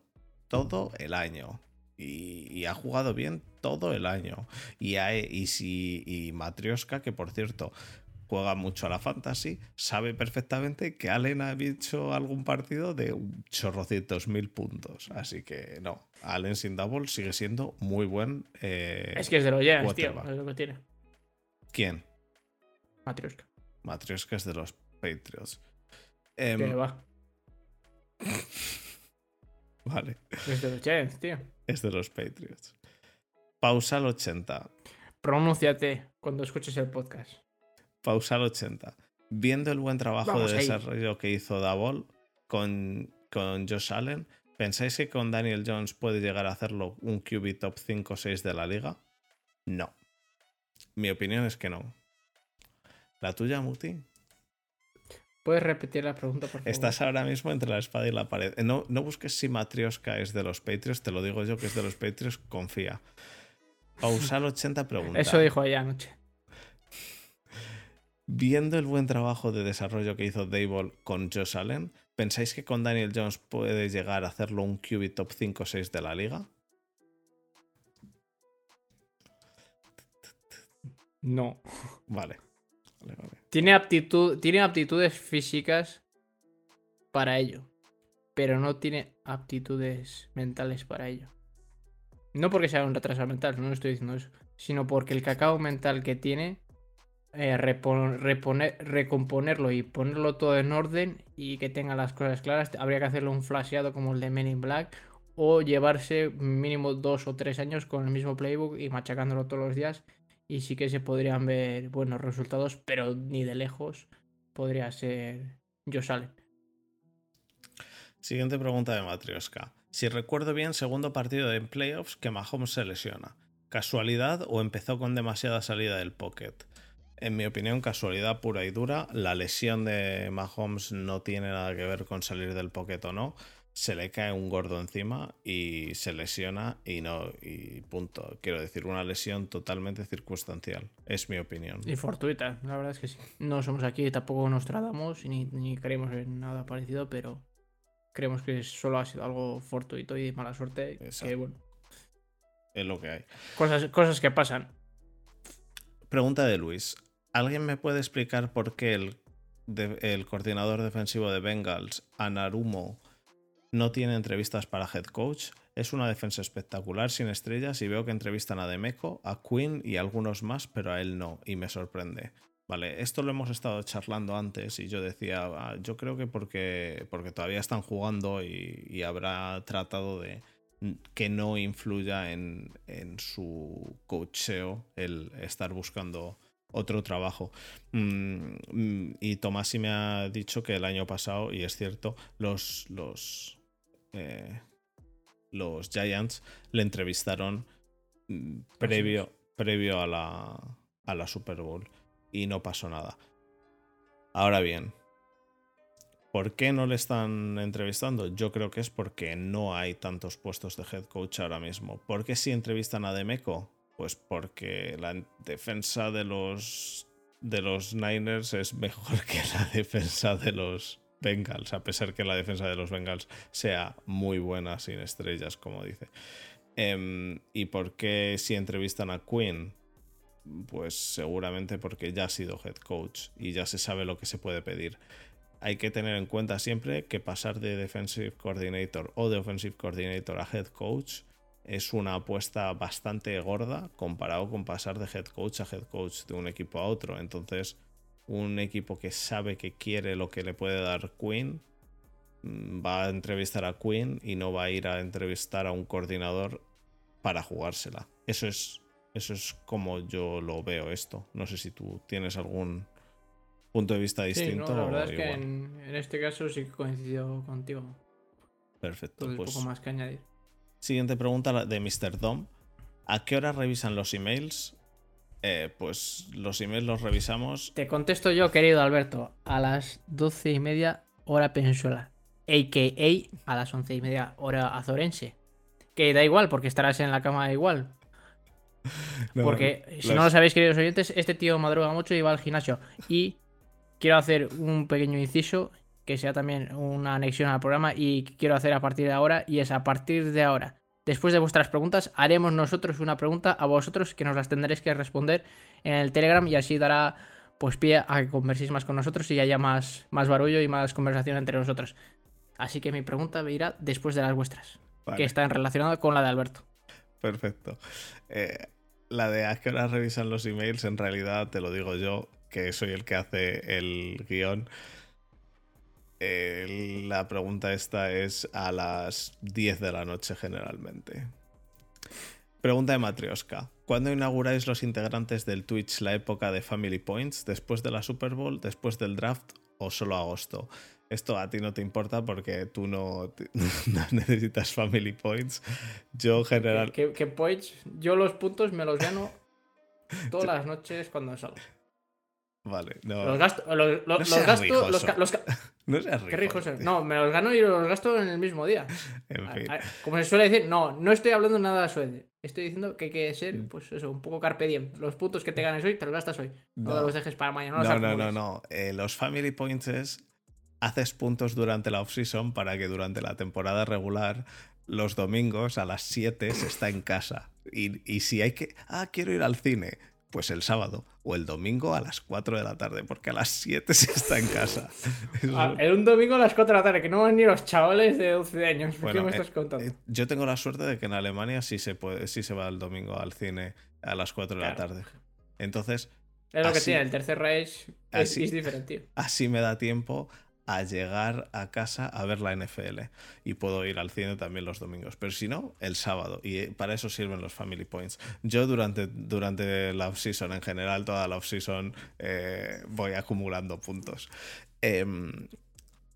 todo el año. Y, ha jugado bien todo el año. Y, y, si, y Matrioska, que por cierto juega mucho a la fantasy, sabe perfectamente que Allen ha hecho algún partido de chorrocientos mil puntos. Así que no, Allen sin double sigue siendo muy buen. Eh, es que es de los Giants, tío, es lo que tiene. ¿Quién? Matrioska. Matrioska es de los Patriots. ¿Qué em, va? vale. Es de los Giants, tío. Es de los Patriots. Pausa al 80. Pronúnciate cuando escuches el podcast. Pausa al 80. Viendo el buen trabajo de desarrollo que hizo Davol con, con Josh Allen, ¿pensáis que con Daniel Jones puede llegar a hacerlo un QB top 5 o 6 de la liga? No. Mi opinión es que no. ¿La tuya, Muti? ¿Puedes repetir la pregunta, por favor? Estás ahora mismo entre la espada y la pared. No, no busques si Matrioska es de los Patriots, te lo digo yo que es de los Patriots, confía. Pausar 80 preguntas. Eso dijo ella anoche. Viendo el buen trabajo de desarrollo que hizo Dable con Josh Allen, ¿pensáis que con Daniel Jones puede llegar a hacerlo un QB top 5 o 6 de la liga? No. Vale. Tiene, aptitud, tiene aptitudes físicas para ello, pero no tiene aptitudes mentales para ello. No porque sea un retrasado mental, no estoy diciendo eso, sino porque el cacao mental que tiene, eh, recomponerlo y ponerlo todo en orden y que tenga las cosas claras, habría que hacerle un flasheado como el de Men in Black o llevarse mínimo dos o tres años con el mismo playbook y machacándolo todos los días y sí que se podrían ver buenos resultados, pero ni de lejos podría ser Allen. Siguiente pregunta de Matrioska. Si recuerdo bien, segundo partido de playoffs que Mahomes se lesiona. ¿Casualidad o empezó con demasiada salida del pocket? En mi opinión, casualidad pura y dura. La lesión de Mahomes no tiene nada que ver con salir del pocket o no se le cae un gordo encima y se lesiona y no y punto. Quiero decir, una lesión totalmente circunstancial, es mi opinión. Y fortuita, la verdad es que sí. No somos aquí, tampoco nos tratamos ni, ni creemos en nada parecido, pero creemos que solo ha sido algo fortuito y de mala suerte. Que, bueno, es lo que hay. Cosas, cosas que pasan. Pregunta de Luis. ¿Alguien me puede explicar por qué el, el coordinador defensivo de Bengals, Anarumo, no tiene entrevistas para head coach. Es una defensa espectacular, sin estrellas, y veo que entrevistan a Demeco, a Quinn y a algunos más, pero a él no, y me sorprende. Vale, esto lo hemos estado charlando antes y yo decía, ah, yo creo que porque, porque todavía están jugando y, habrá tratado de que no influya en, en, su coacheo el estar buscando otro trabajo. Mm, mm, y Tomasi me ha dicho que el año pasado, y es cierto, los, los, eh, los Giants le entrevistaron mm, previo, previo a, la, a la Super Bowl y no pasó nada. Ahora bien, ¿por qué no le están entrevistando? Yo creo que es porque no hay tantos puestos de head coach ahora mismo. ¿Por qué si entrevistan a Demeco? Pues porque la defensa de los de los Niners es mejor que la defensa de los Bengals, a pesar que la defensa de los Bengals sea muy buena sin estrellas, como dice. Em, ¿Y por qué si entrevistan a Quinn? Pues seguramente porque ya ha sido head coach y ya se sabe lo que se puede pedir. Hay que tener en cuenta siempre que pasar de defensive coordinator o de offensive coordinator a head coach es una apuesta bastante gorda comparado con pasar de head coach a head coach de un equipo a otro. Entonces, un equipo que sabe que quiere lo que le puede dar Quinn, mm, va a entrevistar a Quinn y no va a ir a entrevistar a un coordinador para jugársela. Eso es, eso es como yo lo veo esto. No sé si tú tienes algún punto de vista distinto. la verdad es que en, este caso sí que coincido contigo. Perfecto. pues, poco más que añadir. Siguiente pregunta de Mr. Dom. ¿A qué hora revisan los emails eh, pues los emails los revisamos. Te contesto yo, querido Alberto, a las doce y media hora peninsular, a.k.a. a las once y media hora azorense. Que da igual, porque estarás en la cama igual. Porque si no lo sabéis, queridos oyentes, este tío madruga mucho y va al gimnasio. Y quiero hacer un pequeño inciso que sea también una anexión al programa y quiero hacer a partir de ahora. Y es a partir de ahora, después de vuestras preguntas, haremos nosotros una pregunta a vosotros que nos las tendréis que responder en el Telegram y así dará pues pie a que converséis más con nosotros y haya más, más barullo y más conversación entre nosotros. Así que mi pregunta me irá después de las vuestras, que están relacionadas con la de Alberto. Perfecto. Eh, la de a qué hora revisan los emails, en realidad te lo digo yo, que soy el que hace el guion. La pregunta esta es a las 10 de la noche generalmente. Pregunta de Matrioska. ¿Cuándo inauguráis los integrantes del Twitch la época de Family Points? ¿Después de la Super Bowl? ¿Después del draft? ¿O solo agosto? Esto a ti no te importa porque tú no, necesitas Family Points. Yo general... ¿Qué, points? Yo los puntos me los gano todas las noches cuando salgo. Vale, no. Los gasto, los, los, no gasto, los, no seas rico. No, me los gano y los gasto en el mismo día. En fin. Como se suele decir, no, no estoy hablando nada de suerte. Estoy diciendo que hay que ser, mm. pues eso, un poco carpe diem. Los puntos que te ganes hoy, te los gastas hoy. No, los dejes para mañana. No, no, no, no. Eh, los family points es haces puntos durante la off-season para que durante la temporada regular los domingos a las 7 se está en casa. Y, y si hay que, ah, quiero ir al cine, pues el sábado o el domingo a las 4 de la tarde, porque a las 7 se está en casa. Ah, en un domingo a las 4 de la tarde, que no van ni los chavales de 12 años. ¿Qué me estás contando? Eh, yo tengo la suerte de que en Alemania sí se, puede, sí se va el domingo al cine a las 4 de la tarde. Entonces. Es lo que tiene, el tercer race es, es diferente. Así me da tiempo a llegar a casa a ver la NFL. Y puedo ir al cine también los domingos. Pero si no, el sábado. Y eh, para eso sirven los Family Points. Yo durante, durante la off-season, en general, toda la off-season, eh, voy acumulando puntos. Em,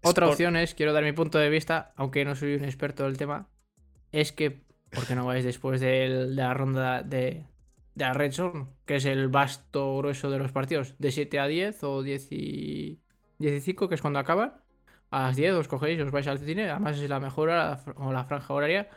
Otra opción es, quiero dar mi punto de vista, aunque no soy un experto del tema, es que, ¿por qué no vais después de la ronda de, de la Red Zone? Que es el vasto grueso de los partidos, de 7 a 10 o 10 y 15, que es cuando acaban. A las 10 os cogéis, os vais al cine. Además es la mejor hora o la franja horaria.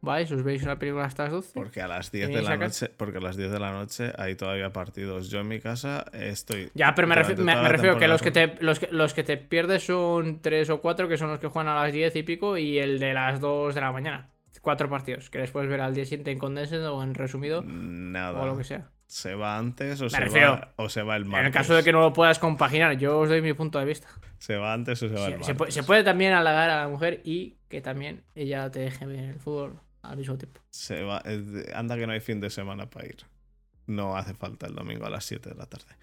Vais, os veis una película hasta las 12. Porque a las 10 de la noche, porque a las 10 de la noche hay todavía partidos. Yo en mi casa estoy. Ya, pero me, refiero que los que, te, los, que los que te pierdes son 3 o 4, que son los que juegan a las 10 y pico, y el de las 2 de la mañana. Cuatro partidos, que después ver al día siguiente en condensed o en resumido. Nada. O lo que sea se va antes o, se va, o se va el martes. En el caso de que no lo puedas compaginar, yo os doy mi punto de vista. Se va antes o se va el martes. Se puede, también halagar a la mujer y que también ella te deje ver el fútbol al mismo tiempo. Se va, anda que no hay fin de semana para ir. No hace falta el domingo a las 7 de la tarde.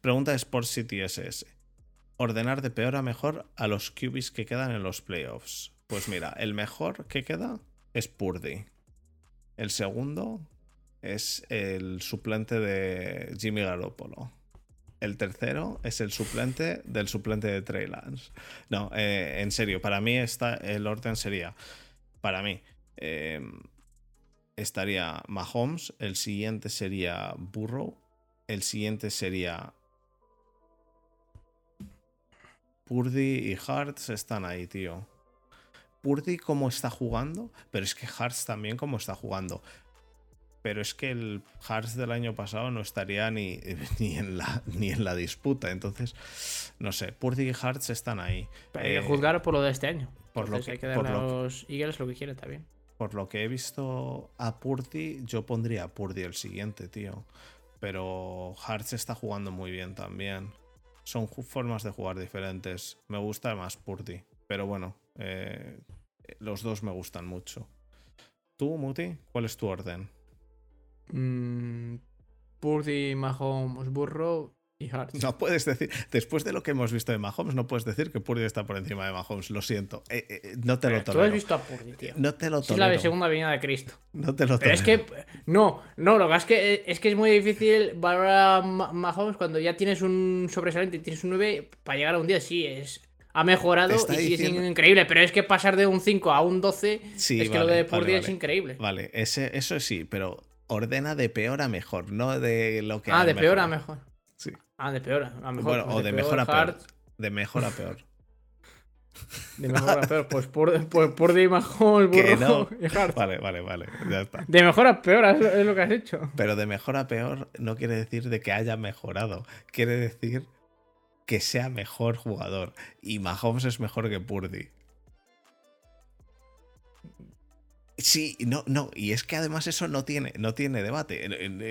Pregunta de Sport City SS. Ordenar de peor a mejor a los QBs que quedan en los playoffs. Pues mira, el mejor que queda es Purdy. El segundo, es el suplente de Jimmy Garoppolo. El tercero es el suplente del suplente de Trey Lance. No, eh, en serio, para mí está, el orden sería, para mí, em, estaría Mahomes, el siguiente sería Burrow, el siguiente sería Purdy y Hartz están ahí, tío. Purdy cómo está jugando, pero es que Hartz también cómo está jugando pero es que el Hearts del año pasado no estaría ni, ni, en, la, ni en la disputa. Entonces, no sé, Purdy y Hearts están ahí. hay que eh, juzgar por lo de este año. Por lo que, hay que darle a los Eagles lo que quieren también. Por lo que he visto a Purdy, yo pondría a Purdy el siguiente, tío. Pero Hearts está jugando muy bien también. Son formas de jugar diferentes. Me gusta más Purdy. Pero bueno, eh, los dos me gustan mucho. ¿Tú, Muti? ¿Cuál es tu orden? Mmm, Purdy, Mahomes, Burrow y Hart. No puedes decir, después de lo que hemos visto de Mahomes, no puedes decir que Purdy está por encima de Mahomes. Lo siento. Eh, eh, no te lo tolero. Tú has visto a Purdy, tío. No te lo tolero. Es la segunda venida de Cristo. No te lo tolero. es que, no, no, lo que es que es, que es muy difícil valorar a Mahomes cuando ya tienes un sobresaliente y tienes un 9 para llegar a un día. Sí, es ha mejorado y sigue siendo increíble, pero es que pasar de un 5 a un 12 es que lo de Purdy es increíble. Vale, ese, eso sí, pero ordena de peor a mejor, no de lo que. Ah, de peor a mejor. Sí. Ah, de peor a mejor. Bueno, o de, mejor a peor. De mejor a peor. De mejor a peor, pues por, pues Purdy, Mahomes, Que Burrow no. y Hart. Vale, vale, vale. Ya está. De mejor a peor, es lo, es lo que has hecho. Pero de mejor a peor no quiere decir de que haya mejorado. Quiere decir que sea mejor jugador. Y Mahomes es mejor que Purdy. Sí, no, no, y es que además eso no tiene, no tiene debate,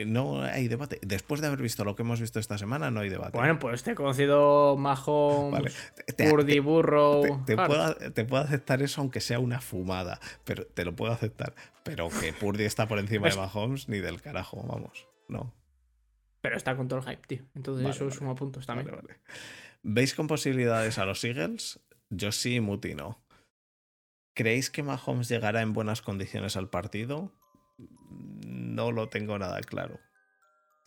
no hay debate. Después de haber visto lo que hemos visto esta semana, no hay debate. Bueno, pues te he conocido Mahomes, Vale, te- Burrow, te, puedo, te puedo aceptar eso aunque sea una fumada, pero te lo puedo aceptar. Pero que Purdy está por encima de Es- Mahomes, ni del carajo, vamos. No. Pero está con todo el hype, tío. Entonces Vale, eso vale. suma puntos también. ¿Veis con posibilidades a los Eagles? Yo sí, Muti no. ¿Creéis que Mahomes llegará en buenas condiciones al partido? No lo tengo nada claro.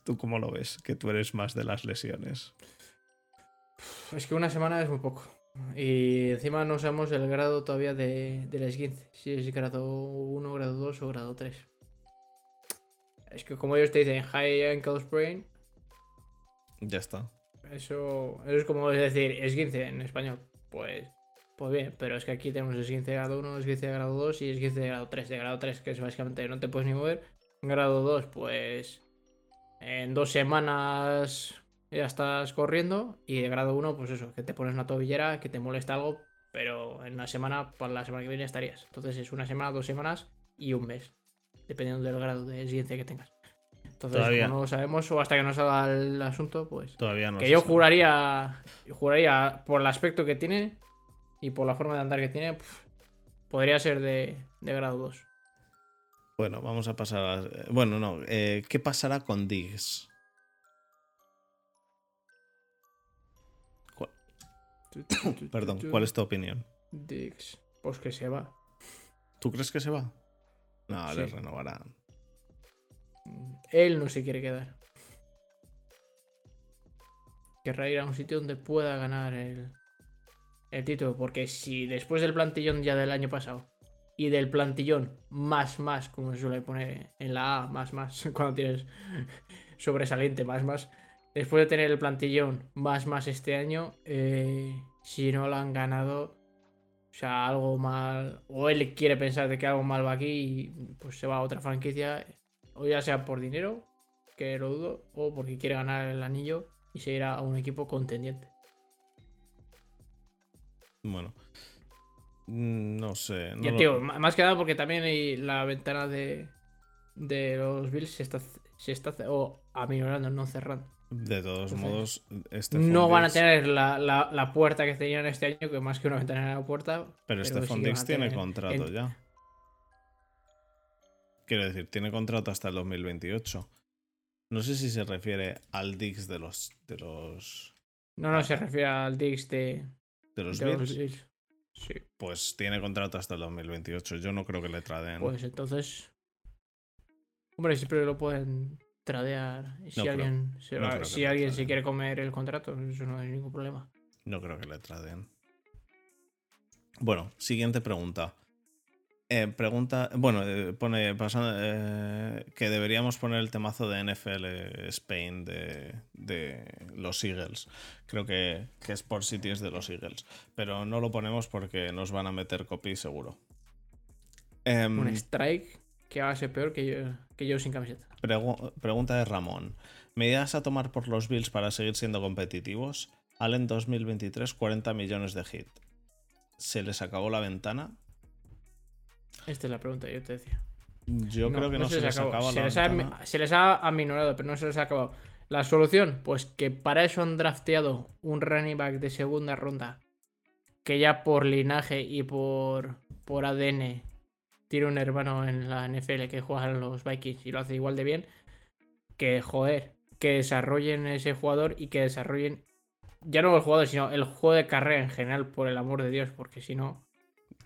¿Tú cómo lo ves? Que tú eres más de las lesiones. Es que una semana es muy poco. Y encima no sabemos el grado todavía de, del esguince. Si es grado 1, grado 2 o grado 3. Es que como ellos te dicen high ankle sprain, Ya está. eso, eso es como decir esguince en español. Pues, pues bien, pero es que aquí tenemos esguince de grado 1, esguince de grado 2 y esguince de grado 3. De grado 3, que es básicamente no te puedes ni mover. Grado 2, pues en dos semanas ya estás corriendo. Y de grado 1, pues eso, que te pones una tobillera, que te molesta algo, pero en una semana, para la semana que viene estarías. Entonces es una semana, dos semanas y un mes, dependiendo del grado de esguince que tengas. Entonces, Todavía. como no lo sabemos, o hasta que no salga el asunto, pues. Todavía no Que yo sabe. juraría, juraría por el aspecto que tiene y por la forma de andar que tiene, pf, podría ser de, de grado 2. Bueno, vamos a pasar a... Bueno, no. eh, ¿Qué pasará con Diggs? ¿Cuál- Perdón, ¿cuál es tu opinión? Dix, pues que se va. ¿Tú crees que se va? No, le Sí. renovarán. Él no se quiere quedar. Querrá ir a un sitio donde pueda ganar el, el título. Porque si después del plantillón ya del año pasado y del plantillón más más, como se suele poner en la A, más más, cuando tienes sobresaliente más más, después de tener el plantillón más más este año, eh, si no lo han ganado, o sea, algo mal, o él quiere pensar de que algo mal va aquí y pues se va a otra franquicia o ya sea por dinero, que lo dudo, o porque quiere ganar el anillo y se irá a un equipo contendiente. Bueno. Mm, No sé. no Ya, tío, más que nada porque también hay la ventana de, de los Bills se está, se está o aminorando, no cerrando. De todos Entonces, modos, este no van a tener la, la- la puerta que tenían este año, que más que una ventana en la puerta. Pero van Diggs a tiene contrato en- ya. Quiero decir, tiene contrato hasta el 2028. No sé si se refiere al Diggs de los de los No, no se refiere al Dix de, de los de los Bills. Sí, Pues tiene contrato hasta el 2028. Yo no creo que le traden. pues entonces. Hombre, siempre lo pueden tradear. Si alguien, se, No si alguien se quiere comer el contrato, eso no hay ningún problema. No creo que le traden. Bueno, siguiente pregunta. Eh, pregunta, bueno, eh, pone pasando, eh, que deberíamos poner el temazo de NFL Spain de, de los Eagles. Creo que, que Sport City es de los Eagles, pero no lo ponemos porque nos van a meter copy seguro. Em, Un strike que va a ser peor que yo, que yo sin camiseta. Pregu- pregunta de Ramón. ¿Medidas a tomar por los Bills para seguir siendo competitivos? Allen 2023, 40 millones de hit. ¿Se les acabó la ventana? Esta es la pregunta que yo te decía. Yo creo que no, se, les acabó. acaba se les ha, se les ha aminorado, pero no se les ha acabado. La solución, pues que para eso han drafteado un running back de segunda ronda que ya por linaje y por, por ADN tiene un hermano en la NFL que juega en los Vikings y lo hace igual de bien. Que, joder, que desarrollen ese jugador y que desarrollen ya no el jugador, sino el juego de carrera en general, por el amor de Dios, porque si no,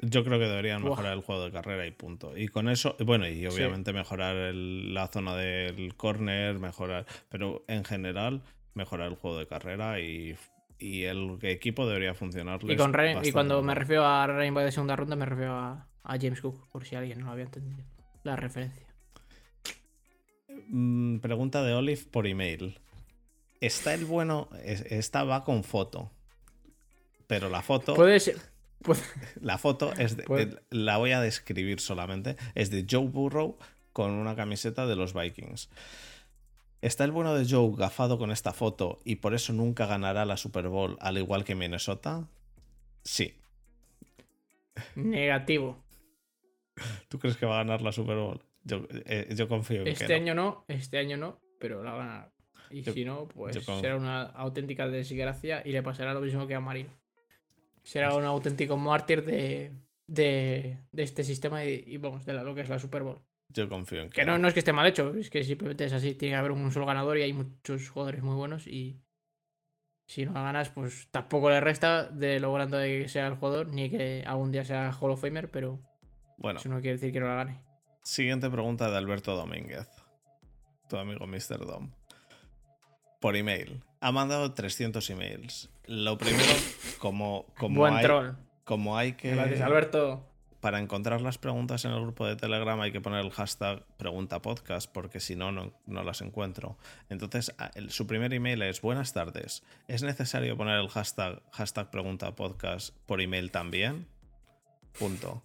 Yo creo que deberían mejorar el juego de carrera y punto. Y con eso, bueno, y obviamente mejorar el- la zona del corner, mejorar, pero en general, mejorar el juego de carrera y, y el equipo debería funcionar. Y, con y cuando me refiero a back de segunda ronda, me refiero a, a James Cook, por si alguien no lo había entendido. La referencia. Mm, pregunta de Olive por email. ¿Está el bueno? es- Esta va con foto. Pero la foto. Puede ser, Pues- La foto es de, Pues- de- la voy a describir solamente. Es de Joe Burrow con una camiseta de los Vikings. ¿Está el bueno de Joe gafado con esta foto y por eso nunca ganará la Super Bowl al igual que Minnesota? Sí. Negativo. ¿Tú crees que va a ganar la Super Bowl? Yo, eh, yo confío en Este que año no, este año no, pero la ganará. Y Yo- si no, pues será una auténtica desgracia y le pasará lo mismo que a Marino. Será un auténtico mártir de, de, de este sistema y, y, vamos, de la- lo que es la Super Bowl. Yo confío en que, Que no, no es que esté mal hecho, es que simplemente es así. Tiene que haber un solo ganador y hay muchos jugadores muy buenos y si no ganas, pues tampoco le resta de lo grande que sea el jugador, ni que algún día sea Hall of Famer, pero Bueno, eso no quiere decir que no la gane. siguiente pregunta de Alberto Domínguez. Tu amigo Mr. Dom. Por email. Ha mandado 300 emails. Lo primero, como, como, Buen hay, troll. como hay que... Gracias, Alberto. Para encontrar las preguntas en el grupo de Telegram hay que poner el hashtag pregunta podcast porque si no, no, no las encuentro. Entonces, el- su primer email es buenas tardes. ¿Es necesario poner el hashtag, hashtag pregunta podcast por email también? Punto.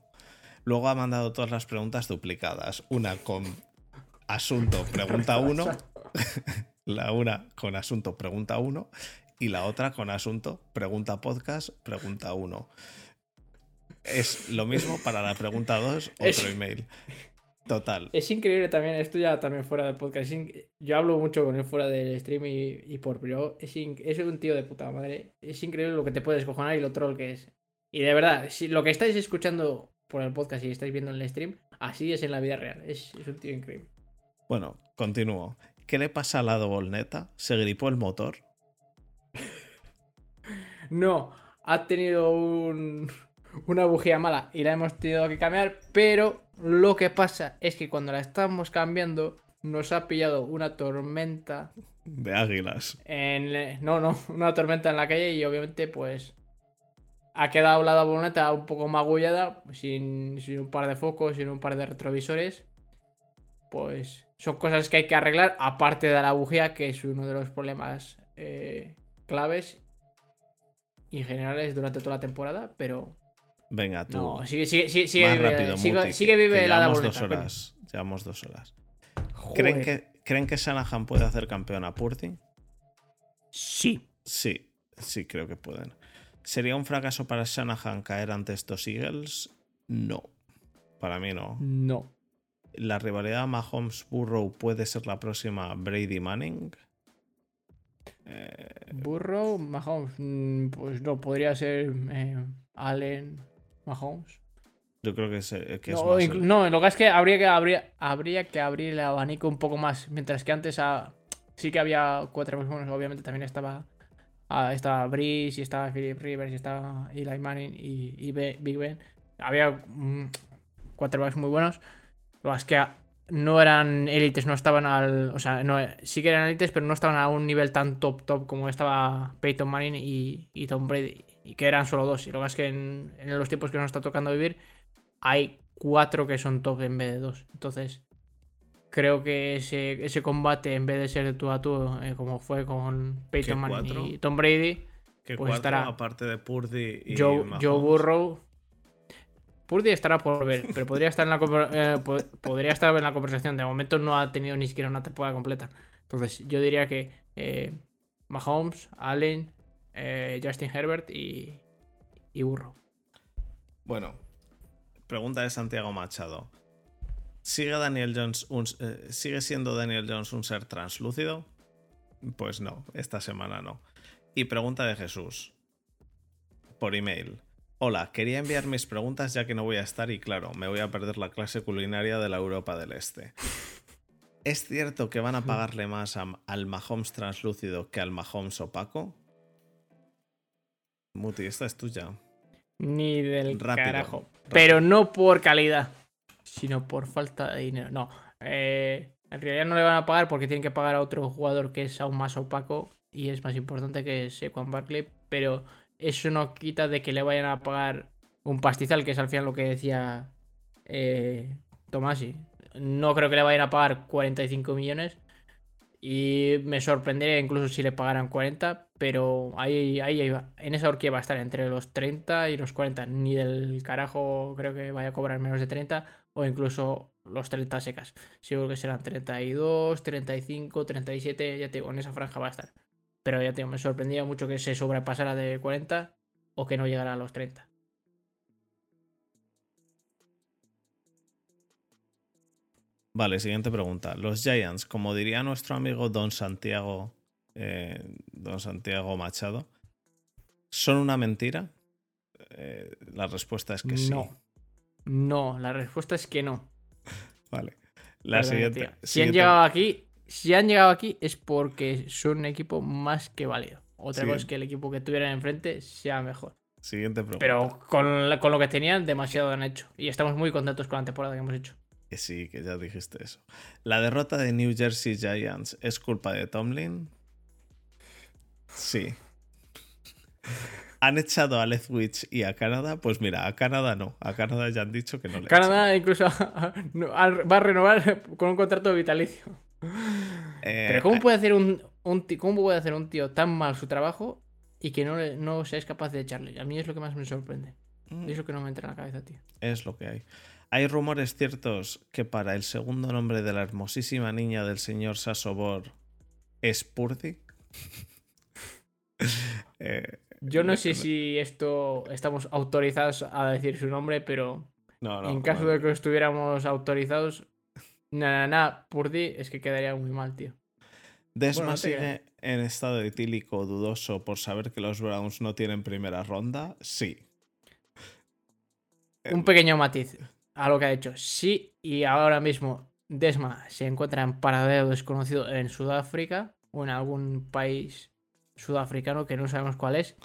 Luego ha mandado todas las preguntas duplicadas. Una con asunto pregunta 1, la una con asunto pregunta 1 y la otra con asunto pregunta podcast pregunta 1. Es lo mismo para la pregunta 2, otro Es- email. Total. Es increíble también, esto ya también fuera del podcast. Yo hablo mucho con él fuera del stream y, y por privado. Es, es un tío de puta madre. Es increíble lo que te puedes descojonar y lo troll que es. Y de verdad, si lo que estáis escuchando por el podcast y estáis viendo en el stream, así es en la vida real. Es, es un tío increíble. Bueno, continúo. ¿Qué le pasa a la dobolneta? ¿Se gripó el motor? No, ha tenido un- una bujía mala y la hemos tenido que cambiar, pero lo que pasa es que cuando la estamos cambiando nos ha pillado una tormenta De águilas. en... No, no, una tormenta en la calle y obviamente pues ha quedado la dobloneta un poco magullada, sin, sin un par de focos, sin un par de retrovisores. Pues son cosas que hay que arreglar, aparte de la bujía, que es uno de los problemas eh, claves y generales durante toda la temporada, pero Venga, tú. no, sigue, sigue, sigue, sigue más vive, rápido, sigue- Muti, sigue que- vive que la llevamos dos horas. Llevamos dos horas. Joder. ¿Creen que, ¿Creen que Shanahan puede hacer campeón a Purdy? Sí. Sí, sí, creo que pueden. ¿Sería un fracaso para Shanahan caer ante estos Eagles? No. Para mí no. No. ¿La rivalidad Mahomes-Burrow puede ser la próxima Brady-Manning? Eh, Burrow, Mahomes. mm, Pues no, podría ser eh, Allen, Mahomes. yo creo que es, eh, que es No, más el- no, lo que es que habría que, habría, habría que abrir el abanico un poco más. Mientras que antes ah, sí que había cuatro personas, obviamente también estaba. ah, estaba Breeze, y estaba Philip Rivers, y estaba Eli Manning y, y Big Ben. Había mm, quarterbacks muy buenos. Lo que es que no eran élites, no estaban al. O sea, no, sí que eran élites, pero no estaban a un nivel tan top top como estaba Peyton Manning y, y Tom Brady. Y que eran solo dos. Y lo que es que en, en los tiempos que nos está tocando vivir, hay cuatro que son top en vez de dos. Entonces, creo que ese, ese combate, en vez de ser de tú a tú, eh, como fue con Peyton ¿Qué Manning y Tom Brady, que pues cuatro, estará aparte de Purdy y Joe. Joe Burrow. Purdy estará por ver, pero podría estar, en la, eh, po- podría estar en la conversación. De momento no ha tenido ni siquiera una temporada completa. Entonces, yo diría que eh, Mahomes, Allen, eh, Justin Herbert y, y Burrow. Bueno, pregunta de Santiago Machado. ¿Sigue, Daniel Jones un- eh, ¿Sigue siendo Daniel Jones un ser translúcido? Pues no, esta semana no. Y pregunta de Jesús. Por email. Hola, quería enviar mis preguntas ya que no voy a estar y claro, me voy a perder la clase culinaria de la Europa del Este. ¿Es cierto que van a pagarle más a- al Mahomes translúcido que al Mahomes opaco? Muti, esta es tuya. Ni del Rápido, carajo. rápido. Pero no por calidad, sino por falta de dinero. No. eh, en realidad no le van a pagar porque tienen que pagar a otro jugador que es aún más opaco y es más importante que Sequan Barkley. Pero eso no quita de que le vayan a pagar un pastizal, que es al final lo que decía eh, Tomasi. No creo que le vayan a pagar 45 millones. Y me sorprendería incluso si le pagaran 40, pero ahí, ahí, en esa horquilla va a estar entre los 30 y los 40. Ni del carajo creo que vaya a cobrar menos de 30 o incluso los 30 secas. Seguro que serán 32, 35, 37, ya te digo, en esa franja va a estar. Pero ya te digo, me sorprendía mucho que se sobrepasara de 40 o que no llegara a los 30. Vale, siguiente pregunta. Los Giants, como diría nuestro amigo Don Santiago, eh, Don Santiago Machado, ¿son una mentira? Eh, la respuesta es que sí. No. No, la respuesta es que no. vale. La siguiente, Si han llegado aquí, si han llegado aquí es porque son un equipo más que válido. Otra cosa es que el equipo que tuvieran enfrente sea mejor. Siguiente pregunta. Pero con, con lo que tenían, demasiado han hecho. Y estamos muy contentos con la temporada que hemos hecho sí, que ya dijiste eso. ¿La derrota de New Jersey Giants es culpa de Tomlin? Sí. ¿Han echado a Leftwich y a Canadá? Pues mira, a Canadá no. A Canadá ya han dicho que no le Canadá incluso va a renovar con un contrato vitalicio. Eh, Pero ¿cómo puede, hacer un, ¿cómo puede hacer un tío tan mal su trabajo y que no, no seáis capaz de echarle? A mí es lo que más me sorprende. Mm. Es lo que no me entra en la cabeza, tío. Es lo que hay. Hay rumores ciertos que para el segundo nombre de la hermosísima niña del señor Sasobor es Purdy. Eh, Yo no sé si esto estamos autorizados a decir su nombre, pero en caso de que estuviéramos autorizados, nada, nada, Purdy es que quedaría muy mal, tío. Desma sigue en estado etílico dudoso por saber que los Browns no tienen primera ronda. Sí. Un pequeño matiz a lo que ha hecho. Sí, y ahora mismo Desma se encuentra en paradero desconocido en Sudáfrica o en algún país sudafricano que no sabemos cuál es,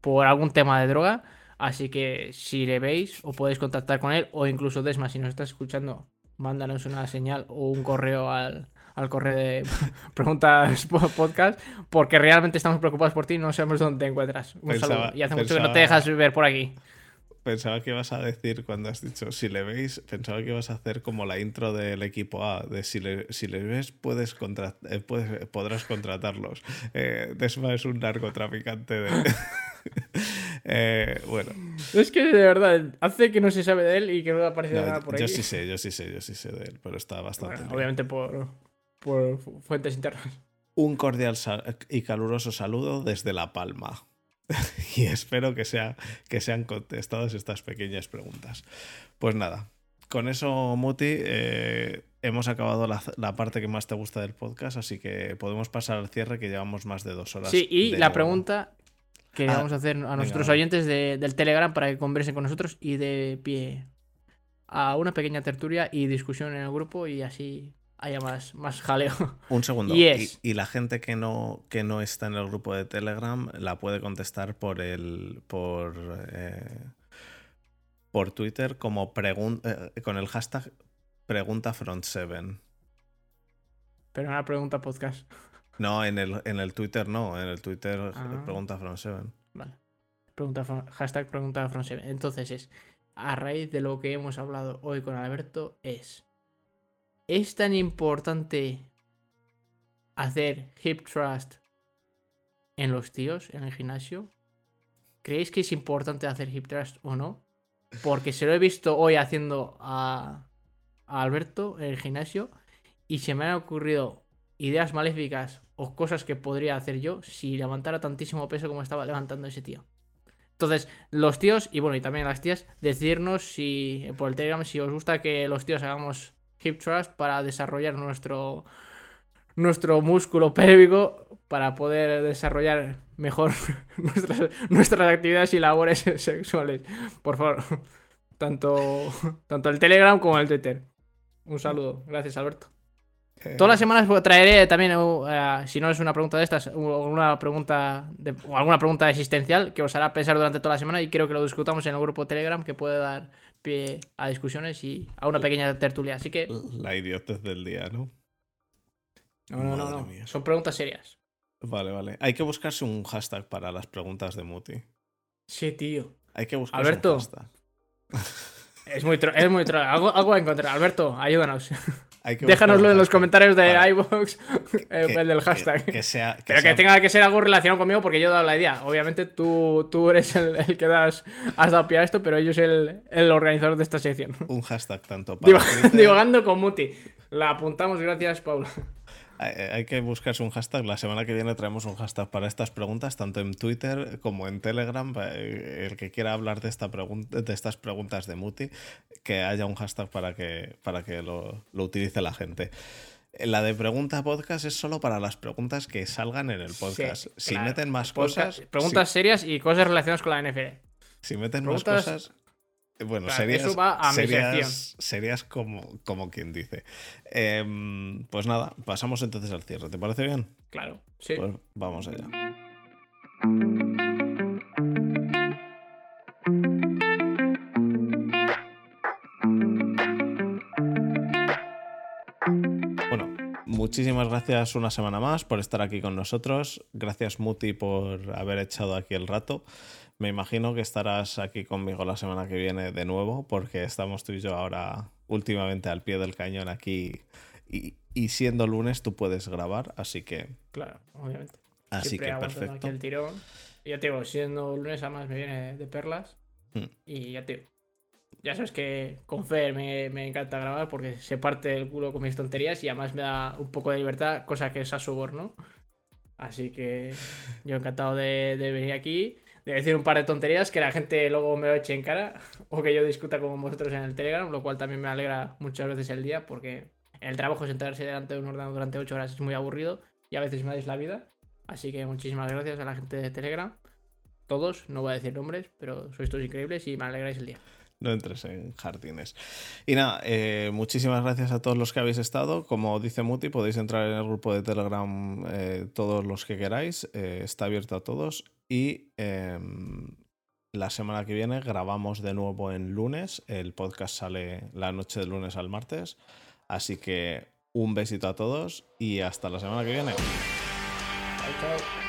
por algún tema de droga. Así que si le veis o podéis contactar con él o incluso Desma, si nos estás escuchando, mándanos una señal o un correo al, al correo de preguntas podcast, porque realmente estamos preocupados por ti y no sabemos dónde te encuentras. Un saludo. Y hace mucho que no te dejas ver por aquí pensaba que ibas a decir cuando has dicho si le veis, pensaba que ibas a hacer como la intro del equipo A, de si le, si le ves puedes, eh, puedes podrás contratarlos. Eh, Desma es un narcotraficante de... eh, bueno. Es que de verdad, hace que no se sabe de él y que no aparece nada por ahí. Yo sí sé, yo sí sé, yo sí sé de él, pero está bastante... obviamente por, por fuentes internas. Un cordial y caluroso saludo desde La Palma. y espero que, sea, que sean contestadas estas pequeñas preguntas. Pues nada, con eso, Muti, eh, hemos acabado la, parte que más te gusta del podcast, así que podemos pasar al cierre que llevamos más de dos horas. Sí, y la pregunta que ah, vamos a hacer a nuestros oyentes del Telegram para que conversen con nosotros y de pie a una pequeña tertulia y discusión en el grupo y así haya más, más jaleo. Un segundo. Y, la gente que no, que no está en el grupo de Telegram la puede contestar por el. por. Eh, por Twitter como pregunta eh, con el hashtag pregunta front 7. Pero una pregunta podcast. No, en el, en el Twitter no, en el Twitter ah. pregunta front 7. Vale. Pregunta, hashtag pregunta front 7. Entonces es, a raíz de lo que hemos hablado hoy con Alberto, es ¿Es tan importante hacer hip thrust en los tíos, en el gimnasio? ¿Creéis que es importante hacer hip thrust o no? Porque se lo he visto hoy haciendo a, Alberto en el gimnasio y se me han ocurrido ideas maléficas o cosas que podría hacer yo si levantara tantísimo peso como estaba levantando ese tío. Entonces, los tíos, y bueno, y también las tías, decirnos si por el Telegram si os gusta que los tíos hagamos hip thrust para desarrollar nuestro, nuestro músculo pélvico para poder desarrollar mejor nuestras, nuestras actividades y labores sexuales. Por favor, tanto, tanto el Telegram como el Twitter. Un saludo. Gracias, Alberto. Eh. Todas las semanas traeré también, uh, eh, si no es una pregunta de estas, una pregunta de, o alguna pregunta existencial que os hará pensar durante toda la semana y quiero que lo discutamos en el grupo Telegram que puede dar pie a discusiones y a una pequeña tertulia. Así que. La idiotez del día, ¿no? No, no, no, no. Son preguntas serias. Vale, vale. Hay que buscarse un hashtag para las preguntas de Muti. Sí, tío. Hay que buscarse Alberto, un hashtag. Es muy, es muy Algo, algo a encontrar. Alberto, ayúdanos. Déjanoslo en los comentarios de iVoox, el del hashtag. Que, sea, Pero que tenga que ser algo relacionado conmigo porque yo he dado la idea. Obviamente tú, tú eres el, que das, has dado pie a esto, pero yo soy el, el organizador de esta sección. Un hashtag tanto para. Divagando con Muti. La apuntamos, gracias, Paula. Hay que buscarse un hashtag. La semana que viene traemos un hashtag para estas preguntas, tanto en Twitter como en Telegram. Eh, el que quiera hablar de, esta pregunta, de estas preguntas de Muti, que haya un hashtag para que, para que lo, utilice la gente. La de pregunta podcast es solo para las preguntas que salgan en el podcast. si meten más cosas. Preguntas serias y cosas relacionadas con la NFL. Si meten más cosas bueno, serías, serías, como, como quien dice. Em, pues nada, pasamos entonces al cierre. ¿Te parece bien? Claro, sí. Pues vamos allá. Muchísimas gracias una semana más por estar aquí con nosotros. Gracias Muti por haber echado aquí el rato. Me imagino que estarás aquí conmigo la semana que viene de nuevo, porque estamos tú y yo ahora últimamente al pie del cañón aquí. Y, siendo lunes tú puedes grabar, así que. Claro, obviamente. Así que perfecto. Aquí el tirón. Y ya te digo, siendo lunes además me viene de perlas. Hmm. Y ya te digo. Ya sabes que con Fer me, encanta grabar porque se parte el culo con mis tonterías y además me da un poco de libertad, cosa que es a su ¿no? Así que yo encantado de venir aquí de decir un par de tonterías que la gente luego me lo eche en cara o que yo discuta con vosotros en el Telegram, lo cual también me alegra muchas veces el día porque el trabajo sentarse delante de un ordenador durante 8 horas es muy aburrido y a veces me dais la vida. Así que muchísimas gracias a la gente de Telegram. Todos, no voy a decir nombres, pero sois todos increíbles y me alegráis el día no entres en jardines. Y nada, eh, muchísimas gracias a todos los que habéis estado. Como dice Muti, podéis entrar en el grupo de Telegram eh, todos los que queráis. Eh, está abierto a todos. Y em, la semana que viene grabamos de nuevo en lunes. El podcast sale la noche de lunes al martes. Así que un besito a todos y hasta la semana que viene. Chao, chao.